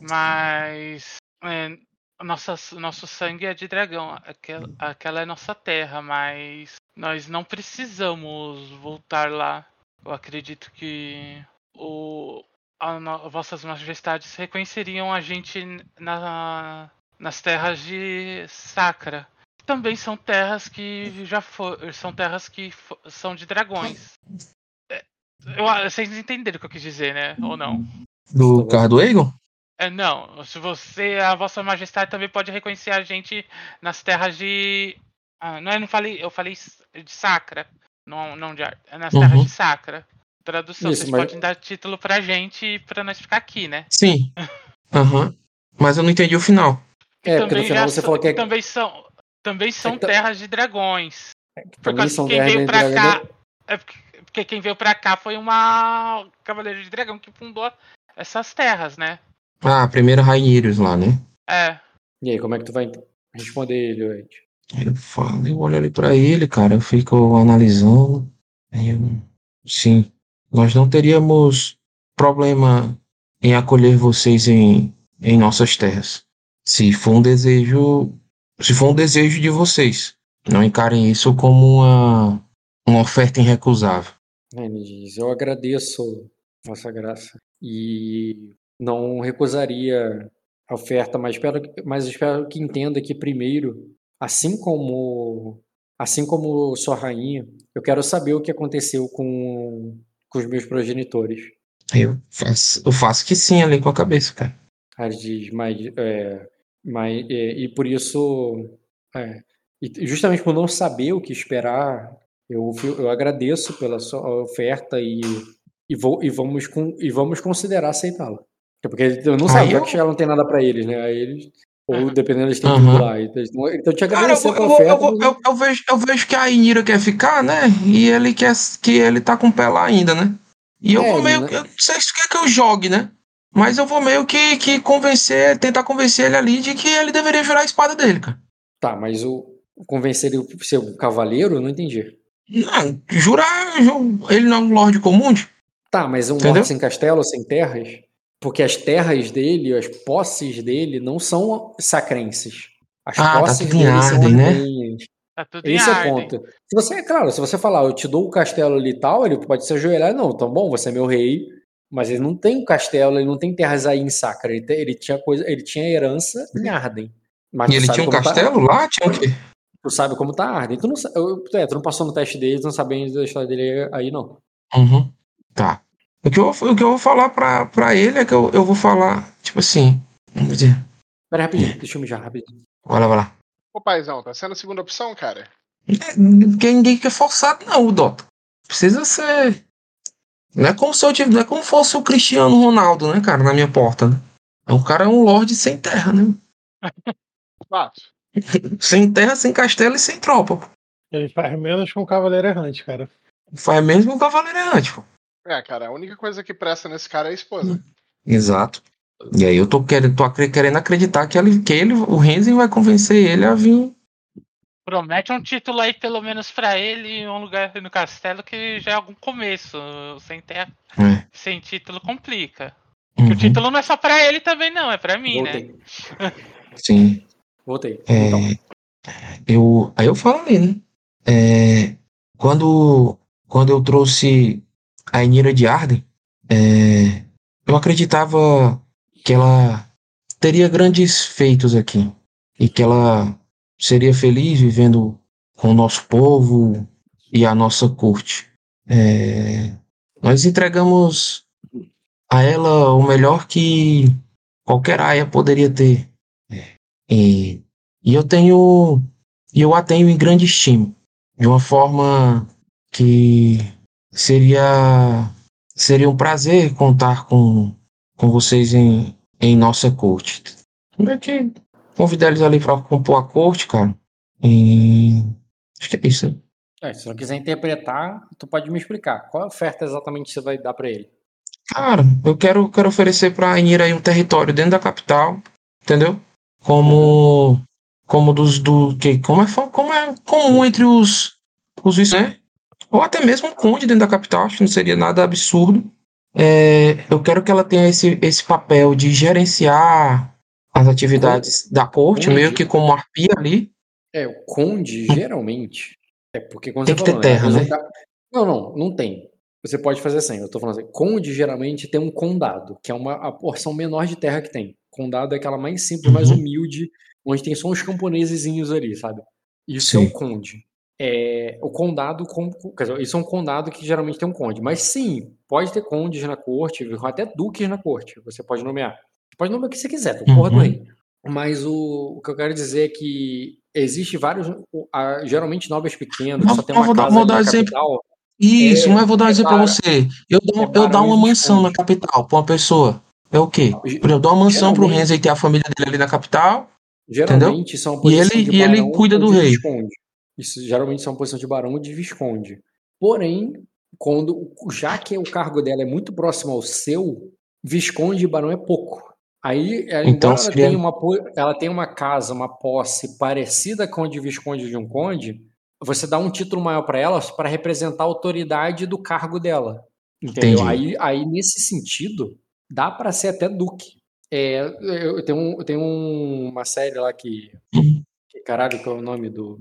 Mas. é, nossa, nosso sangue é de dragão. Aquela, aquela é nossa terra, mas nós não precisamos voltar lá. Eu acredito que o, a, no, vossas majestades reconheceriam a gente na, nas terras de Sacra. Também são terras que já foram. São terras que fo- são de dragões. É, eu, vocês entenderam o que eu quis dizer, né? Ou não? Do carro do Egon? É, não. Se você, a Vossa Majestade também pode reconhecer a gente nas terras de. Ah, não, eu não falei. Eu falei de Sacra. Não, não de é nas Uhum. terras de Sacra. Tradução, Isso, vocês mas- podem dar título pra gente pra nós ficar aqui, né? Sim. Aham. Mas eu não entendi o final. É, porque no também final você são- falou que é, também são. Também são É, tá- terras de dragões. Por também causa são que quem veio dragão. cá. É porque, porque quem veio pra cá foi uma Cavaleiro de Dragão que fundou essas terras, né? Ah, a primeira Rainheiros lá, né? É. E aí, como é que tu vai responder ele? Aí eu falo, eu olho ali pra ele, cara, eu fico analisando. Aí eu, sim, nós não teríamos problema em acolher vocês em, em nossas terras. Se for um desejo, se for um desejo de vocês, não encarem isso como uma, uma oferta irrecusável. Eu agradeço Vossa Graça e não recusaria a oferta, mas espero, mas espero que entenda que primeiro, assim como assim como sua rainha, eu quero saber o que aconteceu com, com os meus progenitores. Eu faço, eu faço que sim ali com a cabeça, cara. Aí ele diz, mas, é, mas é, e por isso, é, e justamente por não saber o que esperar, eu, eu agradeço pela sua oferta e, e, vou, e, vamos, con- e vamos considerar aceitá-la. Porque eu não eu- que ela não tem nada pra eles, né? Aí eles, ou dependendo, eles têm Aham. tudo lá. Então, então eu te eu, agradecer eu, vou- eu, vou- eu, eu vejo, eu vejo que a Inira quer ficar, né? E ele quer que ele tá com o pé lá ainda, né? E eu É, vou meio né? que. Eu não sei se quer que eu jogue, né? Mas eu vou meio que, que convencer, tentar convencer ele ali de que ele deveria virar a espada dele, cara. Tá, mas o convencer ele ser um cavaleiro, eu não entendi. Não, jurar. ju- Ele não é um Lorde Comum? Tá, mas um Entendeu? lorde sem castelo, sem terras? Porque as terras dele, as posses dele, não são sacrenses. As Ah, tá posses tudo em dele são Arden, né? Tá tudo Esse é o ponto. Se você, é claro, se você falar, eu te dou o castelo ali e tal, ele pode se ajoelhar, não, tá bom, você é meu rei, mas ele não tem castelo, ele não tem terras aí em Sacra, ele, tem- ele tinha coisa, ele tinha herança em Arden. Mas E ele tinha um tá- castelo lá? Tinha o quê? tu sabe como tá Arden. Tu não, eu- é, tu não passou no teste dele, tu não sabe ainda da história dele aí, não. Uhum. Tá. O que eu, o que eu vou falar pra, pra ele é que eu, eu vou falar, tipo assim. Vamos dizer. Pera aí, rapidinho, deixa eu mijar rapidinho. Vai lá, vai lá. Ô, paizão, tá sendo a segunda opção, cara? É, Porque ninguém quer forçado, não, o Dota. Precisa ser. Não é como se eu tivesse, não é como fosse o Cristiano Ronaldo, né, cara, na minha porta, né? O cara é um lorde sem terra, né? Fato. Sem terra, sem castelo e sem tropa. pô. Ele faz menos com o Cavaleiro Errante, cara. Faz mesmo o Cavaleiro Errante, pô. É, cara, a única coisa que presta nesse cara é a esposa. Exato. E aí eu tô querendo, tô querendo acreditar que ele, que ele, o Renzen vai convencer ele a vir. Promete um título aí, pelo menos pra ele, um lugar no castelo que já é algum começo. Sem terra, É. sem título complica. Uhum, O título não é só pra ele também, não, é pra mim, né? Voltei. Sim. Voltei. É, Então, eu, aí eu falo ali, né? É, quando, quando eu trouxe a Enira de Arden, é, eu acreditava que ela teria grandes feitos aqui e que ela seria feliz vivendo com o nosso povo e a nossa corte. É, nós entregamos a ela o melhor que qualquer aia poderia ter. É, e e eu tenho. E eu a tenho em grande estima. De uma forma que seria. Seria um prazer contar com, com vocês em, em nossa corte. Como é que convidar eles ali para compor a corte, cara? E. Acho que é isso. né? é, se não quiser interpretar, tu pode me explicar. Qual a oferta exatamente você vai dar pra ele? Cara, eu quero, quero oferecer pra Inira aí um território dentro da capital, entendeu? Como. Como dos do. Que, como, é, como é comum entre os. Os vice- né? Ou até mesmo um conde dentro da capital, acho que não seria nada absurdo. É, eu quero que ela tenha esse, esse papel de gerenciar as atividades da corte, Conde. meio que como arpia ali. É, o conde, geralmente. É porque quando Tem você que ter falou, terra, né? dá- Não, não, não tem. Você pode fazer assim. Eu tô falando assim. Conde geralmente tem um condado, que é uma a porção menor de terra que tem. Condado é aquela mais simples, mais Uhum. humilde, onde tem só uns camponesezinhos ali, sabe? Isso é Sim. o conde. É, o condado, com- quer dizer, isso é um condado que geralmente tem um conde. Mas sim, pode ter condes na corte, até duques na corte. Você pode nomear. Pode nomear o que você quiser, tu porra do Uhum. rei. Mas o, o que eu quero dizer é que existe vários, o- geralmente nobres pequenos, Mas- só tem uma vou dar- casa vou ali dar na exemplo. capital. Isso, É, mas vou dar um é exemplo pra bar- você. Eu dou, é eu dar barão uma mansão na capital pra uma pessoa. É o quê? Eu dou uma mansão pro Geralmente- Renzo e ter a família dele ali na capital. Geralmente são uma E ele- e ele cuida do rei. visconde. Isso geralmente são uma posição de barão ou de visconde. Porém, quando já que o cargo dela é muito próximo ao seu, visconde e barão é pouco. Aí, ela, Então, ela seria- tenha uma ela uma casa, uma posse parecida com a de visconde de um conde, você dá um título maior para ela para representar a autoridade do cargo dela. Entendeu? Entendi. Aí, aí, nesse sentido, dá para ser até duque. É, eu, eu tenho, eu tenho um- uma série lá que, que. Caralho, qual é o nome do.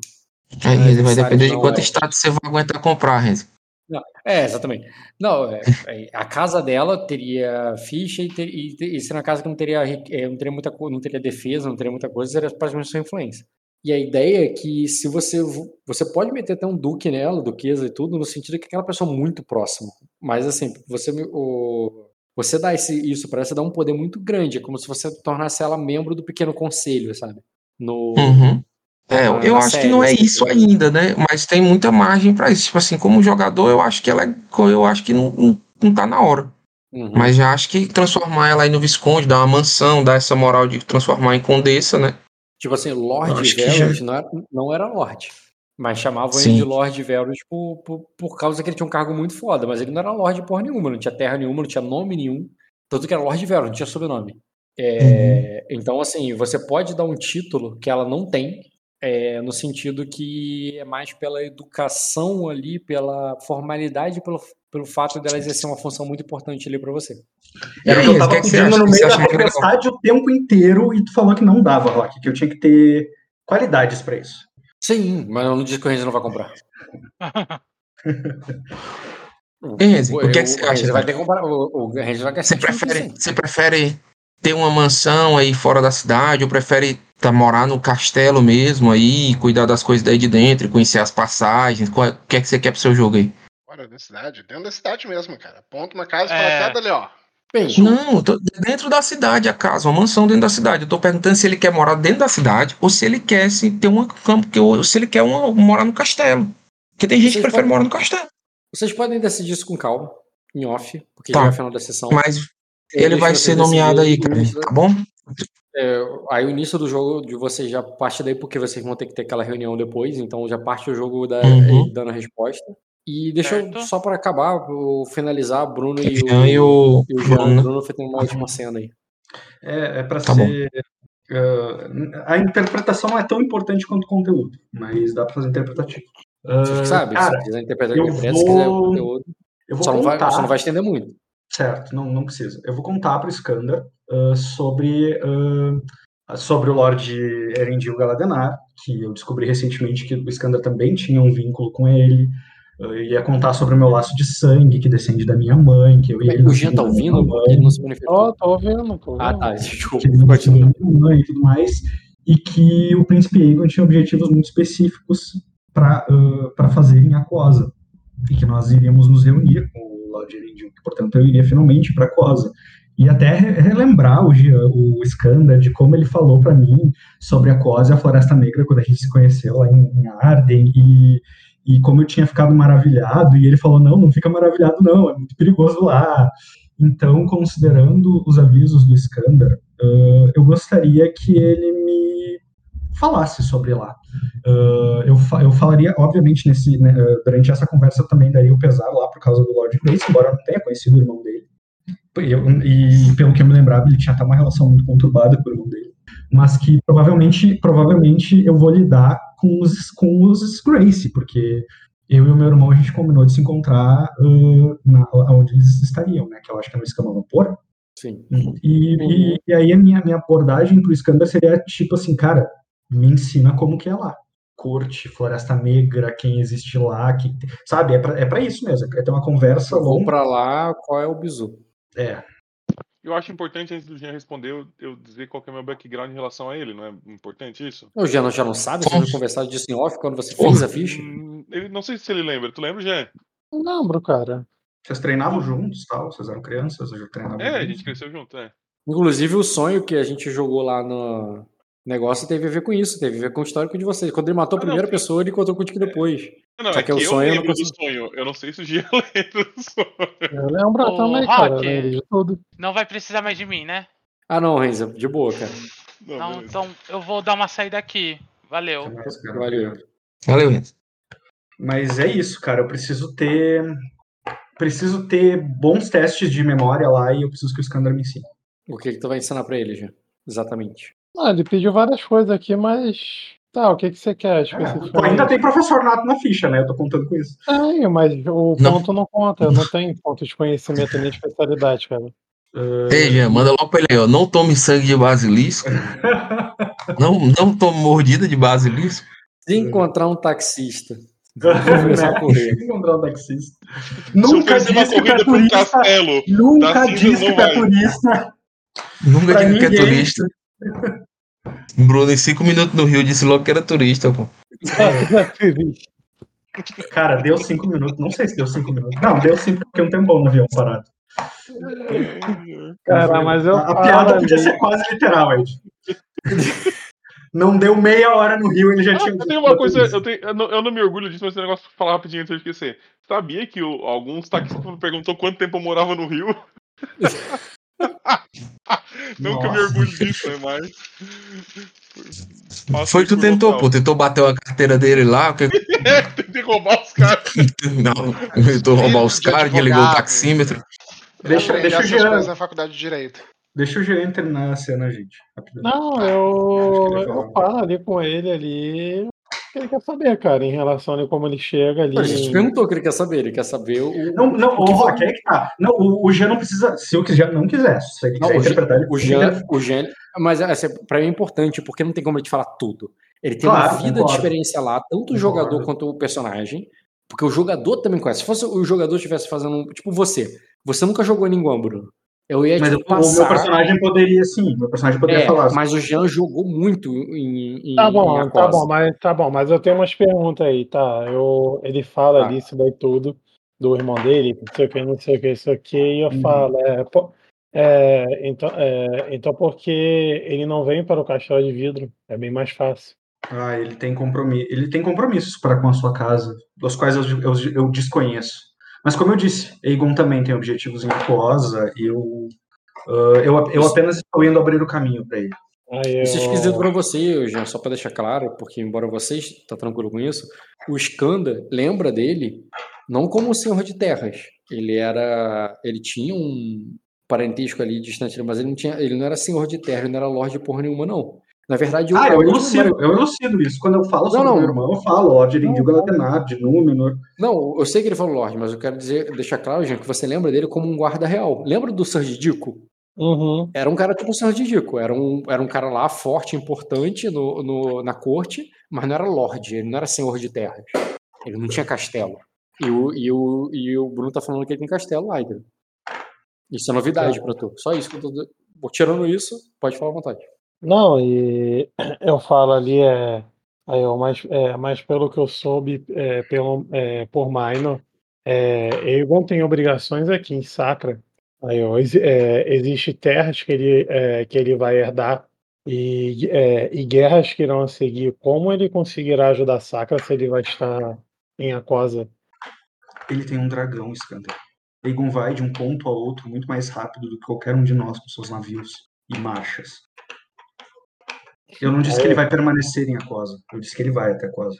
É vai depender de quanto é. status você vai aguentar comprar, Renzo. Não, é, exatamente. Não, é, é, a casa dela teria ficha e, ter, e, e seria uma casa que não teria, ri- é, não teria muita não teria defesa, não teria muita coisa, seria praticamente sua influência. E a ideia é que se você você pode meter até um duque nela, duquesa e tudo, no sentido que aquela pessoa muito próxima. Mas assim, você o, você dá esse, isso para ela, você dá um poder muito grande, é como se você tornasse ela membro do pequeno conselho, sabe? No Uhum. É, na- eu acho que série, não é assim, isso ainda, né? Mas tem muita margem pra isso. Tipo assim, como jogador, eu acho que ela é, eu acho que não, não, não tá na hora. Uhum. Mas já acho que transformar ela aí no Visconde, dar uma mansão, dar essa moral de transformar em condessa, né? Tipo assim, Lord que Velos não era, não era Lorde. Mas chamavam Sim. ele de Lord Velos por, por, por causa que ele tinha um cargo muito foda. Mas ele não era Lorde porra nenhuma, não tinha terra nenhuma, não tinha nome nenhum. Tanto que era Lord Velos, não tinha sobrenome. É, Então, assim, você pode dar um título que ela não tem, é, no sentido que é mais pela educação ali, pela formalidade, pelo, pelo fato dela exercer uma função muito importante ali pra você. E Era o aí, que eu tava que, é que você pedindo acha? no Você meio da tempestade o tempo inteiro e tu falou que não dava, Rock, que eu tinha que ter qualidades pra isso. Sim, mas eu não disse que o Renzo não vai comprar. Enzo, o que é que você o acha, vai ter que comprar. O, o vai Você gastar prefere, você prefere ter uma mansão aí fora da cidade ou prefere tá, morar no castelo mesmo aí, cuidar das coisas daí de dentro, conhecer as passagens? Qual- O que é que você quer pro seu jogo aí? Fora da cidade, dentro da cidade mesmo, cara. Ponta uma casa e É. fala, cada ali, ó. Bem, Não, eu tô dentro da cidade a casa, uma mansão dentro da cidade. Eu tô perguntando se ele quer morar dentro da cidade ou se ele quer assim, ter uma campo que eu- se ele quer uma- morar no castelo. Porque tem gente que Vocês prefere podem- morar no castelo. vocês podem decidir isso com calma, em off, porque Tá. já é o final da sessão. Mas ele deixo vai ser nomeado aí, cara, tá bom? É, aí o início do jogo de vocês já parte daí, porque vocês vão ter que ter aquela reunião depois, então já parte o jogo da, Uhum. ele dando a resposta. E deixa eu, só para acabar, finalizar, Bruno e o, e o e o Jean. Bruno, né? Bruno tem uma última cena aí. É, é para Tá ser. ah, a interpretação não é tão importante quanto o conteúdo, mas dá pra fazer interpretativo. Você Ah, sabe, cara, se quiser interpretar eu presta, se quiser o vou- conteúdo, eu vou só não, vai, contar. só não vai estender muito. Certo, não, não precisa. Eu vou contar para o Skander ah, sobre, ah, sobre o Lord Erendil Galadenar, que eu descobri recentemente que o Skander também tinha um vínculo com ele. Eu ia contar sobre o meu laço de sangue, que descende da minha mãe, que eu e ele O Jean tá ouvindo? Ele não se manifestou. Ó, tô ouvindo, tô ouvindo. Ah, tá, desculpa, que ele continua. da minha mãe e tudo mais, e que o príncipe Aegon tinha objetivos muito específicos para fazer em Aquosa, e que nós iríamos nos reunir com Erendil, que portanto eu iria finalmente para Aquosa. E até re- relembrar o, o Skander de como ele falou para mim sobre Aquosa e a Floresta Negra quando a gente se conheceu lá em, em Arden, e, e como eu tinha ficado maravilhado, e ele falou, não, não fica maravilhado não, é muito perigoso lá. Então, considerando os avisos do Skander, ah, eu gostaria que ele me falasse sobre lá. Ah, eu, fa- eu falaria, obviamente, nesse, né, ah, durante essa conversa eu também daria o pesar lá por causa do Lord Grace, embora eu não tenha conhecido o irmão dele. Eu- e pelo que eu me lembrava, ele tinha até uma relação muito conturbada com o irmão dele. Mas que provavelmente, provavelmente eu vou lidar com os, com os Grace, porque eu e o meu irmão a gente combinou de se encontrar ah, na, onde eles estariam, né? Que eu acho que é no Escama Vapor. Sim. E, e, e aí a minha, minha abordagem pro Skander seria tipo assim, cara, me ensina como que é lá. Corte, Floresta Negra, quem existe lá, que, sabe? É pra, é pra isso mesmo, é ter uma conversa Eu vou longa. pra lá, qual é o bizu? É, Eu acho importante, antes do Jean responder, eu, eu dizer qual que é o meu background em relação a ele, não é importante isso? O Jean já não sabe? Você foi conversado disso em off quando você fez a ficha? Hum, ele, não sei se ele lembra. Tu lembra, Jean? Não lembro, cara. vocês treinavam juntos, tal, vocês eram crianças, eu já treinava É, a juntos. gente cresceu junto, é. Inclusive, o sonho que a gente jogou lá no negócio teve a ver com isso, teve a ver com o histórico de vocês. Quando ele matou a Ah, não, primeira sim. pessoa, ele encontrou contigo depois. Não, não, Só é que que, o eu sonho eu não lembro do consigo- sonho. Eu não sei se o Jean lembra do sonho. Eu lembro Ô, também, cara. Rock. Tudo. Não vai precisar mais de mim, né? Ah, não, Renzo, de boa, cara. Não, Não, beleza. então eu vou dar uma saída aqui. Valeu. Mais. Valeu. Valeu, Renzo. Mas é isso, cara. Eu preciso ter. Preciso ter bons testes de memória lá e eu preciso que o Skander me ensine. O que, que tu vai ensinar pra ele, Jean? Exatamente. Ah, ele pediu várias coisas aqui, mas. Tá, o que, que você quer É, especificamente? ainda tem professor nato na ficha, né? Eu tô contando com isso. Tem, mas o Não. ponto não conta. Eu não tenho ponto de conhecimento nem especialidade, cara. Ei, Jean, manda logo pra ele aí, ó. Não tome sangue de basilisco. Não, não tome mordida de basilisco. Se encontrar um taxista, começar a correr. Encontrar um taxista. Se Nunca disse que é pro turista. castelo. Nunca disse não que é turista. Nunca diga que é turista. Bruno, em cinco minutos no Rio, disse logo que era turista, pô. Cara, deu cinco minutos. Não sei se deu cinco minutos. Não, deu cinco porque um tempão no avião parado. Cara, mas eu A, a piada podia ali- ser quase literal, Ed. Não deu meia hora no Rio, ele já Ah, tinha. eu tenho uma coisa, eu, tenho- eu não, eu não me orgulho disso, mas tem um negócio pra falar rapidinho antes de eu esquecer. Sabia que o- alguns taxistas me perguntou quanto tempo eu morava no Rio? não que eu me orgulho disso, né, mas. Foi isso tu tentou, pô. Tentou bater a carteira dele lá. Que... Tentei roubar os caras. Não, tentou roubar os caras, que ligou o taxímetro. Deixa, deixa o coisas na faculdade de Direito. Deixa o Jean terminar a cena, gente. Não, Acho eu, que eu falo ali com ele ali. O que ele quer saber, cara, em relação a como ele chega ali. A gente perguntou o que ele quer saber, ele quer saber o. Não, não, o o que é que tá. Não, o, o Jean não precisa. Se o Jean não quiser, se ele Não, quiser o Jean- interpretar, ele O Jean, o Jean, mas assim, pra mim é importante, porque não tem como ele te falar tudo. Ele tem Claro, uma vida concordo. de experiência lá, tanto o Concordo. jogador quanto o personagem, porque o jogador também conhece. Se fosse o jogador estivesse fazendo, um- tipo você, você nunca jogou ninguém, Bruno. Eu ia Mas te o, o passar. meu personagem poderia, sim. Meu personagem poderia É, falar. mas o Jean jogou muito em, em Tá em bom, tá Yakuza. bom, mas tá bom, mas eu tenho umas perguntas aí, tá? Eu, ele fala Tá. ali isso daí tudo do irmão dele, não sei o que, não sei o que, isso aqui, e eu Uhum. falo, é, pô, é, então, é, então por que ele não vem para o castelo de vidro? É bem mais fácil. Ah, ele tem compromisso. Ele tem compromissos para com a sua casa, dos quais eu, eu, eu desconheço. Mas como eu disse, Aegon também tem objetivos em Aquosa e eu, ah, eu, eu apenas estou indo abrir o caminho para ele. Aí Isso é eu- esquisito pra você, Jean, só pra deixar claro, porque embora você tá tranquilo com isso, o Skanda lembra dele não como o senhor de terras. Ele era, ele tinha um parentesco ali distante, mas ele não tinha, ele não era senhor de terra, ele não era lorde porra nenhuma não. Na verdade, o- Ah, eu elucido, eu elucido isso. Quando eu falo Não, sobre não. meu irmão, eu falo Lorde Não, não. Galatenar, de Númenor. Não, eu sei que ele falou lorde, mas eu quero dizer, deixar claro, Jean, que você lembra dele como um guarda real. Lembra do Sir Didico? Uhum. Era um cara tipo o Sr. Didico, era um, era um cara lá forte, importante no, no- na corte, mas não era lorde, ele não era senhor de terras. Ele não tinha castelo. E o, e o, e o Bruno tá falando que ele tem castelo lá, entendeu? Isso é novidade pra tu. Só isso que eu tô. Tirando isso, pode falar à vontade. Não, e eu falo ali, é, aí eu, mas, é, mas pelo que eu soube é, pelo, é, por Minor, é, Aegon tem obrigações aqui em Sacra. Aí, é, existe terras que ele, é, que ele vai herdar e, é, e guerras que irão seguir. Como ele conseguirá ajudar Sacra se ele vai estar em Aquosa? Ele tem um dragão, Skander. Aegon vai de um ponto a outro muito mais rápido do que qualquer um de nós com seus navios e marchas. Eu não disse que ele vai permanecer em Aquosa. Eu disse que ele vai até Aquosa.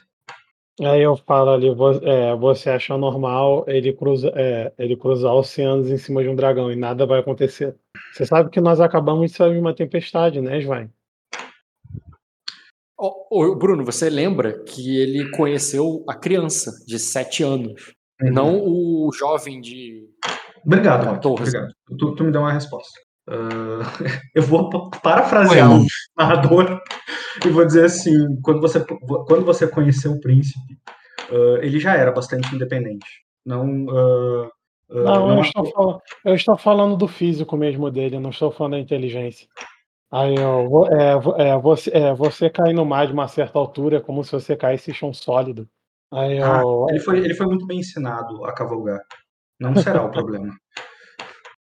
Aí eu falo ali, é, você acha normal ele, cruza, é, ele cruzar oceanos em cima de um dragão e nada vai acontecer. Você sabe que nós acabamos de sair de uma tempestade, né, Svain? Ô, ô, Bruno, você lembra que ele conheceu a criança de 7 anos, Uhum. não o jovem de. Obrigado, Rock. 14. Obrigado. Tu, tu me deu uma resposta. Uh, eu vou parafrasear o narrador e vou dizer assim: quando você, quando você conheceu o príncipe, uh, ele já era bastante independente. Não. Uh, não, não, eu, estou falando, eu estou falando do físico mesmo dele, não estou falando da inteligência. Aí, ó, é, é, você, é, você cair no mar de uma certa altura é como se você caísse em chão sólido. Aí, ah, ele, foi, ele foi muito bem ensinado a cavalgar. Não será o problema.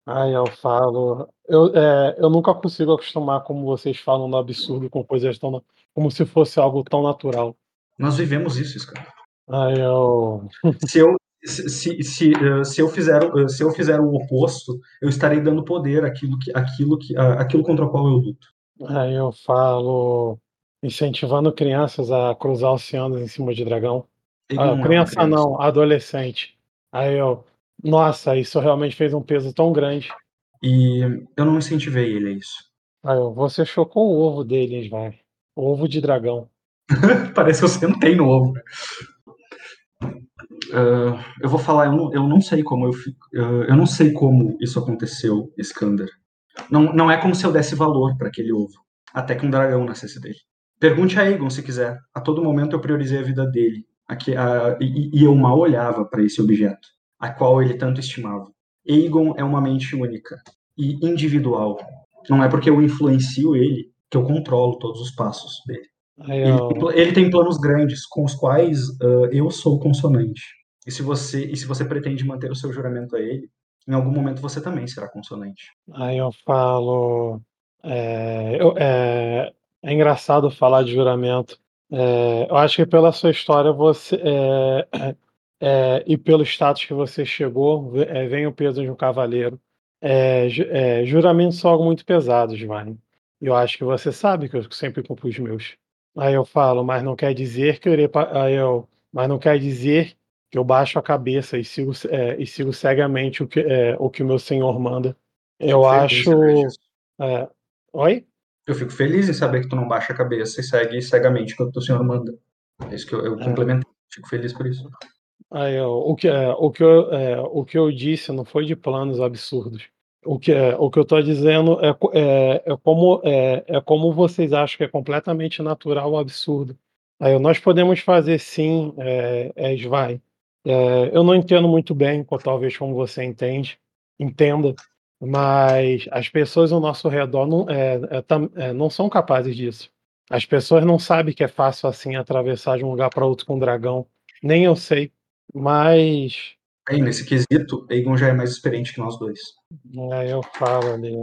Aí eu falo. Eu, é, eu nunca consigo acostumar como vocês falam no absurdo com coisas tão. como se fosse algo tão natural. Nós vivemos isso, cara. Aí eu. Se eu, se, se, se, eh, se, eu fizer, eh, se eu fizer o oposto, eu estarei dando poder àquilo, que, àquilo, que, àquilo contra o qual eu luto. Aí eu falo. incentivando crianças a cruzar oceanos em cima de dragão. Ah, criança, é criança não, adolescente. Aí eu. Nossa, isso realmente fez um peso tão grande. E eu não incentivei ele a isso. Eu, você chocou o ovo deles, vai. O ovo de dragão. Parece que você não tem no ovo. Uh, eu vou falar, eu não, eu não sei como eu, uh, eu não sei como isso aconteceu, Skander. Não, não é como se eu desse valor para aquele ovo, até que um dragão nascesse dele. Pergunte a Aegon se quiser. A todo momento eu priorizei a vida dele, aqui, a, e, e eu mal olhava para esse objeto, a qual ele tanto estimava. Aegon é uma mente única e individual. Não é porque eu influencio ele que eu controlo todos os passos dele. Ele, ele, tem planos grandes com os quais uh, eu sou consonante. E se você e se você pretende manter o seu juramento a ele, em algum momento você também será consonante. Aí eu falo, é, eu, é, é engraçado falar de juramento. É, eu acho que pela sua história você é, é, e pelo status que você chegou, é, vem o peso de um cavaleiro. juramentos são algo muito pesados, Giovanni. Eu acho que você sabe que eu sempre cumpro os meus. Aí eu falo, mas não quer dizer que eu irei. Aí eu, mas não quer dizer que eu baixo a cabeça e sigo, é, e sigo cegamente o que, é, o que o meu senhor manda. Eu, eu acho. É... Oi? Eu fico feliz em saber que tu não baixa a cabeça e segue cegamente o que o senhor manda. É isso que eu, eu é. complemento. Fico feliz por isso. Eu, o, que, é, o, que eu, é, o que eu disse não foi de planos absurdos. O que, é, o que eu estou dizendo é, é, é como, é, é, como vocês acham que é completamente natural ou absurdo. Aí, nós podemos fazer sim, é, é Svai. É, eu não entendo muito bem, talvez como você entende, entenda, mas as pessoas ao nosso redor não, é, é, é, não são capazes disso. As pessoas não sabem que é fácil assim atravessar de um lugar para outro com um dragão. Nem eu sei, mas Bem, nesse quesito, Aegon já é mais experiente que nós dois. É, eu falo ali.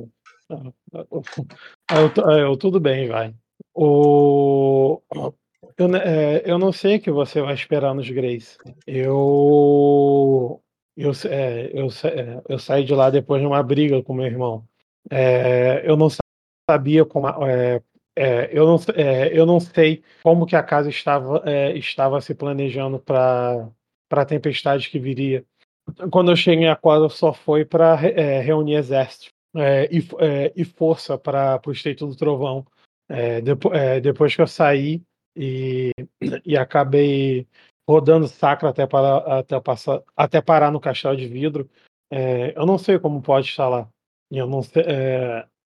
Eu, eu, tudo bem, vai. O, eu, é, eu não sei o que você vai esperar nos Greys. Eu. Eu, é, eu, é, eu saí de lá depois de uma briga com meu irmão. É, eu não sabia como. É, é, eu, não, eu não sei como que a casa estava, estava se planejando para a tempestade que viria quando eu cheguei a quadra só foi para é, reunir exército é, e, é, e, força para o Estreito do Trovão. É, depo, é, depois que eu saí e, e acabei rodando sacra até, para, até, passar, até parar no Castelo de Vidro, é, eu não sei como pode estar lá. Eu não sei.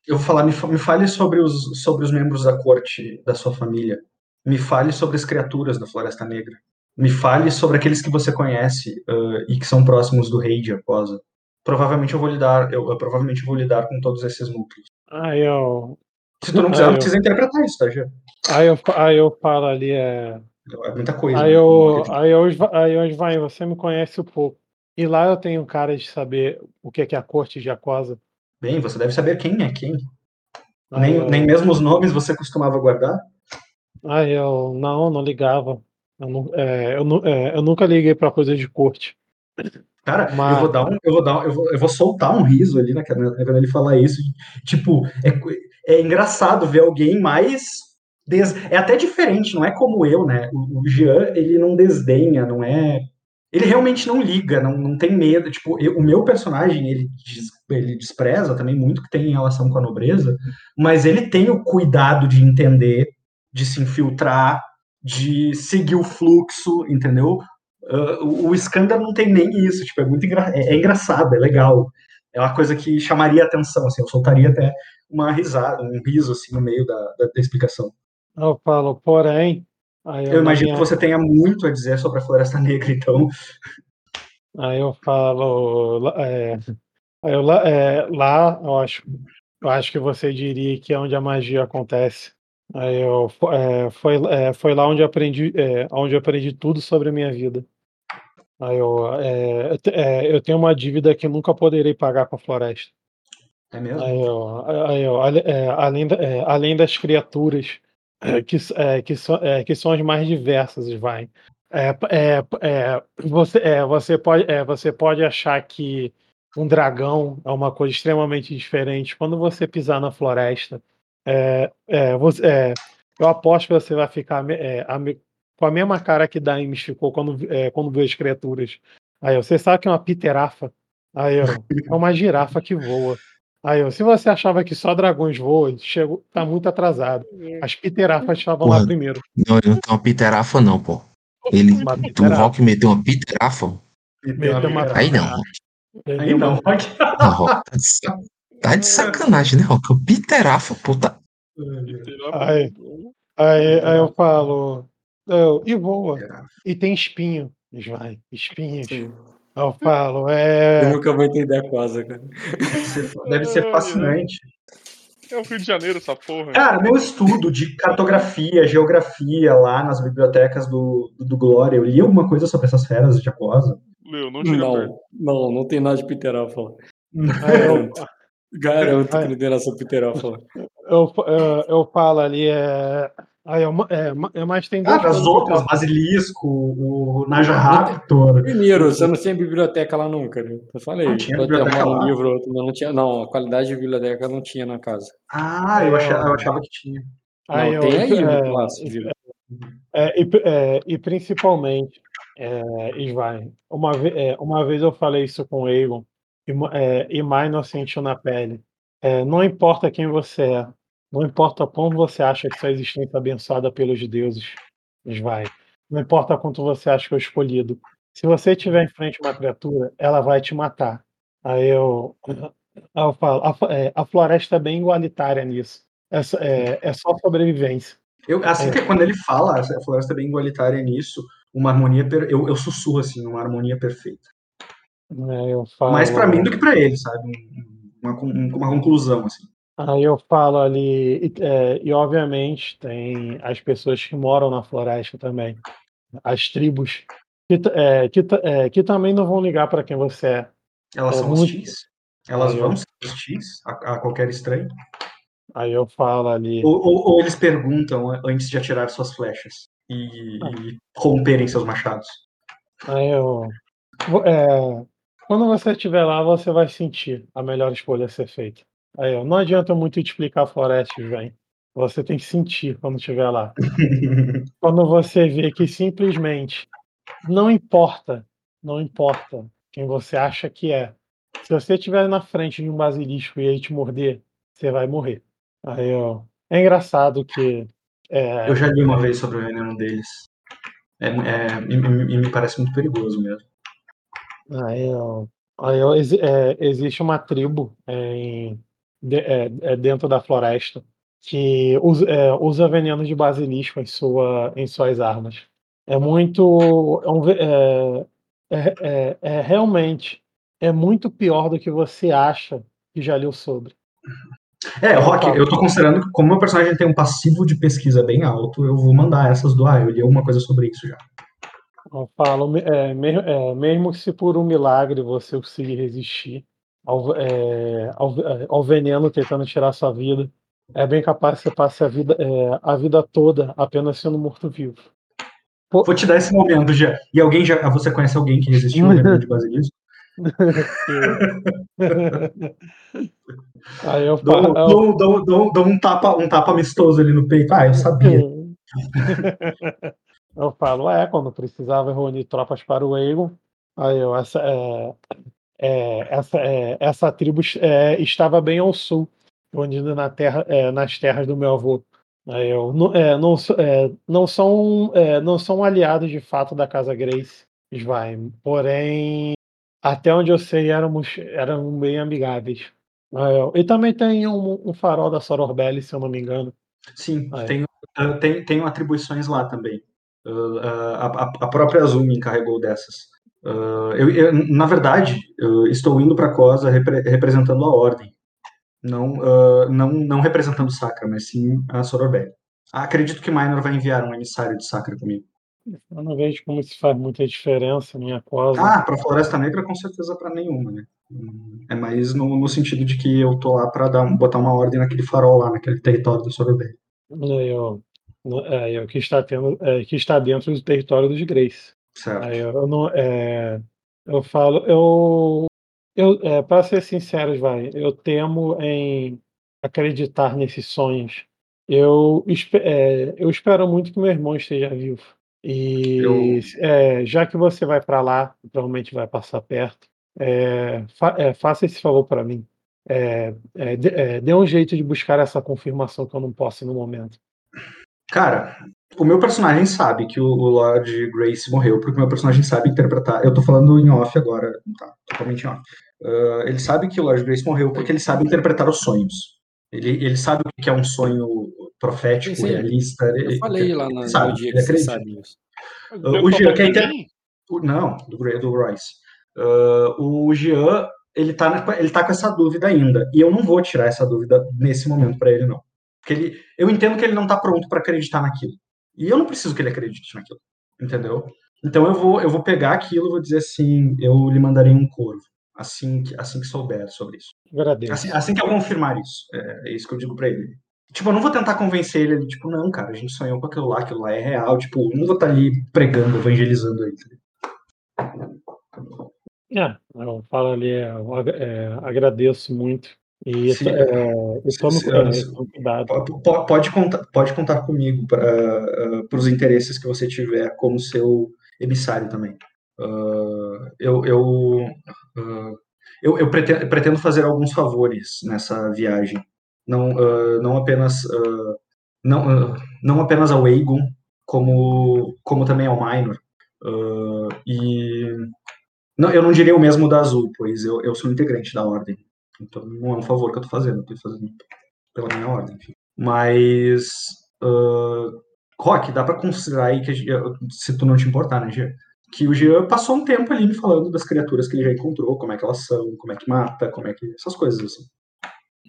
Eu vou falar, me, me fale sobre os, sobre os membros da corte da sua família. Me fale sobre as criaturas da Floresta Negra. Me fale sobre aqueles que você conhece uh, e que são próximos do rei de Aquosa. Provavelmente eu vou lidar, eu, eu provavelmente vou lidar com todos esses núcleos. Ah, eu. Se tu não quiser, não precisa interpretar isso, tá, Gê? Aí eu, aí eu falo ali, é. É muita coisa. Aí né? eu, aí eu, aí eu, vai, você me conhece um pouco. E lá eu tenho cara de saber o que é, que é a corte de Aquosa. Bem, você deve saber quem é quem. nem, eu... nem mesmo os nomes você costumava guardar? Ah, eu não, não ligava. Eu, não, é, eu, é, eu nunca liguei para coisa de corte. Cara, Mas... eu vou dar um, eu vou dar, eu vou, eu vou soltar um riso ali, né, quando ele falar isso. Tipo, é, é engraçado ver alguém mais des... é até diferente, não é como eu, né? O, o Jean, ele não desdenha, não é ele realmente não liga, não, não tem medo. Tipo, eu, o meu personagem, ele, ele despreza também muito que tem em relação com a nobreza, mas ele tem o cuidado de entender, de se infiltrar, de seguir o fluxo, entendeu? Uh, o, o não tem nem isso, tipo, é muito engra é, é engraçado, é legal. é uma coisa que chamaria atenção, assim, eu soltaria até uma risada, um riso, assim, no meio da, da, da explicação. Eu falo, porém. Aí Eu imagino minha- que você tenha muito a dizer sobre a Floresta Negra, então. Aí eu falo. lá- É, aí eu, é, lá eu acho, eu acho que você diria que é onde a magia acontece. Eu, é, foi, é, foi lá onde aprendi, é, onde aprendi tudo sobre a minha vida. Aí eu, é, eu é, eu tenho uma dívida que nunca poderei pagar com a floresta. É mesmo? Aí eu, aí eu, é, além, é, além das criaturas que, que, so- que são as mais diversas, vai. Você, você, pode, você pode achar que um dragão é uma coisa extremamente diferente. Quando você pisar na floresta, é, é, você, é, eu aposto que você vai ficar é, a com a mesma cara que Daim ficou quando, é, quando viu as criaturas. Aí ó, você sabe que é uma piterafa. Aí ó, é uma girafa que voa. Aí, ó, se você achava que só dragões voam, chegou, tá muito atrasado. As piterafas estavam lá primeiro. Não, ele não tem uma piterafa, não, pô. Ele, o piterafa. Rock meteu uma piterafa. Meteu uma Aí não, Rock. Aí não, Rock. Não, Rock, tá de sa- de sacanagem, né, Rock? O piterafa, pô, tá. Aí, aí, aí eu falo, eu, e voa, e tem espinho. Vai, espinhos. Sim. Aí eu falo, Eu é. nunca vou entender a coisa, cara. Deve ser fascinante. É o Rio de Janeiro, essa porra. Cara, meu estudo de cartografia, geografia lá nas bibliotecas do, do, do Glória, eu li alguma coisa sobre essas feras de aquosa. Leo, não chega Não, perto. não, não tem nada de. Aí eu, Garanto que sobre piterofa lá. eu, eu, eu falo ali, é. Aí eu, é, é, mas tem Ah, as outras, Basilisco, o Naja Raptor. Primeiro, você não tinha biblioteca lá nunca, né? Eu falei, Não tinha biblioteca arrumar um lá? livro, outro, não tinha. Não, a qualidade de biblioteca não tinha na casa. Ah, eu achava, eu achava que tinha. Aí não, eu- tem aí é, no clássico, viu? É, e, é, e principalmente, é, Isvai, uma, ve- é, uma vez eu falei isso com o Egon, e, é, e Minor sentiu na pele. É, não importa quem você é, não importa como você acha que sua existência é abençoada pelos deuses, Isvai. Não importa quanto você acha que é o escolhido. Se você tiver em frente uma criatura, ela vai te matar. Aí eu, eu falo, a, é, a floresta é bem igualitária nisso. É, só- é, é só sobrevivência. Eu, assim É. que quando ele fala, a floresta é bem igualitária nisso, uma harmonia, per- eu, eu sussurro assim, uma harmonia perfeita. Eu falo, Mais pra mim do que pra ele, sabe? Um- Uma, uma conclusão, assim. Aí eu falo ali, e, é, e obviamente tem as pessoas que moram na floresta também, as tribos, que, é, que, é, que também não vão ligar para quem você é. Elas É são muito- hostis? Elas Aí vão eu- ser hostis a, a qualquer estranho? Aí eu falo ali, Ou, ou- ou eles perguntam antes de atirar suas flechas e, e romperem seus machados? aí eu, é, quando você estiver lá, você vai sentir a melhor escolha a ser feita. Aí eu, não adianta muito te explicar florestas, vem. Você tem que sentir quando estiver lá. quando você vê que simplesmente não importa, não importa quem você acha que é. Se você estiver na frente de um basilisco e ele te morder, você vai morrer. Aí, ó, é engraçado que é, Eu já li uma vez sobre o veneno deles. É, é- e- e me parece muito perigoso mesmo. Aí, aí, é, existe uma tribo é, em- de- é, é, dentro da floresta que usa, é, usa veneno de basilisco em, sua, em suas armas. É muito. É, é- realmente é muito pior do que você acha que já leu sobre. É, Rock, eu tô considerando que como meu personagem tem um passivo de pesquisa bem alto, eu vou mandar essas do Ah, eu li alguma coisa sobre isso já. Eu falo, é, me- é, mesmo se por um milagre você conseguir resistir ao, é, ao, é, ao veneno tentando tirar sua vida, é bem capaz que você passe a vida, é, a vida toda apenas sendo morto-vivo. Vou te dar esse momento já. E alguém já. Você conhece alguém que resistiu ao veneno de basilisco? Aí eu Dou, falo. dou, dou, dou, dou um, tapa, um tapa amistoso ali no peito. Ah, eu sabia. Eu falo, é, quando precisava reunir tropas para o Aegon, aí eu, essa, é, é, essa, é, essa tribo é, estava bem ao sul, onde na terra, é, nas terras do meu avô. Aí eu, não, é, não, não, são, não são aliados de fato da Casa Grace, Svaim, porém até onde eu sei, éramos, eram bem amigáveis. É, e também tem um, um farol da Sororbelli, se eu não me engano. Sim, tenho, uh, tem, tenho atribuições lá também. Uh, uh, a, a- a própria Azul me encarregou dessas. Uh, eu, eu, na verdade, eu estou indo para Cosa repre- representando a Ordem, não, uh, não, não representando Sacra, mas sim a Sororbelli. Acredito que Minor vai enviar um emissário de Sacra comigo. Eu não vejo como isso faz muita diferença, minha cosa. Ah, para Floresta Negra, com certeza para nenhuma, né? É mais no, no sentido de que eu tô lá para botar uma ordem naquele farol lá, naquele território do Sororbelli. Aí eu, é, eu que está tendo, é, que está dentro do território dos Greys. Certo. Aí eu não, é, eu falo, eu, eu é, para ser sincero, vai, eu temo em acreditar nesses sonhos. Eu, é, eu espero muito que meu irmão esteja vivo. E Eu- é, já que você vai para lá, provavelmente vai passar perto, é, fa- é, faça esse favor para mim. É, é, é, dê um jeito de buscar essa confirmação que eu não posso no momento. Cara, o meu personagem sabe que o, o Lord Grace morreu, porque o meu personagem sabe interpretar. Eu tô falando em off agora, tá? Totalmente em off. Ah, ele sabe que o Lord Grace morreu porque ele sabe interpretar os sonhos. Ele, ele sabe o que é um sonho profético, Sim, sim. realista. Eu ele- falei lá ele no, sabe, no dia ele que você sabe isso. Uh, o Jean, que é inter... Não, do, do Royce. Uh, o Jean, ele tá, na- ele tá com essa dúvida ainda. E eu não vou tirar essa dúvida nesse momento pra ele, não. Porque ele, eu entendo que ele não tá pronto pra acreditar naquilo. E eu não preciso que ele acredite naquilo. Entendeu? Então eu vou, eu vou pegar aquilo e vou dizer assim: eu lhe mandarei um corvo. Assim que, assim que souber sobre isso. Agradeço. Assim, assim que eu confirmar isso. É, é isso que eu digo pra ele. Tipo, eu não vou tentar convencer ele, tipo, não, cara, a gente sonhou com aquilo lá, aquilo lá é real. Tipo, eu não vou estar ali pregando, evangelizando ele. É, eu falo ali, eu é, agradeço muito. E, Sim. é, é. Po- po- Pode contar, pode contar comigo para os interesses que você tiver como seu emissário também. Ah, eu, eu, ah, eu, eu pretendo, pretendo fazer alguns favores nessa viagem. Não, ah, não apenas ah, não, ah, não apenas ao Aegon, como, como também ao Minor. Ah, e não, eu não diria o mesmo da Azul, pois eu, eu sou integrante da Ordem. Então não é um favor que eu estou fazendo, eu estou fazendo pela minha ordem. Enfim. Mas, ah, Rock, dá pra considerar aí que, se tu não te importar, né, Jean? Que o Jean passou um tempo ali me falando das criaturas que ele já encontrou, como é que elas são, como é que mata, como é que. essas coisas assim.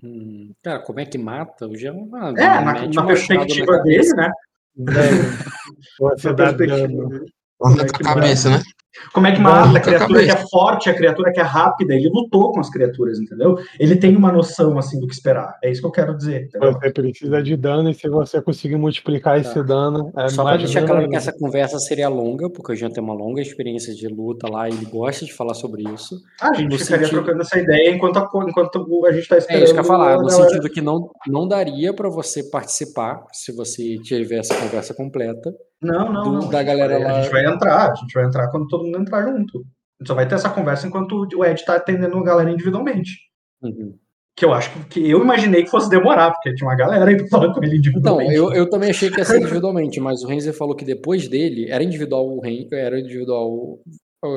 Hum, cara, como é que mata? O Jean ah, É, na, na um machado perspectiva na dele, né? Na dá perspectiva dele. Como é que cabeça, né? Como é que mata a Arranca a criatura que é forte, a criatura que é rápida? Ele lutou com as criaturas, entendeu? Ele tem uma noção assim do que esperar. É isso que eu quero dizer. entendeu? Você precisa de dano e se você conseguir multiplicar esse dano, é Só mais deixar dano claro que essa conversa seria longa, porque o Jean tem uma longa experiência de luta lá e ele gosta de falar sobre isso. Ah, a gente ficaria sentido- trocando essa ideia enquanto a, enquanto a gente tá É esperando. isso que eu ia falar, a no galera- sentido que não, não daria pra você participar se você tiver essa conversa completa. Não, não, do- não. da a gente galera vai, lá- A gente vai entrar, a gente vai entrar quando todo mundo entrar junto. A gente só vai ter essa conversa enquanto o Ed tá atendendo a galera individualmente. Uhum. Que eu acho que, que eu imaginei que fosse demorar, porque tinha uma galera aí pra falar com ele Então, individualmente. eu, eu também achei que ia ser individualmente, mas o Renzer falou que depois dele era individual o Ren, era individual. o-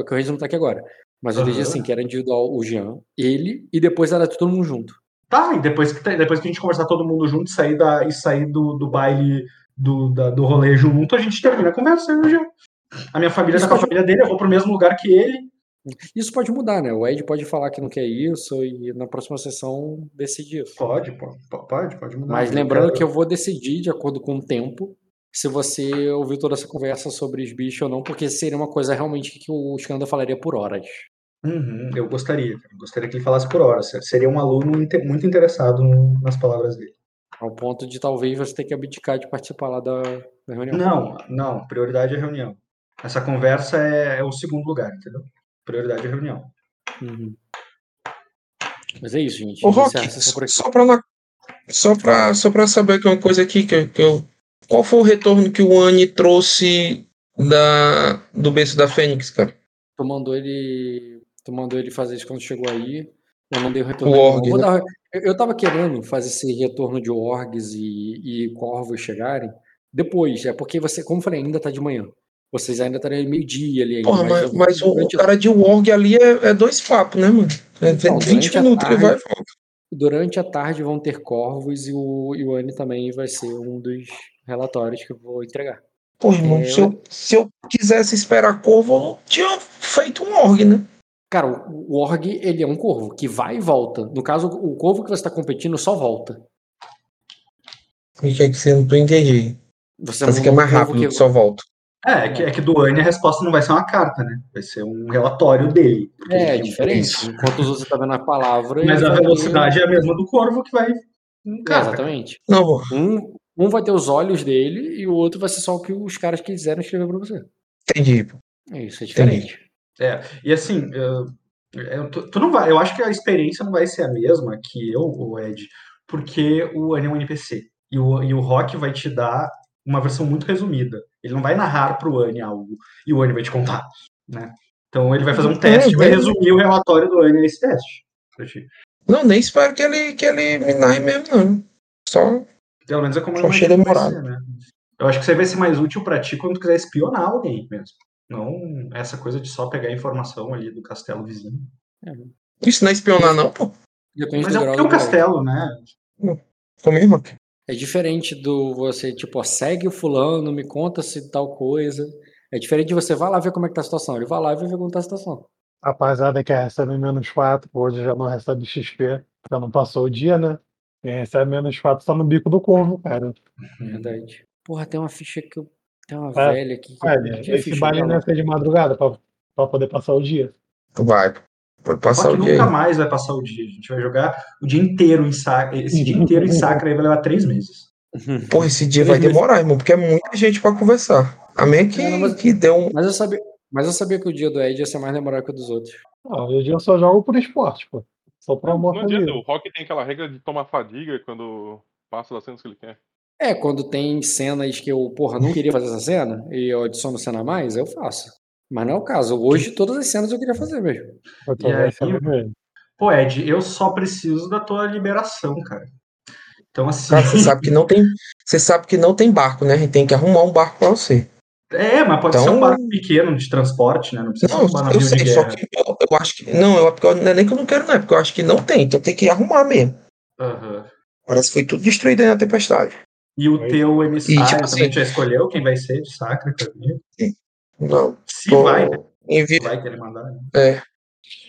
Que o Renzer não tá aqui agora. Mas eu entendi Aham. assim, que era individual o Jean, ele, e depois era todo mundo junto. Tá, e depois que, depois que a gente conversar todo mundo junto e sair, da, e sair do, do baile, do, da- do rolê junto, a gente termina a conversa, eu já. A minha família Isso tá com a pode- família dele, eu vou pro mesmo lugar que ele. Isso pode mudar, né? O Ed pode falar que não quer isso e na próxima sessão decidir isso. Pode, pode, pode, mudar. Mas lembrando que eu vou decidir de acordo com o tempo se você ouviu toda essa conversa sobre os bichos ou não, porque seria uma coisa realmente que o Skanda falaria por horas. Uhum, eu gostaria, eu gostaria que ele falasse por hora. Seria um aluno muito interessado nas palavras dele. Ao ponto de talvez você ter que abdicar de participar lá da, da reunião. Não, não, prioridade é a reunião. Essa conversa é, é o segundo lugar, entendeu? Prioridade é a reunião. Uhum. Mas é isso, gente. Ô, Rock, só pra, na- só, pra, só pra saber que uma coisa aqui, que, eu- que eu, qual foi o retorno que o Anne trouxe da, do berço da Fênix, cara? Tu mandou ele. Tu mandou ele fazer isso quando chegou aí. Eu não dei o retorno. O org, Eu vou né? dar- eu, eu tava querendo fazer esse retorno de orgs e, e corvos chegarem depois. É porque você, como eu falei, ainda tá de manhã. vocês ainda estariam meio-dia ali. ainda, Porra, mas, eu- mas o, o cara de Warg ali é, é dois papos, né, mano? É Então, 20 durante a minutos ele vai tarde- durante a tarde vão ter corvos e o, e o Anne também vai ser um dos relatórios que eu vou entregar. Pô, irmão, É, se, eu, se eu quisesse esperar corvo, eu não tinha feito um org, né? Cara, o, Org, ele é um corvo que vai e volta. No caso, o corvo que você está competindo só volta. E que é que você não tô entendendo? Você Mas não que é um mais rápido, que- que só volta. É, é que, é que do Anne a resposta não vai ser uma carta, né? Vai ser um relatório dele. É, um diferente. Enquanto você tá vendo a palavra. Mas a vai velocidade é a mesma do corvo que vai. em É, exatamente. Não, Um, um vai ter os olhos dele e o outro vai ser só o que os caras quiseram escrever pra você. entendi. pô. É isso, é. E assim, eu- eu- tu, tu não vai. Eu acho que a experiência não vai ser a mesma que eu, o Ed, porque o Anne é um NPC. E o, e o Rock vai te dar uma versão muito resumida. Ele não vai narrar pro Anne algo e o Anne vai te contar. Né? Então ele vai fazer um teste e vai é. resumir o relatório do Anne nesse teste. Não, nem espero que ele, que ele me narre mesmo, não. Só. Pelo menos é como eu achei demorado. ser, né? Eu acho que isso aí vai ser mais útil pra ti quando tu quiser espionar alguém mesmo. Não essa coisa de só pegar informação ali do castelo vizinho. Isso não é espionar, não, pô. Depende Mas do é grau porque é um castelo, né? Comigo, mano. É diferente do você, tipo, ó, segue o fulano, me conta se tal coisa. É diferente de você vai lá ver como é que tá a situação. Ele vai lá e vai ver como tá a situação. Rapaziada que recebe menos 4, hoje já não recebe XP, já não passou o dia, né? Quem recebe menos 4 tá no bico do corvo, cara. Verdade. Porra, tem uma ficha que eu. Tem uma É, velha aqui. Que não tinha esse baile não ser de madrugada pra, pra poder passar o dia. Vai. Pode passar Só que o dia nunca aí. mais vai passar o dia. A gente vai jogar o dia inteiro em Sacra. Esse dia inteiro em Sacra aí vai levar três meses. Porra, esse dia vai demorar, irmão, porque é muita gente pra conversar. A meio que, Não, mas- que deu um. Mas eu sabia. Mas eu sabia que o dia do Ed ia ser mais demorado que o dos outros. Não, hoje eu só jogo por esporte, pô. Só por Não, amor não adianta, o Rock tem aquela regra de tomar fadiga quando passa das cenas que ele quer. É, quando tem cenas que eu, porra, não queria fazer essa cena e eu adiciono cena a mais, eu faço. Mas não é o caso. Hoje todas as cenas eu queria fazer mesmo. Eu tô E aí-. Pô, Ed, eu só preciso da tua liberação, cara. Então, assim. Cara, você sabe que não tem. Você sabe que não tem barco, né? A gente tem que arrumar um barco pra você. É, mas pode ser Então- um barco pequeno de transporte, né? Não precisa Não, ser um eu de sei, só que eu, eu acho que. Não, eu, porque eu- não é nem que eu não quero, não, é porque eu acho que não tem, então tem que arrumar mesmo. Aham. Parece que foi tudo destruído aí na tempestade. E o teu emissário E, tipo também assim- já escolheu quem vai ser de Sacra também? Não. Se tô- vai, né? envi- Vai querer mandar. né? É.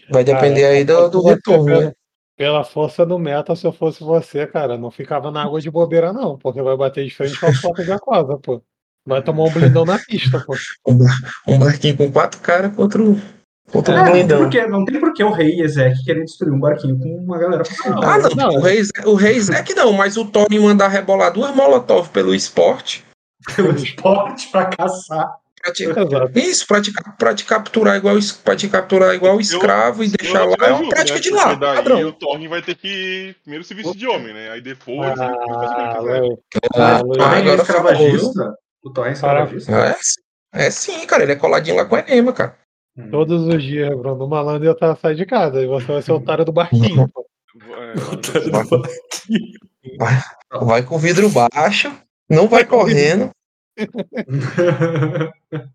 Vai depender Cara, aí do, do retorno, pela- né? Pela força do meta, se eu fosse você, cara, não ficava na água de bobeira, não, porque vai bater de frente com a foto de Aquasa, pô. Vai tomar um blindão na pista, pô. Um, bar- um barquinho com quatro caras contra o, contra É, o não, tem porque, não tem por que o rei Ezek querer destruir um barquinho com uma galera. Ah, não, Não. O, rei, o Rei Zé não, mas o Tony mandar rebolar duas molotov pelo esporte. pelo esporte pra caçar. Pra te, isso, pra te, pra te capturar igual, pra te capturar igual escravo e deixar Eu lá é uma prática né? de Porque lá, daí padrão. o Thorne vai ter que primeiro se vestir de homem, né? Aí depois ele Ah, ele. Ah, Luiz. O é escravagista. O Thorne é escravagista. É, é sim, cara, ele é coladinho lá com a Enema, cara. Hum. Todos os dias, Bruno, o malandro ia tá, sair de casa e você vai ser o otário do barquinho, pô. É, Vai, vai com vidro baixo, não vai correndo.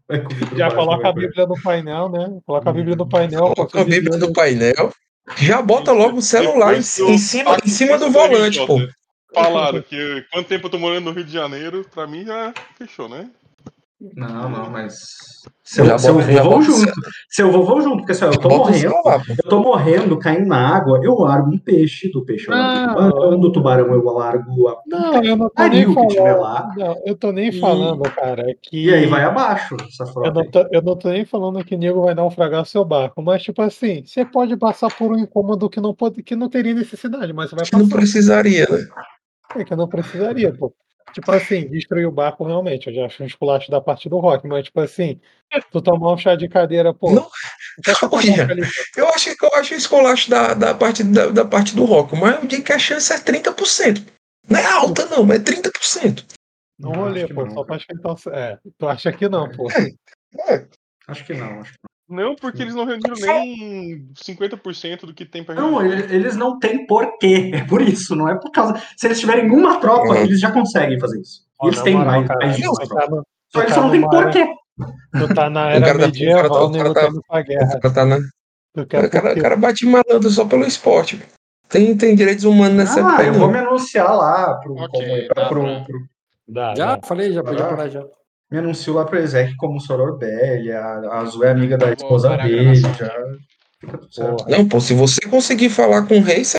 Vai com o vidro Já coloca a Bíblia no painel, né? Coloca a Bíblia no painel. Coloca a Bíblia no painel. Já bota logo o celular em, em cima, em cima do volante, pô. Falaram que quanto tempo eu tô morando no Rio de Janeiro, pra mim já fechou, né? Não, não, mas. Seu, Já seu bota- já vovô bota o junto. Seu vovô junto, porque assim, eu tô morrendo. Eu tô morrendo, caindo na água, eu largo um peixe, do peixe eu largo o tubarão, do tubarão eu largo a. Não, eu não tô nem que tiver falando. lá. Não, eu tô nem E- falando, cara, que. E aí vai abaixo essa Eu frota. não, aí. tô, eu não tô nem falando que o nego vai naufragar seu barco, mas tipo assim, você pode passar por um incômodo que não, pode, que não teria necessidade, mas você vai Que não passar. precisaria, né? É que não precisaria, pô. Tipo assim, destruir o barco realmente, eu já acho um esculacho da parte do rock, mas tipo assim, tu tomar um chá de cadeira, pô. Não. eu Olha, ali, pô? Eu acho que eu acho o escolacho da, da, parte, da, da parte do rock, mas eu digo que a chance é 30%. Não é alta, não, mas é 30%. Não Não, rolê, pô. não. Só pra então. É, tu acha que não, pô. Acho que não, acho que Não, porque eles não reuniram nem 50% do que tem pra não. Não, eles não têm porquê. É por isso, não é por causa. Se eles tiverem uma tropa, Uhum. eles já conseguem fazer isso. Ó, eles na têm mais, cara, mais de uma você tropa. tá no- Só eles tá só não têm porquê. Tu tá na O era cara tá- o cara tá- o cara tá- lutando pra O cara tá na, o cara, o cara bate malandro só pelo esporte. Tem, tem direitos humanos nessa Ah, época, eu não. vou me anunciar lá pro, Ok, como- dá pro- pra- pro- Dá, Já, dá. falei, já podia parar já. Me anuncio lá pro Ezek como Sororbelli, a, a Zu é amiga da Vou esposa dele, já. Fica tudo certo. Porra. Não, pô, se você conseguir falar com o rei, você